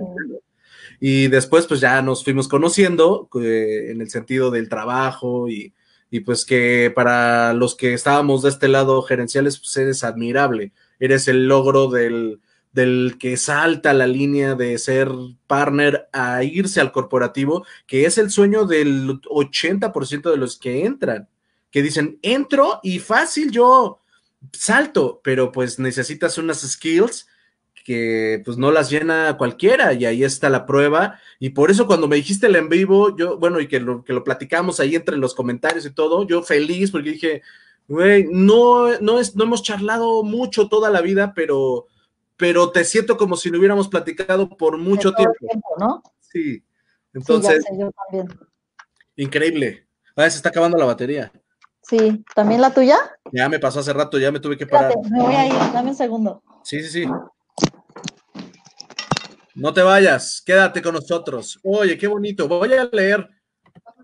y después pues ya nos fuimos conociendo eh, en el sentido del trabajo y, y, pues que para los que estábamos de este lado gerenciales, pues eres admirable, eres el logro del, del que salta la línea de ser partner a irse al corporativo, que es el sueño del 80% de los que entran, que dicen, entro y fácil yo salto, pero pues necesitas unas skills que pues no las llena cualquiera y ahí está la prueba y por eso cuando me dijiste el en vivo, yo, bueno, y que lo, que lo platicamos ahí entre los comentarios y todo, yo feliz porque dije, güey, no, no, es, no hemos charlado mucho toda la vida, pero, pero te siento como si lo hubiéramos platicado por mucho tiempo. ¿no? Sí, entonces, increíble. Ah, se está acabando la batería. Sí, ¿también la tuya? Ya me pasó hace rato, ya me tuve que parar. me voy a ir, dame un segundo. Sí, sí, sí. No te vayas, quédate con nosotros. Oye, qué bonito. Voy a leer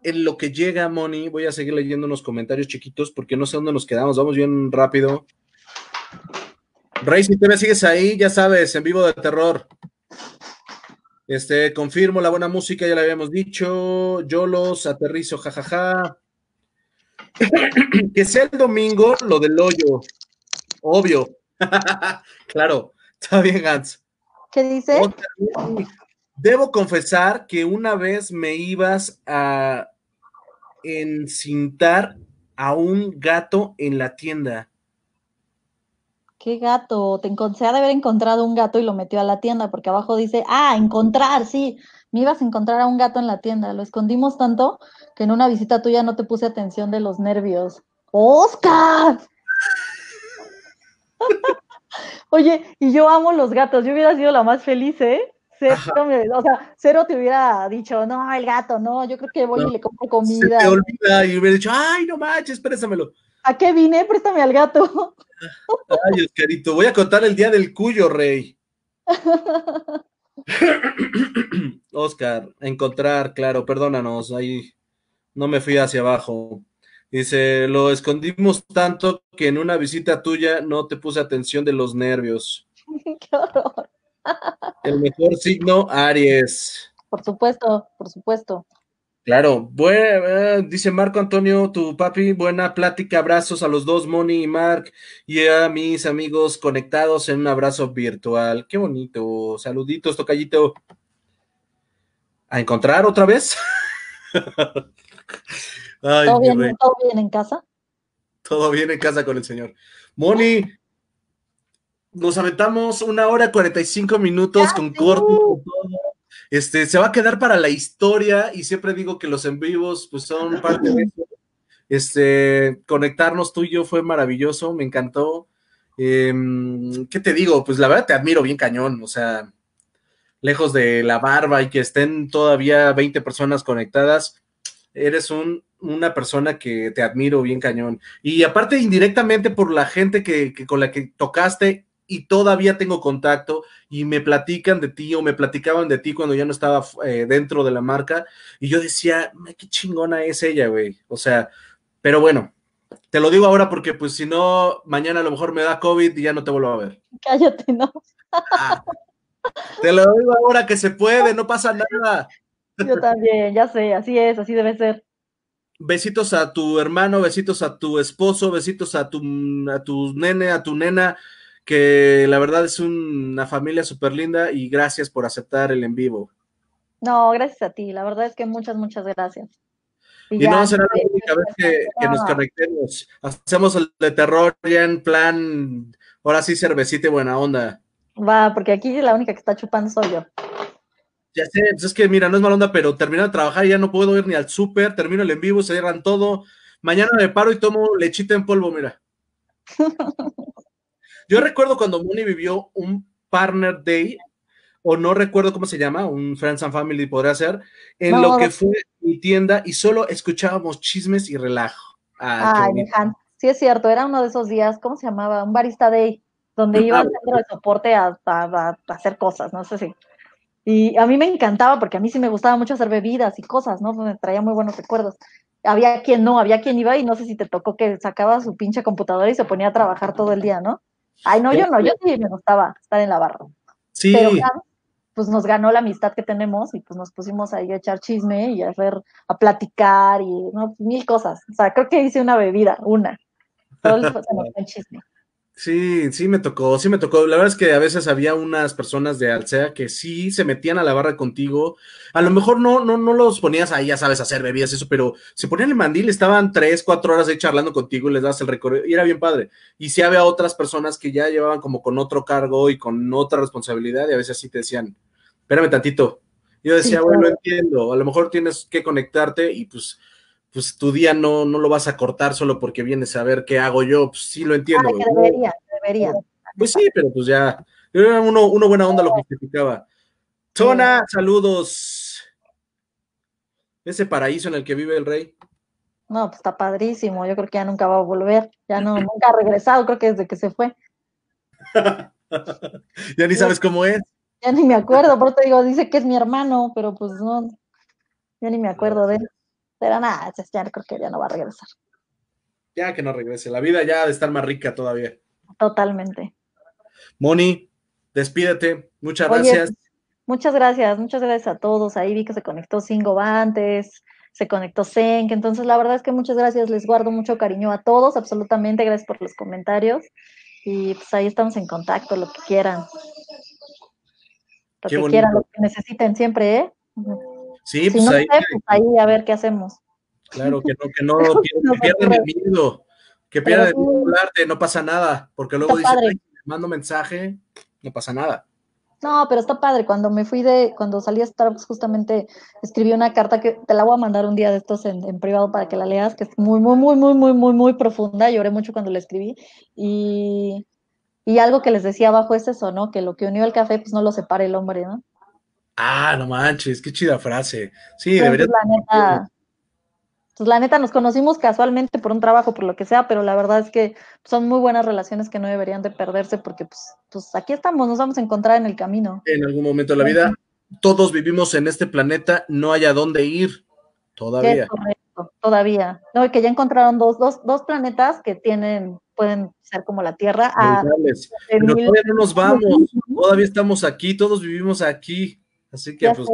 en lo que llega, Moni. Voy a seguir leyendo unos comentarios chiquitos porque no sé dónde nos quedamos. Vamos bien rápido. Rey, si te me sigues ahí, ya sabes, en vivo de terror. Este, confirmo la buena música, ya le habíamos dicho. Yo los aterrizo, jajaja. que sea el domingo lo del hoyo. Obvio. claro, está bien, Gans. ¿Qué dice? Debo confesar que una vez me ibas a encintar a un gato en la tienda. ¿Qué gato? Te se ha de haber encontrado un gato y lo metió a la tienda, porque abajo dice, ah, encontrar, sí, me ibas a encontrar a un gato en la tienda. Lo escondimos tanto que en una visita tuya no te puse atención de los nervios. ¡Oscar! Oye, y yo amo los gatos, yo hubiera sido la más feliz, ¿eh? Cero, o sea, cero te hubiera dicho, no, el gato, no, yo creo que voy y le compro comida. Se te olvida y hubiera dicho, ay, no manches, préstamelo. ¿A qué vine? Préstame al gato. Ay, Oscarito, voy a contar el día del cuyo, rey. Oscar, encontrar, claro, perdónanos, ahí no me fui hacia abajo. Dice, lo escondimos tanto que en una visita tuya no te puse atención de los nervios. Qué horror. El mejor signo, Aries. Por supuesto, por supuesto. Claro, bueno, dice Marco Antonio, tu papi, buena plática, abrazos a los dos, Moni y Mark, y a mis amigos conectados en un abrazo virtual. Qué bonito, saluditos, tocallito. ¿A encontrar otra vez? ¿Todo, bien, en casa? Todo bien en casa con el señor. Moni, nos aventamos una hora cuarenta y cinco minutos con corto. Este, se va a quedar para la historia y siempre digo que los en vivos pues son parte de eso. Este, conectarnos tú y yo fue maravilloso, me encantó. Em, ¿Qué te digo? Pues la verdad te admiro bien cañón, o sea, lejos de la barba y que estén todavía 20 personas conectadas, eres un una persona que te admiro bien cañón. Y aparte, indirectamente por la gente que, con la que tocaste y todavía tengo contacto y me platican de ti o me platicaban de ti cuando ya no estaba eh, dentro de la marca. Y yo decía, qué chingona es ella, güey. O sea, pero bueno, te lo digo ahora porque pues si no, mañana a lo mejor me da COVID y ya no te vuelvo a ver. Cállate, no. Ah, te lo digo ahora que se puede, no pasa nada. Yo también, ya sé, así es, así debe ser besitos a tu hermano, besitos a tu esposo, besitos a tu, a tu nene, a tu nena, que la verdad es una familia súper linda y gracias por aceptar el en vivo. No, gracias a ti, la verdad es que muchas, muchas gracias. Y, no será la única vez que, nos conectemos. Hacemos el de terror ya en plan, ahora sí, cervecita y buena onda. Va, porque aquí la única que está chupando soy yo. Ya sé, pues es que mira, no es mala onda, pero termino de trabajar y ya no puedo ir ni al súper, termino el en vivo, se cierran todo. Mañana me paro y tomo lechita en polvo, mira. Yo recuerdo cuando Moni vivió un Partner Day, o no recuerdo cómo se llama, un Friends and Family podría ser, en lo que fue mi tienda y solo escuchábamos chismes y relajo. Ah, Ay, sí es cierto, era uno de esos días, ¿cómo se llamaba? Un Barista Day, donde iba al centro de soporte a, a hacer cosas, no sé si. Y a mí me encantaba porque a mí sí me gustaba mucho hacer bebidas y cosas, ¿no? Me traía muy buenos recuerdos. Había quien no, había quien iba y no sé si te tocó que sacaba su pinche computadora y se ponía a trabajar todo el día, ¿no? Ay, no, yo no, yo sí me gustaba estar en la barra. Sí. Pero pues nos ganó la amistad que tenemos y pues nos pusimos ahí a echar chisme y a hacer, a platicar y no, mil cosas. O sea, creo que hice una bebida, una. Todo el, se nos fue el chisme. Sí, sí me tocó, sí me tocó. La verdad es que a veces había unas personas de Alcea que sí se metían a la barra contigo. A lo mejor no, no, no los ponías ahí, ya sabes, hacer bebidas, eso, pero se ponían el mandil, estaban tres, cuatro horas ahí charlando contigo y les das el recorrido y era bien padre. Y sí había otras personas que ya llevaban como con otro cargo y con otra responsabilidad y a veces sí te decían, espérame tantito. Yo decía, bueno, entiendo, a lo mejor tienes que conectarte y pues pues tu día no, no lo vas a cortar solo porque vienes a ver qué hago yo, pues sí lo entiendo. debería, debería. Pues sí, pero pues ya, uno, uno buena onda lo justificaba. Tona, saludos. Ese paraíso en el que vive el rey. No, pues está padrísimo. Yo creo que ya nunca va a volver. Ya no, nunca ha regresado, creo que desde que se fue. ya ni sabes cómo es. Ya ni me acuerdo, por eso te digo, dice que es mi hermano, pero pues no, ya ni me acuerdo de él. Pero nada, ya creo que ya no va a regresar. Ya que no regrese. La vida ya ha de estar más rica todavía. Totalmente. Moni, despídete. Muchas gracias. Muchas gracias, muchas gracias a todos. Ahí vi que se conectó Cingo antes, se conectó Zenk. Entonces, la verdad es que muchas gracias. Les guardo mucho cariño a todos, absolutamente. Gracias por los comentarios. Y pues ahí estamos en contacto, lo que quieran. Lo que quieran, lo que necesiten siempre, ¿eh? Sí, pues, ahí, pues, ahí a ver qué hacemos. Claro, que no, que no, que pierdan el miedo, que pierdan el miedo hablarte, no pasa nada, porque luego dice, mando mensaje, no pasa nada. No, pero está padre. Cuando me fui de, cuando salí a Starbucks, justamente escribí una carta que te la voy a mandar un día de estos en, privado para que la leas, que es muy, muy, muy, muy, muy, muy, muy profunda. Lloré mucho cuando la escribí. Y, y algo que les decía abajo es eso, ¿no? Que lo que unió el café, pues no lo separa el hombre, ¿no? Ah, no manches, qué chida frase. Sí, debería. La neta, pues la neta nos conocimos casualmente por un trabajo, por lo que sea, pero la verdad es que son muy buenas relaciones que no deberían de perderse porque pues, pues aquí estamos, nos vamos a encontrar en el camino. En algún momento de la vida, todos vivimos en este planeta, no hay a dónde ir todavía. correcto, todavía. No, que ya encontraron dos, dos, dos planetas que tienen, pueden ser como la Tierra. pero todavía no nos vamos, todavía estamos aquí, todos vivimos aquí. Así que, pues,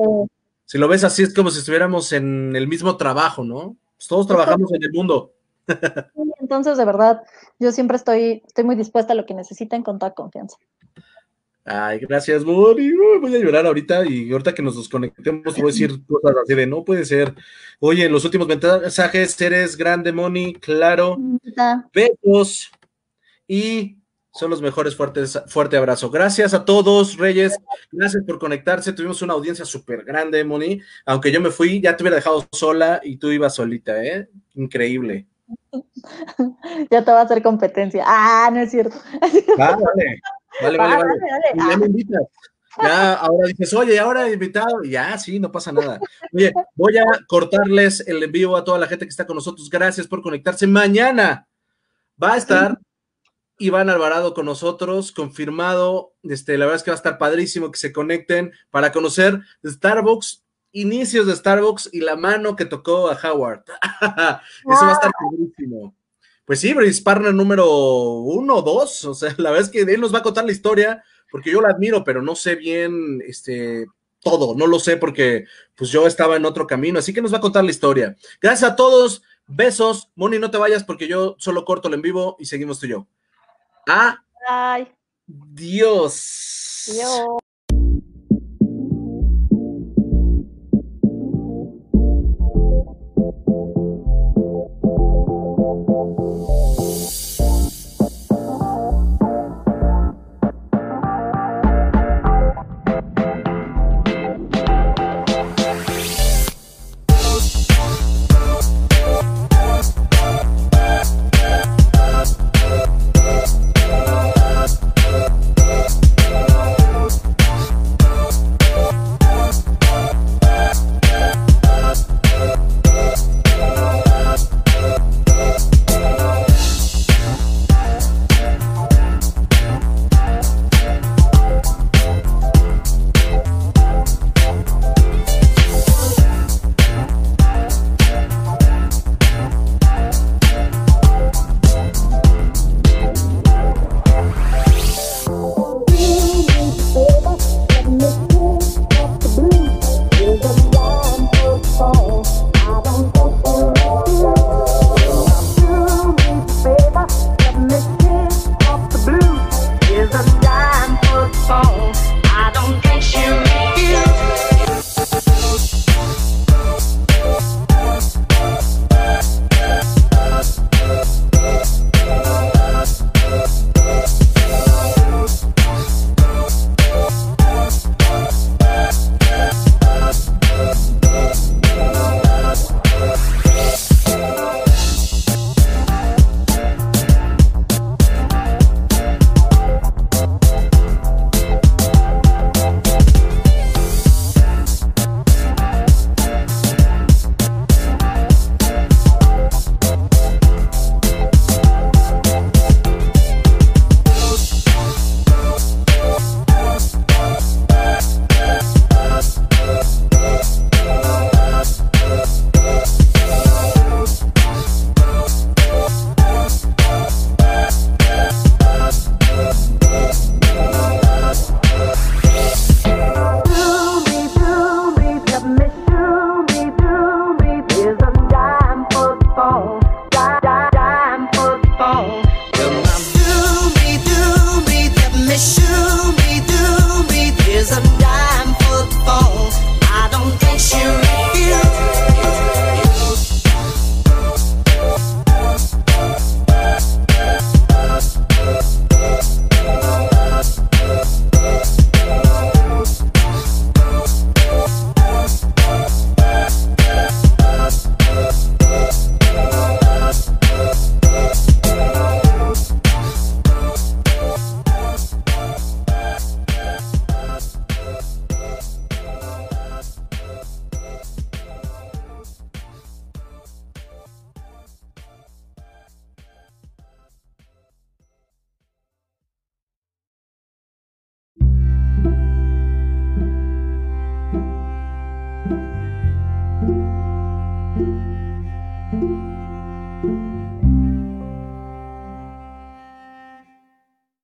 si lo ves así, es como si estuviéramos en el mismo trabajo, ¿no? Pues todos trabajamos en el mundo. Entonces, de verdad, yo siempre estoy, estoy muy dispuesta a lo que necesiten con toda confianza. Ay, gracias, Moni. Voy a llorar ahorita y ahorita que nos desconectemos voy a decir cosas así de no puede ser. Oye, los últimos mensajes, eres grande, Moni, claro. Besos y son los mejores. Fuertes, fuerte abrazo. Gracias a todos, Reyes. Gracias por conectarse. Tuvimos una audiencia súper grande, Moni. Aunque yo me fui, ya te hubiera dejado sola y tú ibas solita, ¿eh? Increíble. Ya te va a hacer competencia. Ah, no es cierto. Ah, vale, vale, vale. vale. Ya me invitas. Ya, ahora dices, oye, ahora invitado. Ya, sí, no pasa nada. Oye, voy a cortarles el envío a toda la gente que está con nosotros. Gracias por conectarse. Mañana va a estar Iván Alvarado con nosotros, confirmado. Este, la verdad es que va a estar padrísimo que se conecten para conocer Starbucks, inicios de Starbucks y la mano que tocó a Howard. Eso va a estar padrísimo. Pues sí, Brice Partner número uno, dos. O sea, la verdad es que él nos va a contar la historia, porque yo la admiro, pero no sé bien este, todo. No lo sé porque pues yo estaba en otro camino. Así que nos va a contar la historia. Gracias a todos. Besos. Moni, no te vayas porque yo solo corto el en vivo y seguimos tú y yo. Ah. Dios. Dios.